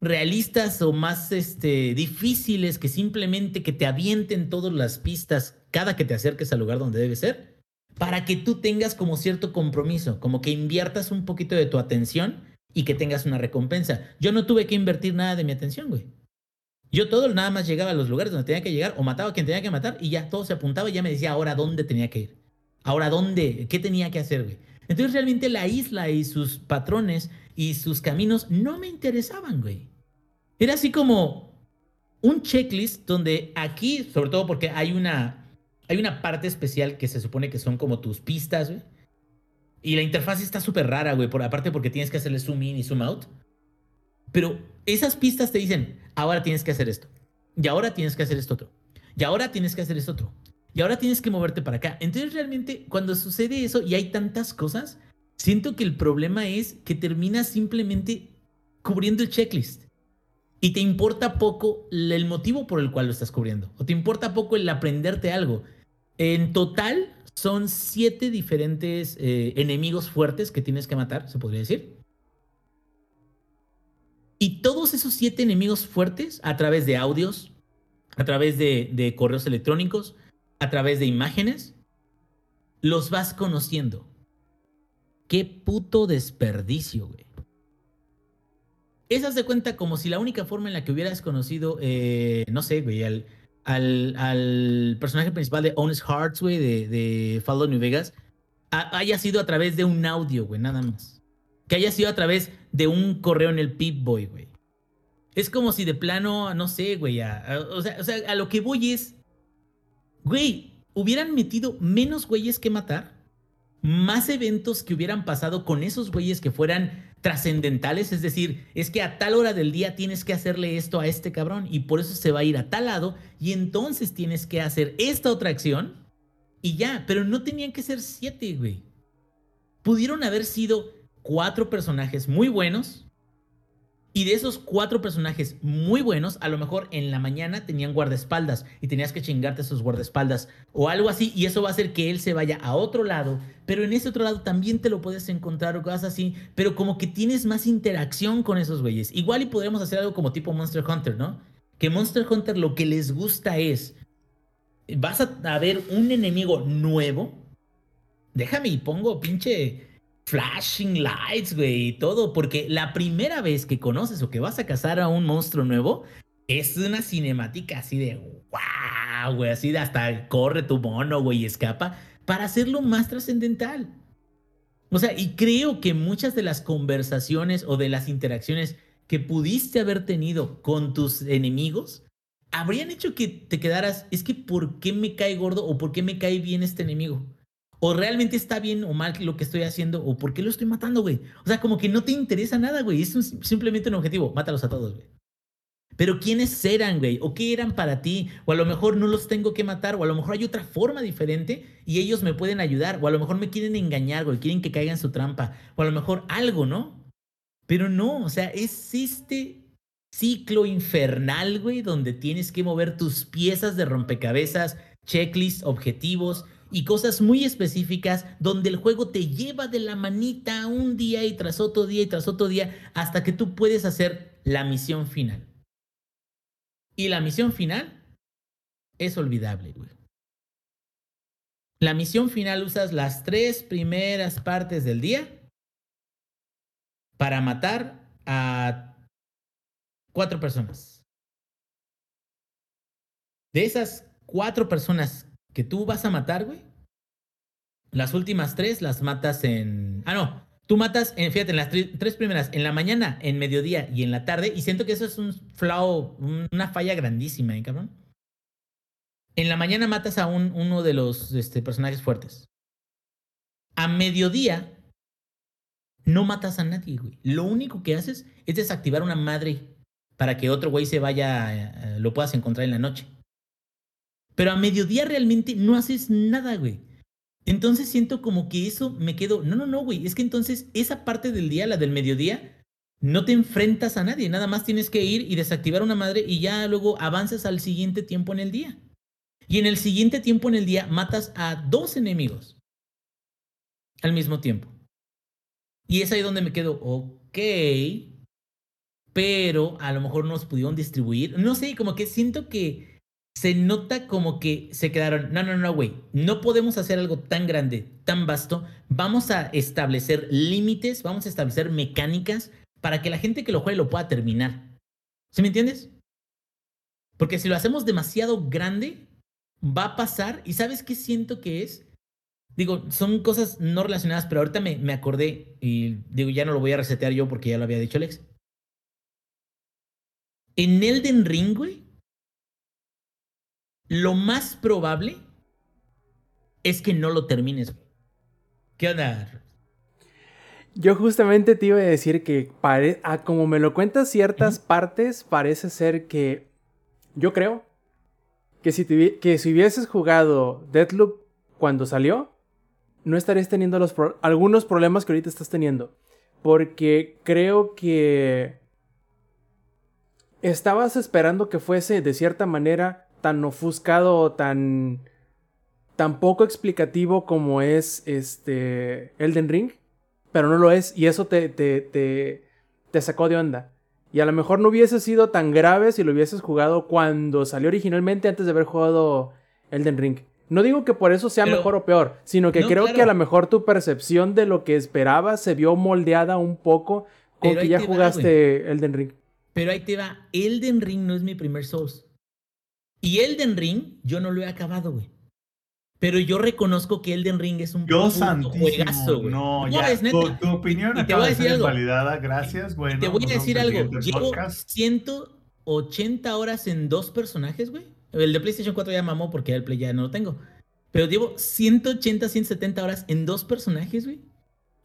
realistas o más este, difíciles que simplemente que te avienten todas las pistas cada que te acerques al lugar donde debe ser, para que tú tengas como cierto compromiso, como que inviertas un poquito de tu atención y que tengas una recompensa. Yo no tuve que invertir nada de mi atención, güey. Yo todo nada más llegaba a los lugares donde tenía que llegar o mataba a quien tenía que matar y ya todo se apuntaba y ya me decía ahora dónde tenía que ir. Ahora dónde, qué tenía que hacer, güey. Entonces realmente la isla y sus patrones y sus caminos no me interesaban, güey. Era así como un checklist donde aquí, sobre todo porque hay una, hay una parte especial que se supone que son como tus pistas. Y la interfaz está súper rara, güey, por aparte porque tienes que hacerle zoom in y zoom out. Pero esas pistas te dicen, ahora tienes que hacer esto, y ahora tienes que hacer esto otro, y ahora tienes que hacer esto otro, y ahora tienes que moverte para acá. Entonces realmente cuando sucede eso y hay tantas cosas, Siento que el problema es que terminas simplemente cubriendo el checklist. Y te importa poco el motivo por el cual lo estás cubriendo. O te importa poco el aprenderte algo. En total son siete diferentes eh, enemigos fuertes que tienes que matar, se podría decir. Y todos esos siete enemigos fuertes, a través de audios, a través de, correos electrónicos, a través de imágenes, los vas conociendo. Qué puto desperdicio, güey. Esas de cuenta como si la única forma en la que hubieras conocido, eh, no sé, güey, al, personaje principal de Honest Hearts, güey, de, de Fallout New Vegas, haya sido a través de un audio, güey, nada más. Que haya sido a través de un correo en el Pip-Boy, güey. Es como si de plano, no sé, güey, a, a, o, sea, o sea, a lo que voy es, güey, hubieran metido menos güeyes que matar, más eventos que hubieran pasado con esos güeyes que fueran trascendentales, es decir, es que a tal hora del día tienes que hacerle esto a este cabrón y por eso se va a ir a tal lado y entonces tienes que hacer esta otra acción y ya, pero no tenían que ser siete, güey. Pudieron haber sido cuatro personajes muy buenos y de esos cuatro personajes muy buenos, a lo mejor en la mañana tenían guardaespaldas y tenías que chingarte esos guardaespaldas o algo así, y eso va a hacer que él se vaya a otro lado, pero en ese otro lado también te lo puedes encontrar o cosas así, pero como que tienes más interacción con esos güeyes. Igual y podríamos hacer algo como tipo Monster Hunter, ¿no? Que Monster Hunter lo que les gusta es, vas a ver un enemigo nuevo, déjame y pongo pinche flashing lights, güey, y todo, porque la primera vez que conoces o que vas a cazar a un monstruo nuevo, es una cinemática así de wow, güey, así de hasta corre tu mono, güey, y escapa, para hacerlo más trascendental. O sea, y creo que muchas de las conversaciones o de las interacciones que pudiste haber tenido con tus enemigos habrían hecho que te quedaras, es que ¿por qué me cae gordo o por qué me cae bien este enemigo? O realmente está bien o mal lo que estoy haciendo, o por qué lo estoy matando, güey. O sea, como que no te interesa nada, güey. Es un, simplemente un objetivo. Mátalos a todos, güey. Pero ¿quiénes eran, güey? ¿O qué eran para ti? O a lo mejor no los tengo que matar, o a lo mejor hay otra forma diferente y ellos me pueden ayudar, o a lo mejor me quieren engañar, güey, quieren que caiga en su trampa, o a lo mejor algo, ¿no? Pero no, o sea, es este ciclo infernal, güey, donde tienes que mover tus piezas de rompecabezas, checklists, objetivos, y cosas muy específicas donde el juego te lleva de la manita un día y tras otro día y tras otro día hasta que tú puedes hacer la misión final. Y la misión final es olvidable, güey. La misión final usas las tres primeras partes del día para matar a cuatro personas. De esas cuatro personas que tú vas a matar, güey. Las últimas tres las matas en. Ah, no. Tú matas, en, fíjate, en las tres primeras, en la mañana, en mediodía y en la tarde. Y siento que eso es un flau, una falla grandísima, ¿eh, cabrón? En la mañana matas a un, uno de los este, personajes fuertes. A mediodía no matas a nadie, güey. Lo único que haces es desactivar una madre para que otro güey se vaya, eh, lo puedas encontrar en la noche. Pero a mediodía realmente no haces nada, güey. Entonces siento como que eso me quedo. No, no, no, güey. Es que entonces esa parte del día, la del mediodía, no te enfrentas a nadie. Nada más tienes que ir y desactivar una madre y ya luego avanzas al siguiente tiempo en el día. Y en el siguiente tiempo en el día matas a dos enemigos al mismo tiempo. Y es ahí donde me quedo, ok, pero a lo mejor nos pudieron distribuir. No sé, como que siento que se nota como que se quedaron, no, no, no, güey, no podemos hacer algo tan grande, tan vasto, vamos a establecer límites, vamos a establecer mecánicas para que la gente que lo juegue lo pueda terminar. ¿Sí me entiendes? Porque si lo hacemos demasiado grande, va a pasar, y ¿sabes qué siento que es? Digo, son cosas no relacionadas, pero ahorita me, me acordé y digo, ya no lo voy a resetear yo porque ya lo había dicho Alex. En Elden Ring, güey, lo más probable es que no lo termines. ¿Qué onda? Yo justamente te iba a decir que, a como me lo cuentas ciertas partes, parece ser que yo creo que si, que si hubieses jugado Deadloop cuando salió, no estarías teniendo los pro- algunos problemas que ahorita estás teniendo. Porque creo que estabas esperando que fuese de cierta manera tan ofuscado o tan tan poco explicativo como es este Elden Ring, pero no lo es y eso te, te, te, te sacó de onda. Y a lo mejor no hubiese sido tan grave si lo hubieses jugado cuando salió originalmente antes de haber jugado Elden Ring. No digo que por eso sea Pero- mejor o peor, sino que No, creo claro. que a lo mejor tu percepción de lo que esperabas se vio moldeada un poco con Pero que ya va, jugaste Elden Ring. Pero ahí te va. Elden Ring no es mi primer Souls. Y Elden Ring yo no lo he acabado, güey. Pero yo reconozco que Elden Ring es un Yo santísimo. juegazo, güey. no, ya. es neta. Tu, tu opinión Y te acaba voy a de decir ser validada. Gracias. Bueno, Te voy a decir algo. Llevo podcast. 180 horas en dos personajes, güey. El de PlayStation 4 ya mamó porque el Play ya no lo tengo. Pero llevo 180, 170 horas en dos personajes, güey.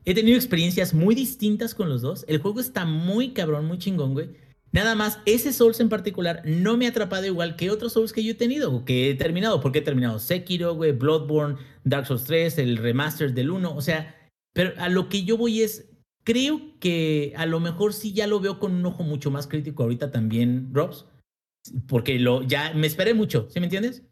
He tenido experiencias muy distintas con los dos. El juego está muy cabrón, muy chingón, güey. Nada más, ese Souls en particular no me ha atrapado igual que otros Souls que yo he tenido, que he terminado. Porque he terminado Sekiro, Bloodborne, Dark Souls 3, el remaster del 1. O sea, pero a lo que yo voy es, creo que a lo mejor sí ya lo veo con un ojo mucho más crítico ahorita también, Robs. Porque lo, ya me esperé mucho, ¿sí me entiendes?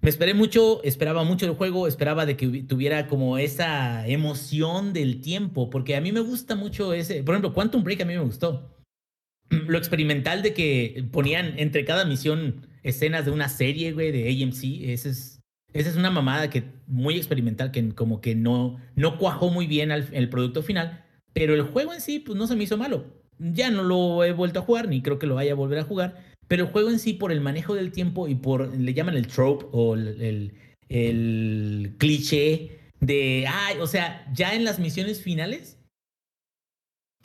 Me esperé mucho, esperaba mucho del juego, esperaba de que tuviera como esa emoción del tiempo, porque a mí me gusta mucho ese, por ejemplo, Quantum Break a mí me gustó. (clears throat) Lo experimental de que ponían entre cada misión escenas de una serie, güey, de AMC, ese es, esa es una mamada que muy experimental, que como que no, no cuajó muy bien al, el producto final, pero el juego en sí, pues no se me hizo malo. Ya no lo he vuelto a jugar, ni creo que lo vaya a volver a jugar, pero el juego en sí, por el manejo del tiempo y por, le llaman el trope o el, el, el cliché de, ay, o sea, ya en las misiones finales,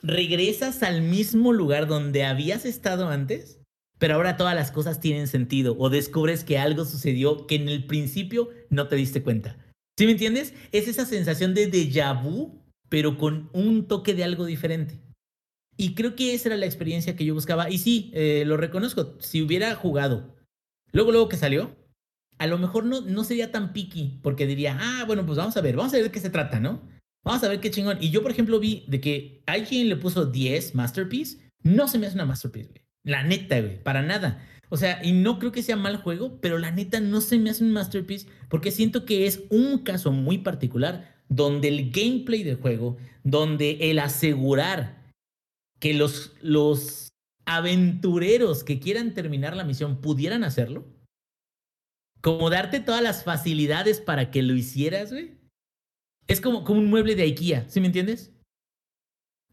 regresas al mismo lugar donde habías estado antes, pero ahora todas las cosas tienen sentido o descubres que algo sucedió que en el principio no te diste cuenta. ¿Sí me entiendes? Es esa sensación de déjà vu, pero con un toque de algo diferente. Y creo que esa era la experiencia que yo buscaba. Y sí, eh, lo reconozco, si hubiera jugado, luego, luego que salió, a lo mejor no, no sería tan picky, porque diría, ah, bueno, pues vamos a ver, vamos a ver de qué se trata, ¿no? Vamos a ver qué chingón. Y yo, por ejemplo, vi de que IGN le puso 10 Masterpiece. No se me hace una Masterpiece, güey. La neta, güey. Para nada. O sea, y no creo que sea mal juego, pero la neta no se me hace un Masterpiece porque siento que es un caso muy particular donde el gameplay del juego, donde el asegurar que los, los aventureros que quieran terminar la misión pudieran hacerlo, como darte todas las facilidades para que lo hicieras, güey. Es como, como un mueble de IKEA, ¿sí me entiendes?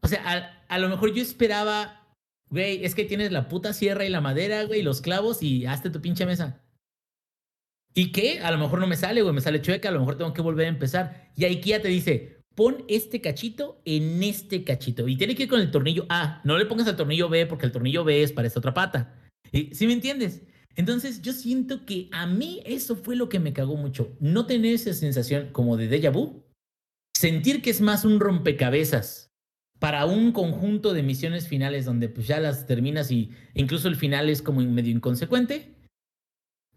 O sea, a, a lo mejor yo esperaba, güey, es que tienes la puta sierra y la madera, güey, y los clavos y hazte tu pinche mesa. ¿Y qué? A lo mejor no me sale, güey, me sale chueca, a lo mejor tengo que volver a empezar. Y IKEA te dice, pon este cachito en este cachito. Y tiene que ir con el tornillo A. No le pongas el tornillo B porque el tornillo B es para esta otra pata. ¿Y- ¿Sí me entiendes? Entonces yo siento que a mí eso fue lo que me cagó mucho. No tener esa sensación como de déjà vu. Sentir que es más un rompecabezas para un conjunto de misiones finales donde pues ya las terminas y incluso el final es como medio inconsecuente.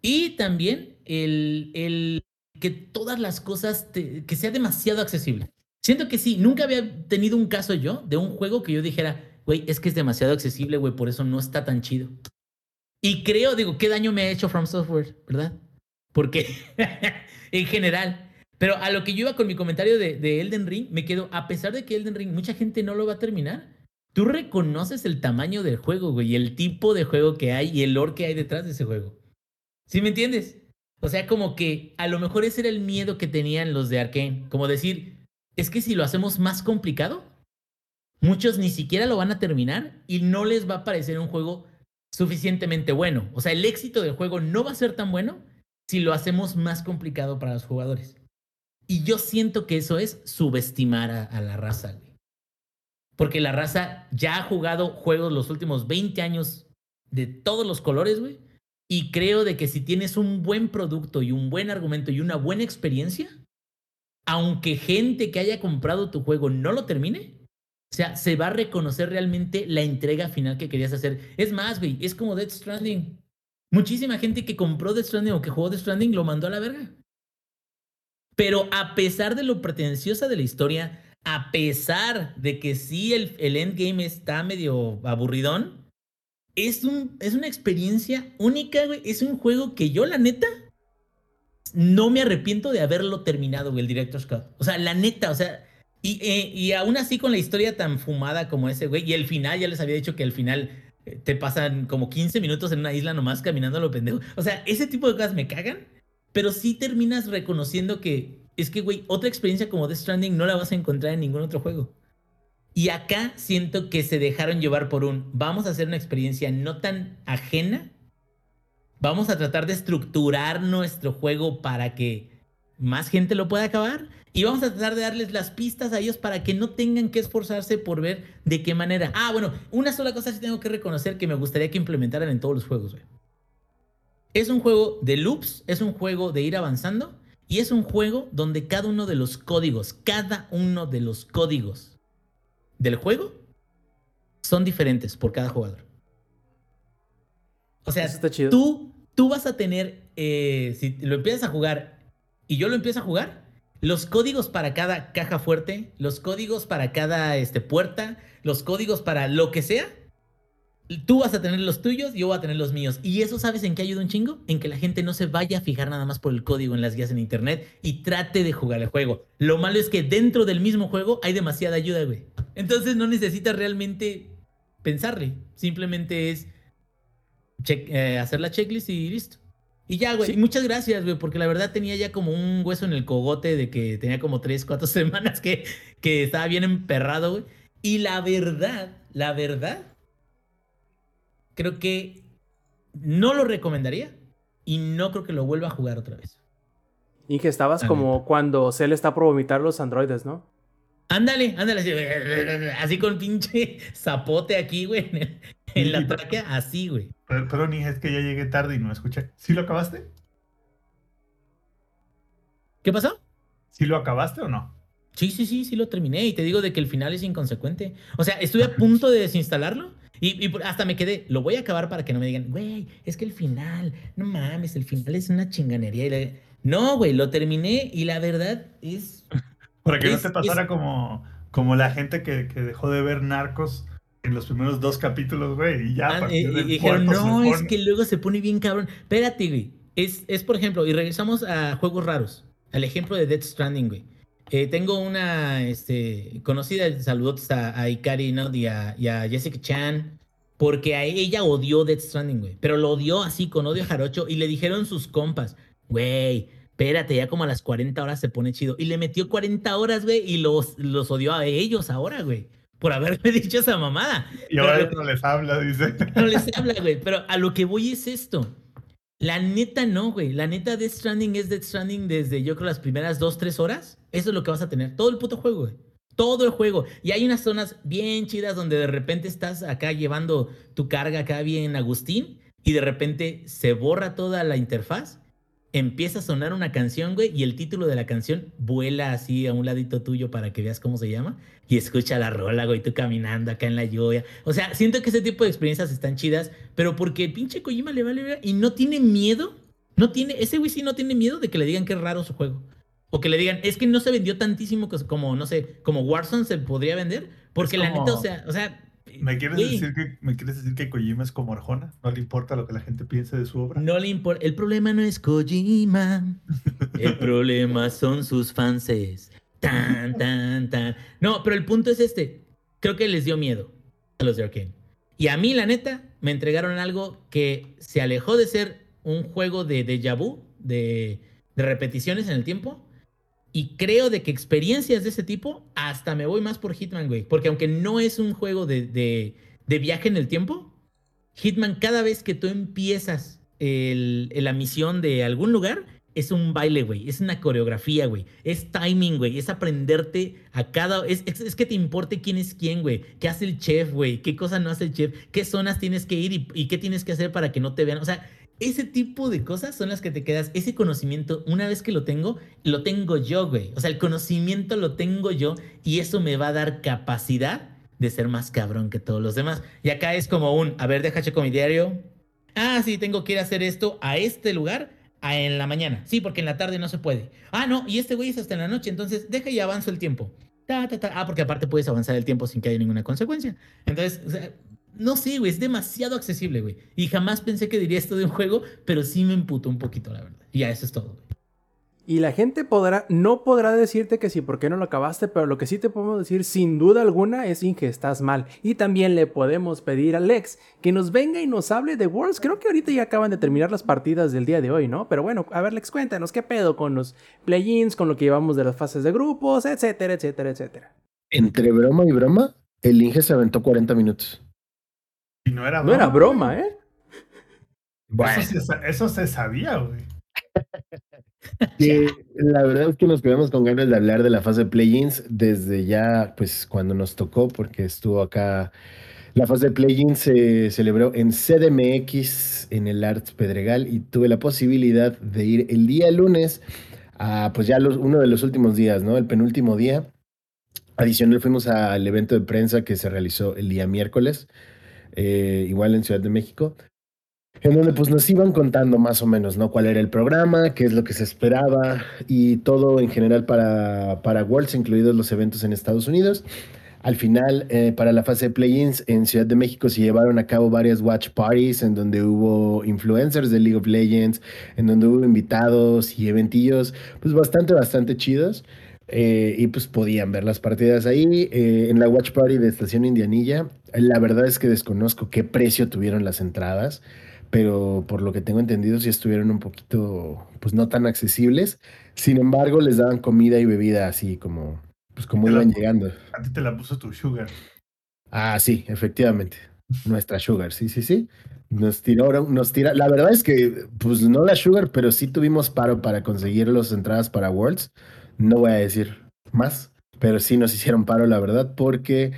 Y también el, el que todas las cosas, te- que sea demasiado accesible. Siento que sí, nunca había tenido un caso yo de un juego que yo dijera, güey, es que es demasiado accesible, güey, por eso no está tan chido. Y creo, digo, ¿qué daño me ha hecho From Software, verdad? Porque, (laughs) en general. Pero a lo que yo iba con mi comentario de, de Elden Ring, me quedo, a pesar de que Elden Ring, mucha gente no lo va a terminar. Tú reconoces el tamaño del juego, güey, y el tipo de juego que hay y el lore que hay detrás de ese juego. ¿Sí me entiendes? O sea, como que a lo mejor ese era el miedo que tenían los de Arkane. Como decir, es que si lo hacemos más complicado, muchos ni siquiera lo van a terminar y no les va a parecer un juego suficientemente bueno. O sea, el éxito del juego no va a ser tan bueno si lo hacemos más complicado para los jugadores. Y yo siento que eso es subestimar a, la raza, güey. Porque la raza ya ha jugado juegos los últimos 20 años de todos los colores, güey. Y creo de que si tienes un buen producto y un buen argumento y una buena experiencia, aunque gente que haya comprado tu juego no lo termine, o sea, se va a reconocer realmente la entrega final que querías hacer. Es más, güey, es como Death Stranding. Muchísima gente que compró Death Stranding o que jugó Death Stranding lo mandó a la verga. Pero a pesar de lo pretenciosa de la historia, a pesar de que sí el, el endgame está medio aburridón, es, un, es una experiencia única, güey. Es un juego que yo, la neta, no me arrepiento de haberlo terminado, güey, el Director's Cut. O sea, la neta, o sea, y, eh, y aún así con la historia tan fumada como ese, güey, y el final, ya les había dicho que el final eh, te pasan como 15 minutos en una isla nomás caminando a lo pendejo. O sea, ese tipo de cosas me cagan, pero sí terminas reconociendo que es que, güey, otra experiencia como Death Stranding no la vas a encontrar en ningún otro juego. Y acá siento que se dejaron llevar por un, vamos a hacer una experiencia no tan ajena, vamos a tratar de estructurar nuestro juego para que más gente lo pueda acabar y vamos a tratar de darles las pistas a ellos para que no tengan que esforzarse por ver de qué manera. Ah, bueno, una sola cosa sí tengo que reconocer que me gustaría que implementaran en todos los juegos, güey. Es un juego de loops, es un juego de ir avanzando y es un juego donde cada uno de los códigos, cada uno de los códigos del juego son diferentes por cada jugador. O sea, Eso está chido. tú, tú vas a tener, eh, si lo empiezas a jugar y yo lo empiezo a jugar, los códigos para cada caja fuerte, los códigos para cada este, puerta, los códigos para lo que sea, tú vas a tener los tuyos, yo voy a tener los míos. Y eso, ¿sabes en qué ayuda un chingo? En que la gente no se vaya a fijar nada más por el código en las guías en internet y trate de jugar el juego. Lo malo es que dentro del mismo juego hay demasiada ayuda, güey. Entonces no necesitas realmente pensarle. Simplemente es check- eh, hacer la checklist y listo. Y ya, güey. Sí. Muchas gracias, güey, porque la verdad tenía ya como un hueso en el cogote de que tenía como 3, 4 (laughs) semanas que, que estaba bien emperrado, güey. Y la verdad, la verdad, creo que no lo recomendaría y no creo que lo vuelva a jugar otra vez. Y que estabas como cuando Cell está por vomitar los androides, ¿no? Ándale, ándale, así, (laughs) así con pinche zapote aquí, güey, en, en la tráquea, así, güey. Pero, pero ni es que ya llegué tarde y no escuché. ¿Sí lo acabaste? ¿Qué pasó? ¿Sí lo acabaste o no? Sí, sí, sí, sí lo terminé y te digo de que el final es inconsecuente. O sea, estuve a punto de desinstalarlo y, hasta me quedé, lo voy a acabar para que no me digan, güey, es que el final, no mames, el final es una chinganería. Y le- No, güey, lo terminé y la verdad es... (laughs) Para que Es- no te pasara es- como, como la gente que, que dejó de ver Narcos en los primeros dos capítulos, güey. Y ya, Ah, y- dijeron, no, es que luego se pone bien cabrón. Espérate, güey. Es, es, por ejemplo, y regresamos a juegos raros. Al ejemplo de Death Stranding, güey. Eh, tengo una este, conocida, saludos a, a Ikari ¿no? y, a, y a Jessica Chan, porque a ella odió Death Stranding, güey. Pero lo odió así, con odio jarocho, y le dijeron sus compas, güey, espérate, ya como a las 40 horas se pone chido. Y le metió 40 horas, güey, y los, los odió a ellos ahora, güey, por haberme (laughs) dicho esa mamada. Y ahora Pero- no les habla, dice. no les habla, güey. Pero a lo que voy es esto. La neta no, güey. La neta Death Stranding es Death Stranding desde yo creo las primeras dos, tres horas. Eso es lo que vas a tener. Todo el puto juego, güey. Todo el juego. Y hay unas zonas bien chidas donde de repente estás acá llevando tu carga acá bien Agustín y de repente se borra toda la interfaz. Empieza a sonar una canción, güey, y el título de la canción vuela así a un ladito tuyo para que veas cómo se llama. Y escucha la rola, güey, tú caminando acá en la lluvia. O sea, siento que ese tipo de experiencias están chidas, pero porque el pinche Kojima le vale y no tiene miedo. No tiene, ese güey sí no tiene miedo de que le digan que es raro su juego. O que le digan, es que no se vendió tantísimo como, no sé, como Warzone se podría vender. Porque la neta, o sea, o sea. ¿Me quieres, güey, decir que, ¿Me quieres decir que Kojima es como Arjona? ¿No le importa lo que la gente piense de su obra? No le importa. El problema no es Kojima. El (laughs) problema son sus fanses. Tan, tan, tan. No, pero el punto es este. Creo que les dio miedo a los de Arkane. Y a mí, la neta, me entregaron algo que se alejó de ser un juego de déjà vu, de, de repeticiones en el tiempo. Y creo de que experiencias de ese tipo, hasta me voy más por Hitman, güey. Porque aunque no es un juego de, de, de viaje en el tiempo, Hitman, cada vez que tú empiezas el- la misión de algún lugar, es un baile, güey. Es una coreografía, güey. Es timing, güey. Es aprenderte a cada... Es, es- es que te importe quién es quién, güey. ¿Qué hace el chef, güey? ¿Qué cosa no hace el chef? ¿Qué zonas tienes que ir y, y qué tienes que hacer para que no te vean? O sea, ese tipo de cosas son las que te quedas. Ese conocimiento, una vez que lo tengo, lo tengo yo, güey. O sea, el conocimiento lo tengo yo y eso me va a dar capacidad de ser más cabrón que todos los demás. Y acá es como un, a ver, deja checo mi diario. Ah, sí, tengo que ir a hacer esto a este lugar a en la mañana. Sí, porque en la tarde no se puede. Ah, no, y este güey es hasta en la noche, entonces deja y avanzo el tiempo. Ta, ta, ta. Ah, porque aparte puedes avanzar el tiempo sin que haya ninguna consecuencia. Entonces, o sea, no sé, güey, es demasiado accesible, güey. Y jamás pensé que diría esto de un juego, pero sí me emputó un poquito, la verdad. Y ya, eso es todo, güey. Y la gente podrá, no podrá decirte que sí, ¿por qué no lo acabaste? Pero lo que sí te podemos decir sin duda alguna es Inge, estás mal. Y también le podemos pedir a Lex que nos venga y nos hable de Worlds. Creo que ahorita ya acaban de terminar las partidas del día de hoy, ¿no? Pero bueno, a ver, Lex, cuéntanos qué pedo con los play-ins, con lo que llevamos de las fases de grupos, etcétera, etcétera, etcétera. Entre broma y broma, el Inge se aventó 40 minutos. Y no era No era broma, ¿eh? Bueno. Eso, se, eso se sabía, güey. Sí, la verdad es que nos quedamos con ganas de hablar de la fase de play-ins desde ya, pues cuando nos tocó, porque estuvo acá. La fase de play-ins se celebró en CDMX, en el Arts Pedregal, y tuve la posibilidad de ir el día lunes a, pues ya los, uno de los últimos días, ¿no? El penúltimo día. Adicional, fuimos al evento de prensa que se realizó el día miércoles, eh, igual en Ciudad de México en donde pues nos iban contando más o menos, ¿no? Cuál era el programa, qué es lo que se esperaba y todo en general para, para Worlds, incluidos los eventos en Estados Unidos. Al final, eh, para la fase de play-ins en Ciudad de México se llevaron a cabo varias watch parties en donde hubo influencers de League of Legends, en donde hubo invitados y eventillos, pues bastante, bastante chidos. Eh, y pues podían ver las partidas ahí. Eh, en la watch party de Estación Indianilla, la verdad es que desconozco qué precio tuvieron las entradas pero por lo que tengo entendido sí estuvieron un poquito, pues no tan accesibles. Sin embargo, les daban comida y bebida así como, pues como la iban llegando. A ti te la puso tu sugar. Ah, sí, efectivamente. (laughs) Nuestra Sugar, sí, sí, sí. Nos tiró, nos tira. La verdad es que, pues no la Sugar, pero sí tuvimos paro para conseguir las entradas para Worlds. No voy a decir más, pero sí nos hicieron paro, la verdad, porque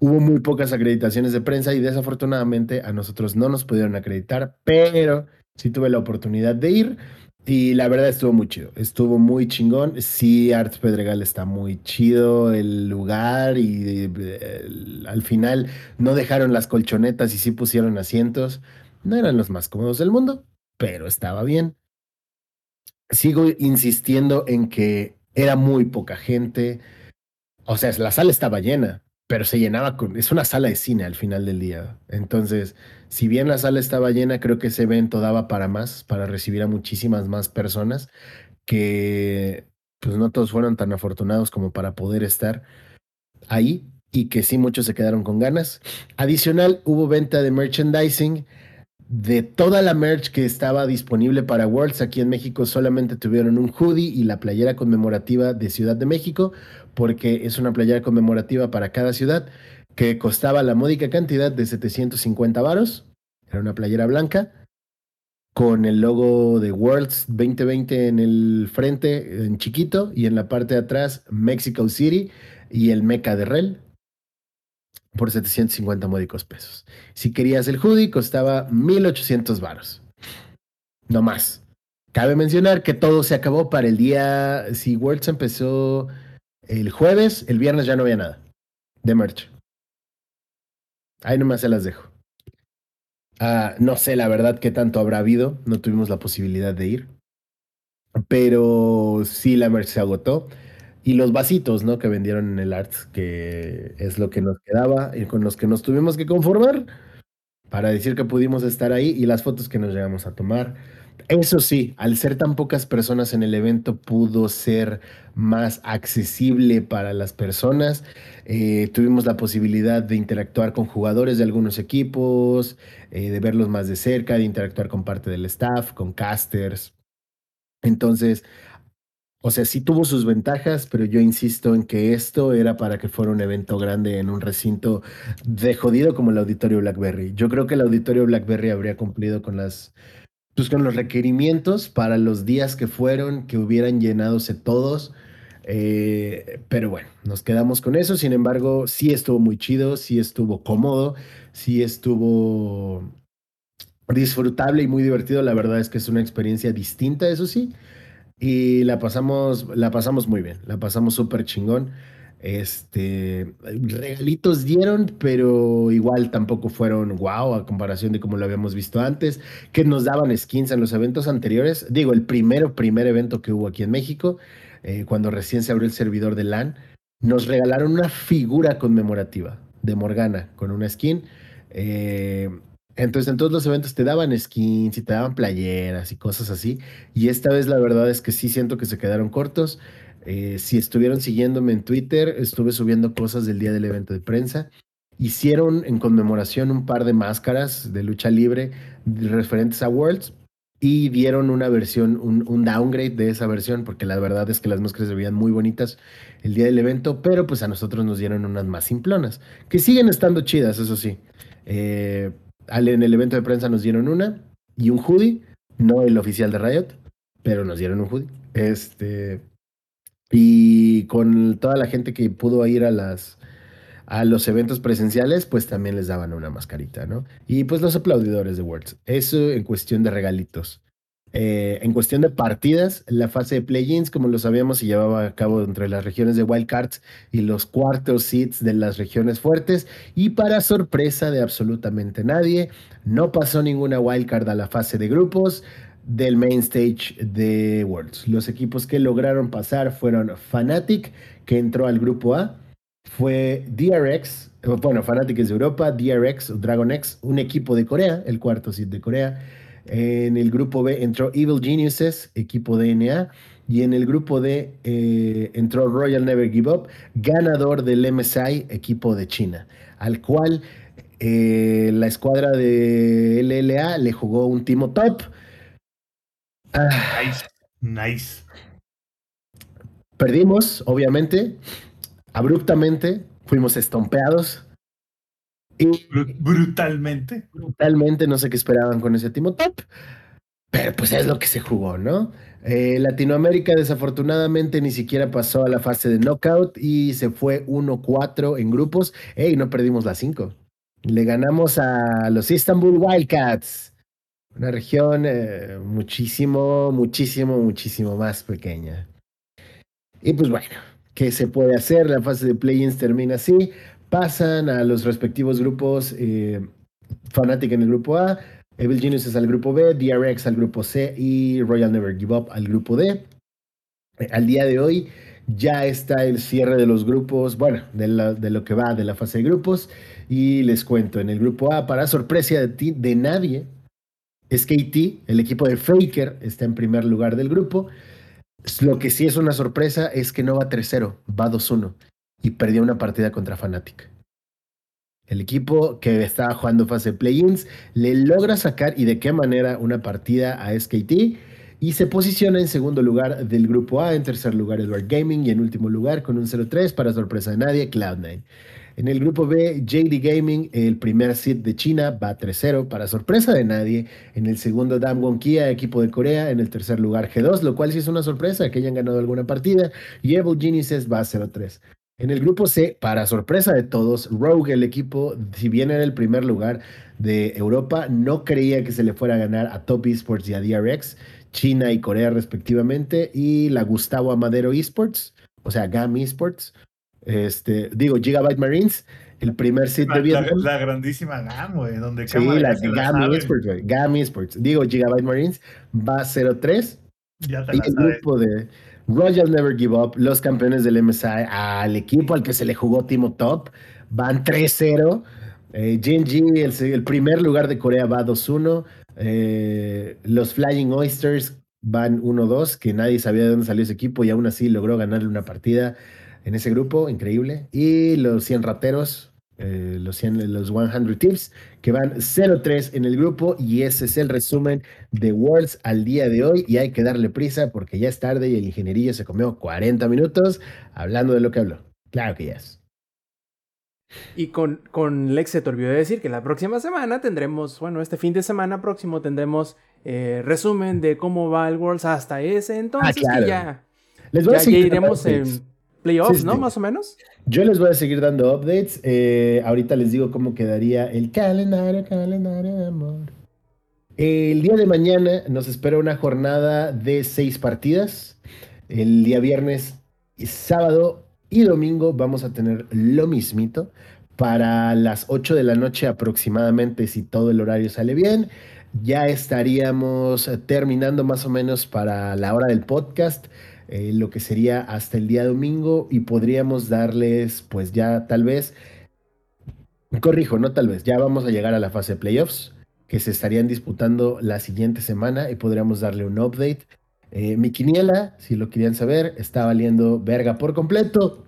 hubo muy pocas acreditaciones de prensa y desafortunadamente a nosotros no nos pudieron acreditar, pero sí tuve la oportunidad de ir. Y la verdad estuvo muy chido, estuvo muy chingón. Sí, Arts Pedregal está muy chido, el lugar y eh, al final no dejaron las colchonetas y sí pusieron asientos. No eran los más cómodos del mundo, pero estaba bien. Sigo insistiendo en que era muy poca gente. O sea, la sala estaba llena, pero se llenaba con... Es una sala de cine al final del día. Entonces, si bien la sala estaba llena, creo que ese evento daba para más, para recibir a muchísimas más personas que pues no todos fueron tan afortunados como para poder estar ahí y que sí muchos se quedaron con ganas. Adicional, hubo venta de merchandising de toda la merch que estaba disponible para Worlds. Aquí en México solamente tuvieron un hoodie y la playera conmemorativa de Ciudad de México, porque es una playera conmemorativa para cada ciudad que costaba la módica cantidad de 750 varos. Era una playera blanca con el logo de Worlds 2020 en el frente, en chiquito, y en la parte de atrás, Mexico City y el Meca de Rel por 750 módicos pesos. Si querías el hoodie, costaba 1800 varos. No más. Cabe mencionar que todo se acabó para el día. Si Worlds empezó el jueves, el viernes ya no había nada de merch. Ahí nomás se las dejo. Ah, no sé la verdad qué tanto habrá habido. No tuvimos la posibilidad de ir. Pero sí, la merch se agotó. Y los vasitos, ¿no? Que vendieron en el Arts, que es lo que nos quedaba y con los que nos tuvimos que conformar para decir que pudimos estar ahí y las fotos que nos llegamos a tomar. Eso sí, al ser tan pocas personas en el evento, pudo ser más accesible para las personas. Eh, tuvimos la posibilidad de interactuar con jugadores de algunos equipos, eh, de verlos más de cerca, de interactuar con parte del staff, con casters. Entonces, o sea, sí tuvo sus ventajas, pero yo insisto en que esto era para que fuera un evento grande en un recinto de jodido como el Auditorio Blackberry. Yo creo que el Auditorio Blackberry habría cumplido con las pues con los requerimientos para los días que fueron, que hubieran llenadose todos. Eh, pero bueno, nos quedamos con eso. Sin embargo, sí estuvo muy chido, sí estuvo cómodo, sí estuvo disfrutable y muy divertido. La verdad es que es una experiencia distinta, eso sí. Y la pasamos, la pasamos muy bien, la pasamos súper chingón. Este, regalitos dieron, pero igual tampoco fueron wow a comparación de como lo habíamos visto antes, que nos daban skins en los eventos anteriores. Digo, el primero, primer evento que hubo aquí en México, eh, cuando recién se abrió el servidor de LAN, nos regalaron una figura conmemorativa de Morgana con una skin. Eh, entonces en todos los eventos te daban skins y te daban playeras y cosas así. Y esta vez la verdad es que sí siento que se quedaron cortos. Eh, si estuvieron siguiéndome en Twitter, estuve subiendo cosas del día del evento de prensa. Hicieron en conmemoración un par de máscaras de lucha libre referentes a Worlds y dieron una versión, un, un, downgrade de esa versión, porque la verdad es que las máscaras se veían muy bonitas el día del evento, pero pues a nosotros nos dieron unas más simplonas, que siguen estando chidas, eso sí. Eh, en el evento de prensa nos dieron una y un hoodie, no el oficial de Riot, pero nos dieron un hoodie. Este, y con toda la gente que pudo ir a las a los eventos presenciales, pues también les daban una mascarita, ¿no? Y pues los aplaudidores de Worlds. Eso en cuestión de regalitos. Eh, en cuestión de partidas, la fase de play-ins, como lo sabíamos, se llevaba a cabo entre las regiones de Wildcards y los cuartos seeds de las regiones fuertes. Y para sorpresa de absolutamente nadie, no pasó ninguna Wildcard a la fase de grupos del main stage de Worlds. Los equipos que lograron pasar fueron Fnatic, que entró al grupo A, fue DRX, bueno, Fnatic es de Europa, DRX, Dragon X, un equipo de Corea, el cuarto seed de Corea. En el grupo B entró Evil Geniuses, equipo DNA. Y en el grupo D eh, entró Royal Never Give Up, ganador del MSI, equipo de China, al cual eh, la escuadra de LLA le jugó un timo top. Ah, nice, nice. Perdimos, obviamente, abruptamente, fuimos estompeados. Brutalmente. Brutalmente, no sé qué esperaban con ese Timo Top. Pero pues es lo que se jugó, ¿no? Eh, Latinoamérica desafortunadamente ni siquiera pasó a la fase de knockout y se fue 1-4 en grupos. ¡Ey! No perdimos las 5. Le ganamos a los Istanbul Wildcats. Una región eh, muchísimo, muchísimo, muchísimo más pequeña. Y pues bueno, ¿qué se puede hacer? La fase de play-ins termina así pasan a los respectivos grupos. Eh, Fnatic en el grupo A, Evil Geniuses al grupo B, DRX al grupo C y Royal Never Give Up al grupo D. Eh, al día de hoy ya está el cierre de los grupos, bueno, de, de, lo que va de la fase de grupos. Y les cuento, en el grupo A, para sorpresa de, ti, de nadie, SKT, el equipo de Faker, está en primer lugar del grupo. Lo que sí es una sorpresa es que no va 3-0, va 2-1 y perdió una partida contra Fnatic. El equipo que estaba jugando fase play-ins le logra sacar y de qué manera una partida a SKT y se posiciona en segundo lugar del grupo A, en tercer lugar Edward Gaming y en último lugar con un 0-3 para sorpresa de nadie Cloud9. En el grupo B, JD Gaming, el primer seed de China, va 3-0 para sorpresa de nadie. En el segundo, Damwon Kia, equipo de Corea. En el tercer lugar, G2, lo cual sí es una sorpresa que hayan ganado alguna partida. Y Evil Geniuses va 0-3. En el grupo C, para sorpresa de todos, Rogue, el equipo, si bien era el primer lugar de Europa, no creía que se le fuera a ganar a Top Esports y a DRX, China y Corea respectivamente, y la Gustavo Amadero Esports, o sea, GAM Esports, este, digo, Gigabyte Marines, el primer sit de Vietnam. La, grandísima GAM, güey, donde Sí, la GAM Esports, güey, GAM Esports. Digo, Gigabyte Marines va 0-3. Ya te y el grupo de Royal Never Give Up, los campeones del MSI, al equipo al que se le jugó Timo Top, van 3-0. Eh, el, el, primer lugar de Corea, va 2-1. Eh, los Flying Oysters van 1-2, que nadie sabía de dónde salió ese equipo y aún así logró ganarle una partida en ese grupo, increíble. Y los 100 rateros, eh, los, 100, los 100 Tips, que van 0-3 en el grupo y ese es el resumen de Worlds al día de hoy y hay que darle prisa porque ya es tarde y el ingenierillo se comió 40 minutos hablando de lo que habló. Claro que ya es. Y con, con Lex se te olvidó decir que la próxima semana tendremos, bueno, este fin de semana próximo tendremos eh, resumen de cómo va el Worlds hasta ese entonces Ah, claro. y ya, Les voy a ya, ya seguir iremos en. Playoffs, Sí, ¿no? sí. Más o menos. Yo les voy a seguir dando updates. Eh, ahorita les digo cómo quedaría el calendario, calendario de amor. El día de mañana nos espera una jornada de seis partidas. El día viernes sábado Y domingo vamos a tener lo mismito para las 8 de la noche aproximadamente, si todo el horario sale bien. Ya estaríamos terminando más o menos para la hora del podcast, eh, lo que sería hasta el día domingo y podríamos darles pues ya tal vez, corrijo, no tal vez, ya vamos a llegar a la fase de playoffs que se estarían disputando la siguiente semana y podríamos darle un update. Eh, mi quiniela, si lo querían saber, está valiendo verga por completo.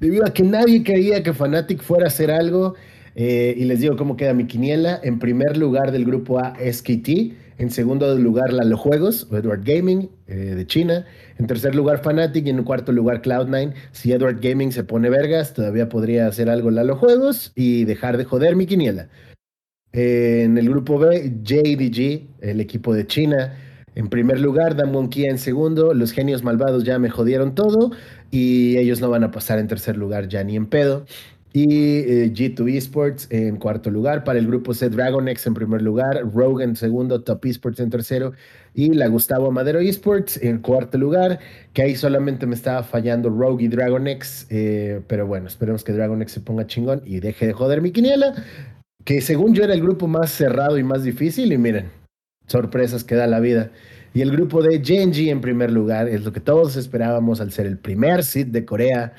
Debido a que nadie creía que Fnatic fuera a hacer algo. eh, y les digo cómo queda mi quiniela. En primer lugar del grupo A, SKT. En segundo lugar, Lalo Juegos, o Edward Gaming, eh, de China. En tercer lugar, Fnatic. Y en cuarto lugar, Cloud9. Si Edward Gaming se pone vergas, todavía podría hacer algo Lalo Juegos y dejar de joder mi quiniela. Eh, en el grupo B, JDG, el equipo de China. En primer lugar, Damwon Kia en segundo. Los genios malvados ya me jodieron todo. Y ellos no van a pasar en tercer lugar ya ni en pedo. Y eh, G2 Esports en cuarto lugar. Para el grupo C, Dragonex en primer lugar. Rogue en segundo. Top Esports en tercero. Y la Gustavo Madero Esports en cuarto lugar. Que ahí solamente me estaba fallando Rogue y Dragonex. eh, pero bueno, esperemos que Dragonex se ponga chingón y deje de joder mi quiniela que según yo era el grupo más cerrado y más difícil, y miren, sorpresas que da la vida. Y el grupo de Genji en primer lugar, es lo que todos esperábamos al ser el primer seed de Corea.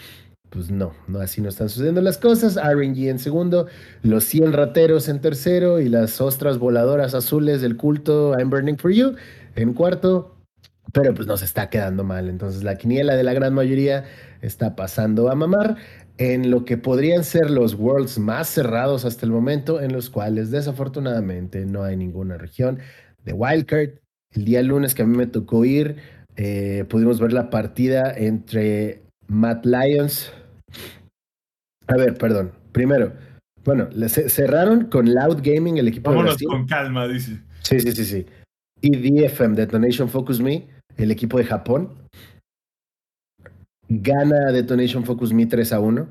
Pues no, no así no están sucediendo las cosas. RNG en segundo, los 100 rateros en tercero y las ostras voladoras azules del culto I'm Burning for You en cuarto. Pero pues nos está quedando mal. Entonces la quiniela de la gran mayoría está pasando a mamar en lo que podrían ser los worlds más cerrados hasta el momento, en los cuales desafortunadamente no hay ninguna región de wildcard. El día lunes que a mí me tocó ir, eh, pudimos ver la partida entre Matt Lions. A ver, perdón. Primero, bueno, cerraron con Loud Gaming, el equipo de Vámonos Brasil. con calma, dice. Sí, sí, sí, sí. Y DFM, Detonation Focus Me, el equipo de Japón. Gana Detonation Focus Me 3 a 1.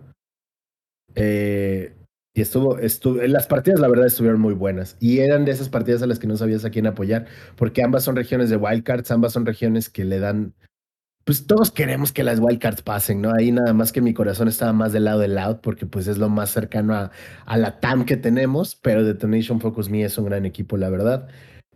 Eh, y estuvo, estuvo, las partidas la verdad estuvieron muy buenas. Y eran de esas partidas a las que no sabías a quién apoyar, porque ambas son regiones de wildcards, ambas son regiones que le dan... Pues todos queremos que las wildcards pasen, ¿no? Ahí nada más que mi corazón estaba más del lado del Loud, porque pues es lo más cercano a, a la TAM que tenemos, pero Detonation Focus Me es un gran equipo, la verdad.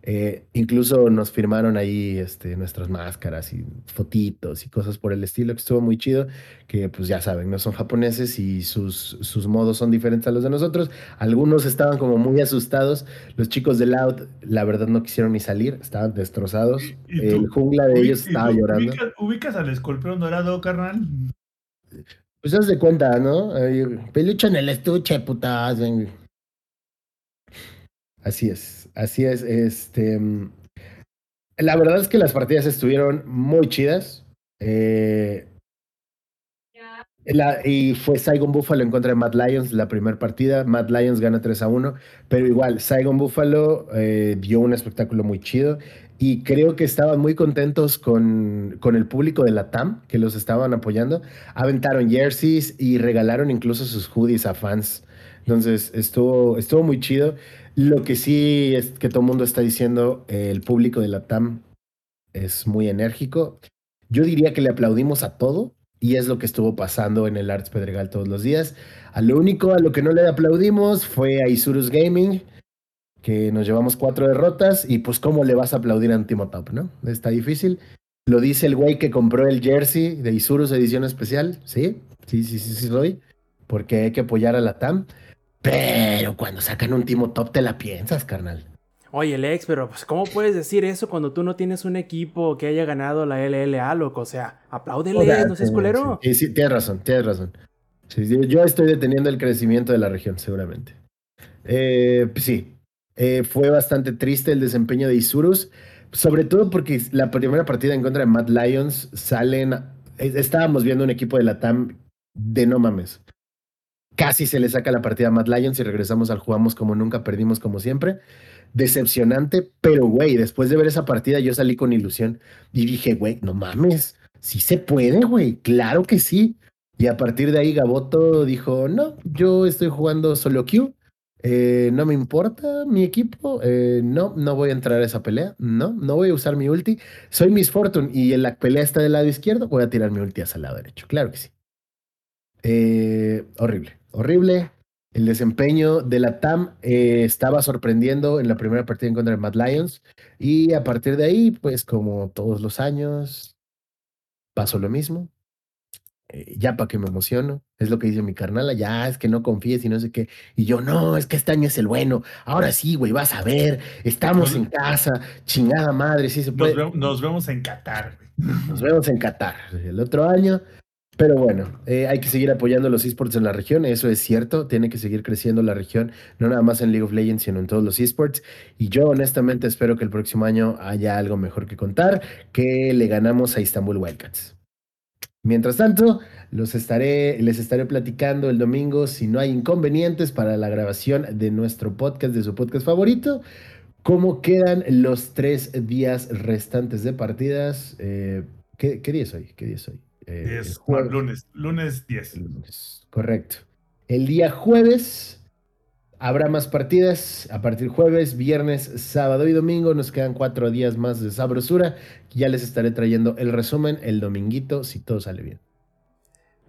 Eh, incluso nos firmaron ahí este, nuestras máscaras y fotitos y cosas por el estilo, que estuvo muy chido, que pues ya saben, no son japoneses y sus, sus modos son diferentes a los de nosotros. Algunos estaban como muy asustados, los chicos de Loud la verdad no quisieron ni salir, estaban destrozados. ¿Y- y tú? El jungla de ellos ¿y estaba tú llorando. Ubicas, ubicas al escorpión dorado, carnal? Pues haz de cuenta, ¿no? Peluche en el estuche, putas. Así es, así es. Este, la verdad es que las partidas estuvieron muy chidas. Eh, y fue Saigon Buffalo en contra de Matt Lions la primera partida. Matt Lions gana 3 a 1. Pero igual, Saigon Buffalo eh, dio un espectáculo muy chido. Y creo que estaban muy contentos con, con el público de la TAM, que los estaban apoyando. Aventaron jerseys y regalaron incluso sus hoodies a fans. Entonces estuvo, estuvo muy chido. Lo que sí es que todo el mundo está diciendo, eh, el público de la TAM es muy enérgico. Yo diría que le aplaudimos a todo y es lo que estuvo pasando en el Arts Pedregal todos los días. A lo único a lo que no le aplaudimos fue a Isurus Gaming, que nos llevamos cuatro derrotas y pues cómo le vas a aplaudir a Antimo Top, ¿no? Está difícil. Lo dice el güey que compró el jersey de Isurus edición especial, ¿sí? Sí, sí, sí, sí soy, porque hay que apoyar a la TAM. Pero cuando sacan un Timo Top te la piensas, carnal. Oye, Lex, pero pues, ¿cómo puedes decir eso cuando tú no tienes un equipo que haya ganado la LLA, loco? O sea, apláudele, O sea, no seas culero. Sí, sí, tienes razón, tienes razón. Sí, sí, yo estoy deteniendo el crecimiento de la región, seguramente. Eh, pues sí, eh, fue bastante triste el desempeño de Isurus, sobre todo porque la primera partida en contra de Mad Lions salen. Estábamos viendo un equipo de la TAM de no mames. Casi se le saca la partida a Mad Lions y regresamos al jugamos como nunca, perdimos como siempre. Decepcionante, pero güey, después de ver esa partida yo salí con ilusión y dije, güey, no mames, sí se puede, güey, claro que sí. Y a partir de ahí Gaboto dijo, no, yo estoy jugando solo Q, eh, no me importa mi equipo, eh, no, no voy a entrar a esa pelea, no, no voy a usar mi ulti, soy Miss Fortune y en la pelea está del lado izquierdo, voy a tirar mi ulti hacia el lado derecho, claro que sí. eh, horrible, horrible. El desempeño de la TAM eh, estaba sorprendiendo en la primera partida en contra de Mad Lions. Y a partir de ahí, pues como todos los años, pasó lo mismo. Eh, ya para que me emociono, es lo que dice mi carnala, ya es que no confíes y no sé qué. Y yo, no, es que este año es el bueno. Ahora sí, güey, vas a ver, estamos en casa, chingada madre, sí se Nos, puede. ve- nos vemos en Qatar, güey. Nos vemos en Qatar el otro año. Pero bueno, eh, hay que seguir apoyando los esports en la región, eso es cierto, tiene que seguir creciendo la región, no nada más en League of Legends, sino en todos los esports. Y yo honestamente espero que el próximo año haya algo mejor que contar, que le ganamos a Istanbul Wildcats. Mientras tanto, los estaré, les estaré platicando el domingo si no hay inconvenientes para la grabación de nuestro podcast, de su podcast favorito. ¿Cómo quedan los tres días restantes de partidas? Eh, ¿qué, qué día es hoy? ¿Qué día es hoy? Eh, Es jueves. lunes, lunes 10. El lunes, Correcto. El día jueves habrá más partidas. A partir jueves, viernes, sábado y domingo. Nos quedan cuatro días más de sabrosura. Ya les estaré trayendo el resumen el dominguito si todo sale bien.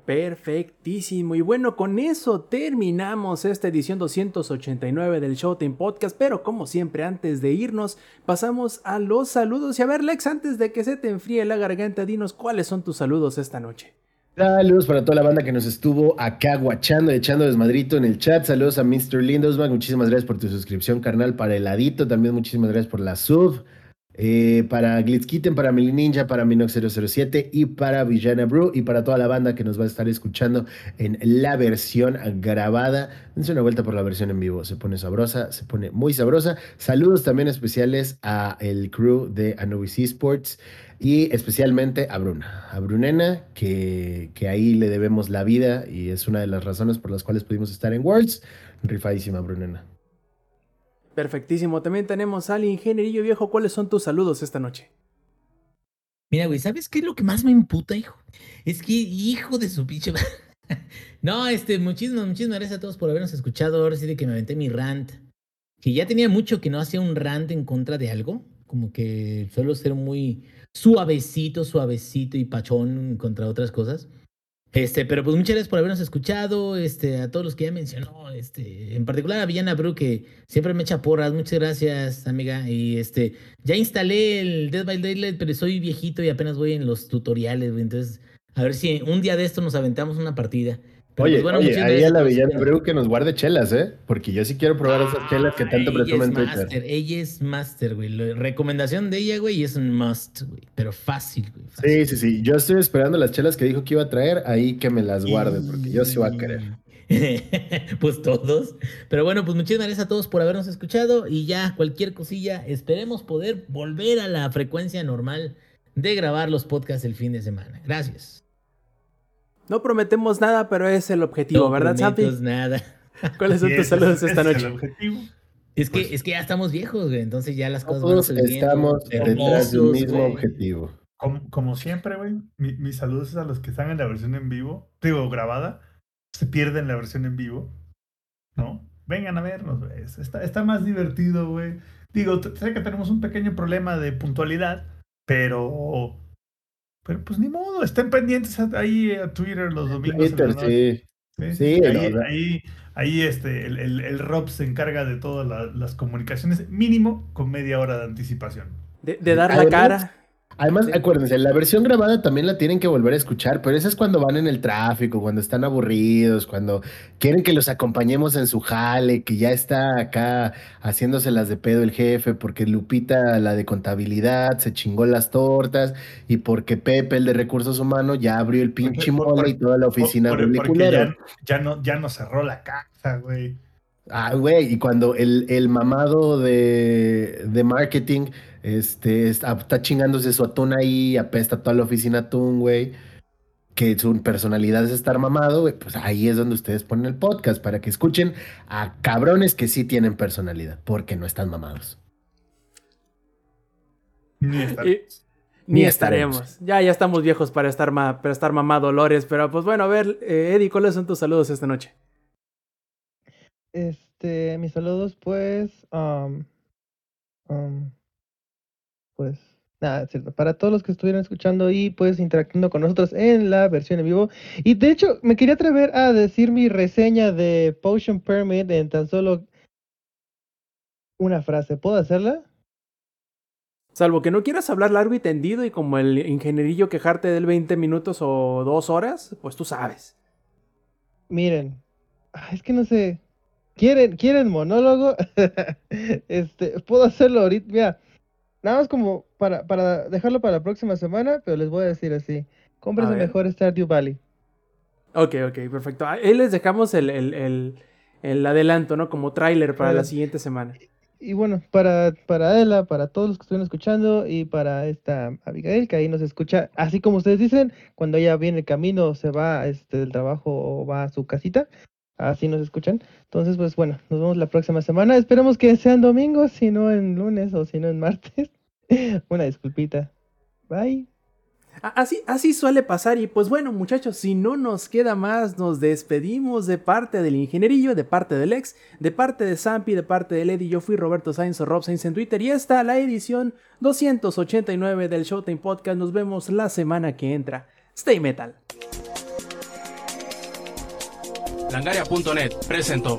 Perfectísimo. Y bueno, con eso terminamos esta edición 289 del Showtime Podcast. Pero como siempre, antes de irnos, pasamos a los saludos. Y a ver, Lex, antes de que se te enfríe la garganta, dinos cuáles son tus saludos esta noche. Saludos para toda la banda que nos estuvo acá guachando, echando desmadrito en el chat. Saludos a Mr. Lindosman. Muchísimas gracias por tu suscripción, carnal. Para Heladito, también muchísimas gracias por la sub. Eh, para Glitzkitten, para Mili Ninja, para Minox007 y para Villana Brew y para toda la banda que nos va a estar escuchando en la versión grabada. Dense una vuelta por la versión en vivo. Se pone sabrosa, se pone muy sabrosa. Saludos también especiales a el crew de Anubis Esports y especialmente a Bruna, a Brunena, que, que ahí le debemos la vida y es una de las razones por las cuales pudimos estar en Worlds. Rifadísima, Brunena. Perfectísimo. También tenemos al ingenierillo viejo. ¿Cuáles son tus saludos esta noche? Mira, güey, ¿sabes qué es lo que más me imputa, hijo? Es que, hijo de su pinche. (laughs) no, este, muchísimas, muchísimas gracias a todos por habernos escuchado. Ahora sí de que me aventé mi rant. Que ya tenía mucho que no hacía un rant en contra de algo. Como que suelo ser muy suavecito, suavecito y pachón contra otras cosas. Este, pero pues muchas gracias por habernos escuchado, este, a todos los que ya mencionó, este, en particular a Villana Bru, que siempre me echa porras, muchas gracias, amiga, y este, ya instalé el Dead by Daylight, pero soy viejito y apenas voy en los tutoriales, entonces, a ver si un día de esto nos aventamos una partida. Pero, Oye, pues, bueno, oye, muchas ahí a la Villana. Breu que nos guarde chelas, ¿eh? Porque yo sí quiero probar esas chelas que tanto Ah, presume en ella es Twitter. master, ella es master, güey. Recomendación de ella, güey, y es un must, güey. Pero fácil, güey. Sí, sí, sí. Yo estoy esperando las chelas que dijo que iba a traer, ahí que me las guarde, porque yo sí voy a querer. (laughs) pues todos. Pero bueno, pues muchísimas gracias a todos por habernos escuchado y ya cualquier cosilla, esperemos poder volver a la frecuencia normal de grabar los podcasts el fin de semana. Gracias. No prometemos nada, pero es el objetivo, No ¿verdad, Santi? prometo nada. ¿Cuáles son tus saludos esta es el noche? objetivo. Es que, Pues- es que ya estamos viejos, güey. Entonces ya las cosas van subiendo. estamos detrás del Permisos, mismo güey. objetivo. Como, como siempre, güey, mi- mis saludos a los que están en la versión en vivo, digo, grabada, se pierden la versión en vivo, ¿no? Vengan a vernos, güey. Está, está más divertido, güey. Digo, sé que tenemos un pequeño problema de puntualidad, pero. Pero pues ni modo, estén pendientes ahí a Twitter los domingos. en la Twitter, noche. sí. Sí, Sí, ahí, no, ahí, ahí, este, el, el, el Rob se encarga de todas la- las comunicaciones, mínimo con media hora de anticipación. De, de dar la Además, cara. Además, Sí. acuérdense, la versión grabada también la tienen que volver a escuchar, pero esa es cuando van en el tráfico, cuando están aburridos, cuando quieren que los acompañemos en su jale, que ya está acá haciéndoselas de pedo el jefe, porque Lupita, la de contabilidad, se chingó las tortas, y porque Pepe, el de recursos humanos, ya abrió el pinche Por- por- mole y toda la oficina Por- porque culero. ya, ya no, ya no cerró la casa, güey. Ah, güey, y cuando el, el mamado de, de marketing este, está, está chingándose su atún ahí, apesta toda la oficina atún, güey, que su personalidad es estar mamado, güey, pues ahí es donde ustedes ponen el podcast, para que escuchen a cabrones que sí tienen personalidad, porque no están mamados. Ni estar- Y- ni Ni estaremos. estaremos. Ya, ya estamos viejos para estar, ma, para estar mamá Dolores. Pero pues bueno, a ver, eh, Eddie, ¿cuáles son tus saludos esta noche? Este, mis saludos, pues, am, am, pues, Nada, es cierto. Para todos los que estuvieron escuchando y pues interactuando con nosotros en la versión en vivo. Y de hecho, me quería atrever a decir mi reseña de Potion Permit en tan solo una frase. ¿Puedo hacerla? Salvo que no quieras hablar largo y tendido y como el ingenierillo quejarte del 20 minutos o dos horas, pues tú sabes. Miren, es que no sé. ¿Quieren, ¿quieren monólogo? (laughs) este, puedo hacerlo ahorita. Mira, nada más como para, para dejarlo para la próxima semana, pero les voy a decir así. Cómprense mejor Stardew Valley. Ok, ok, perfecto. Ahí les dejamos el, el, el- el adelanto, ¿no? Como tráiler para la siguiente semana. Y bueno, para, para Adela, para todos los que estuvieron escuchando y para esta Abigail que ahí nos escucha, así como ustedes dicen, cuando ella viene el camino, se va este, del trabajo o va a su casita, así nos escuchan. Entonces, pues bueno, nos vemos la próxima semana. Esperemos que sean domingos, si no en lunes o si no en martes. (laughs) Una disculpita. Bye. Así, así suele pasar y pues bueno muchachos, si no nos queda más, nos despedimos de parte del ingenierillo, de parte del ex, de parte de Zampi, de parte de Lady. Yo fui Roberto Sainz o Rob Sainz en Twitter y esta la edición 289 del Showtime Podcast. Nos vemos la semana que entra. Stay metal. Langaria.net presentó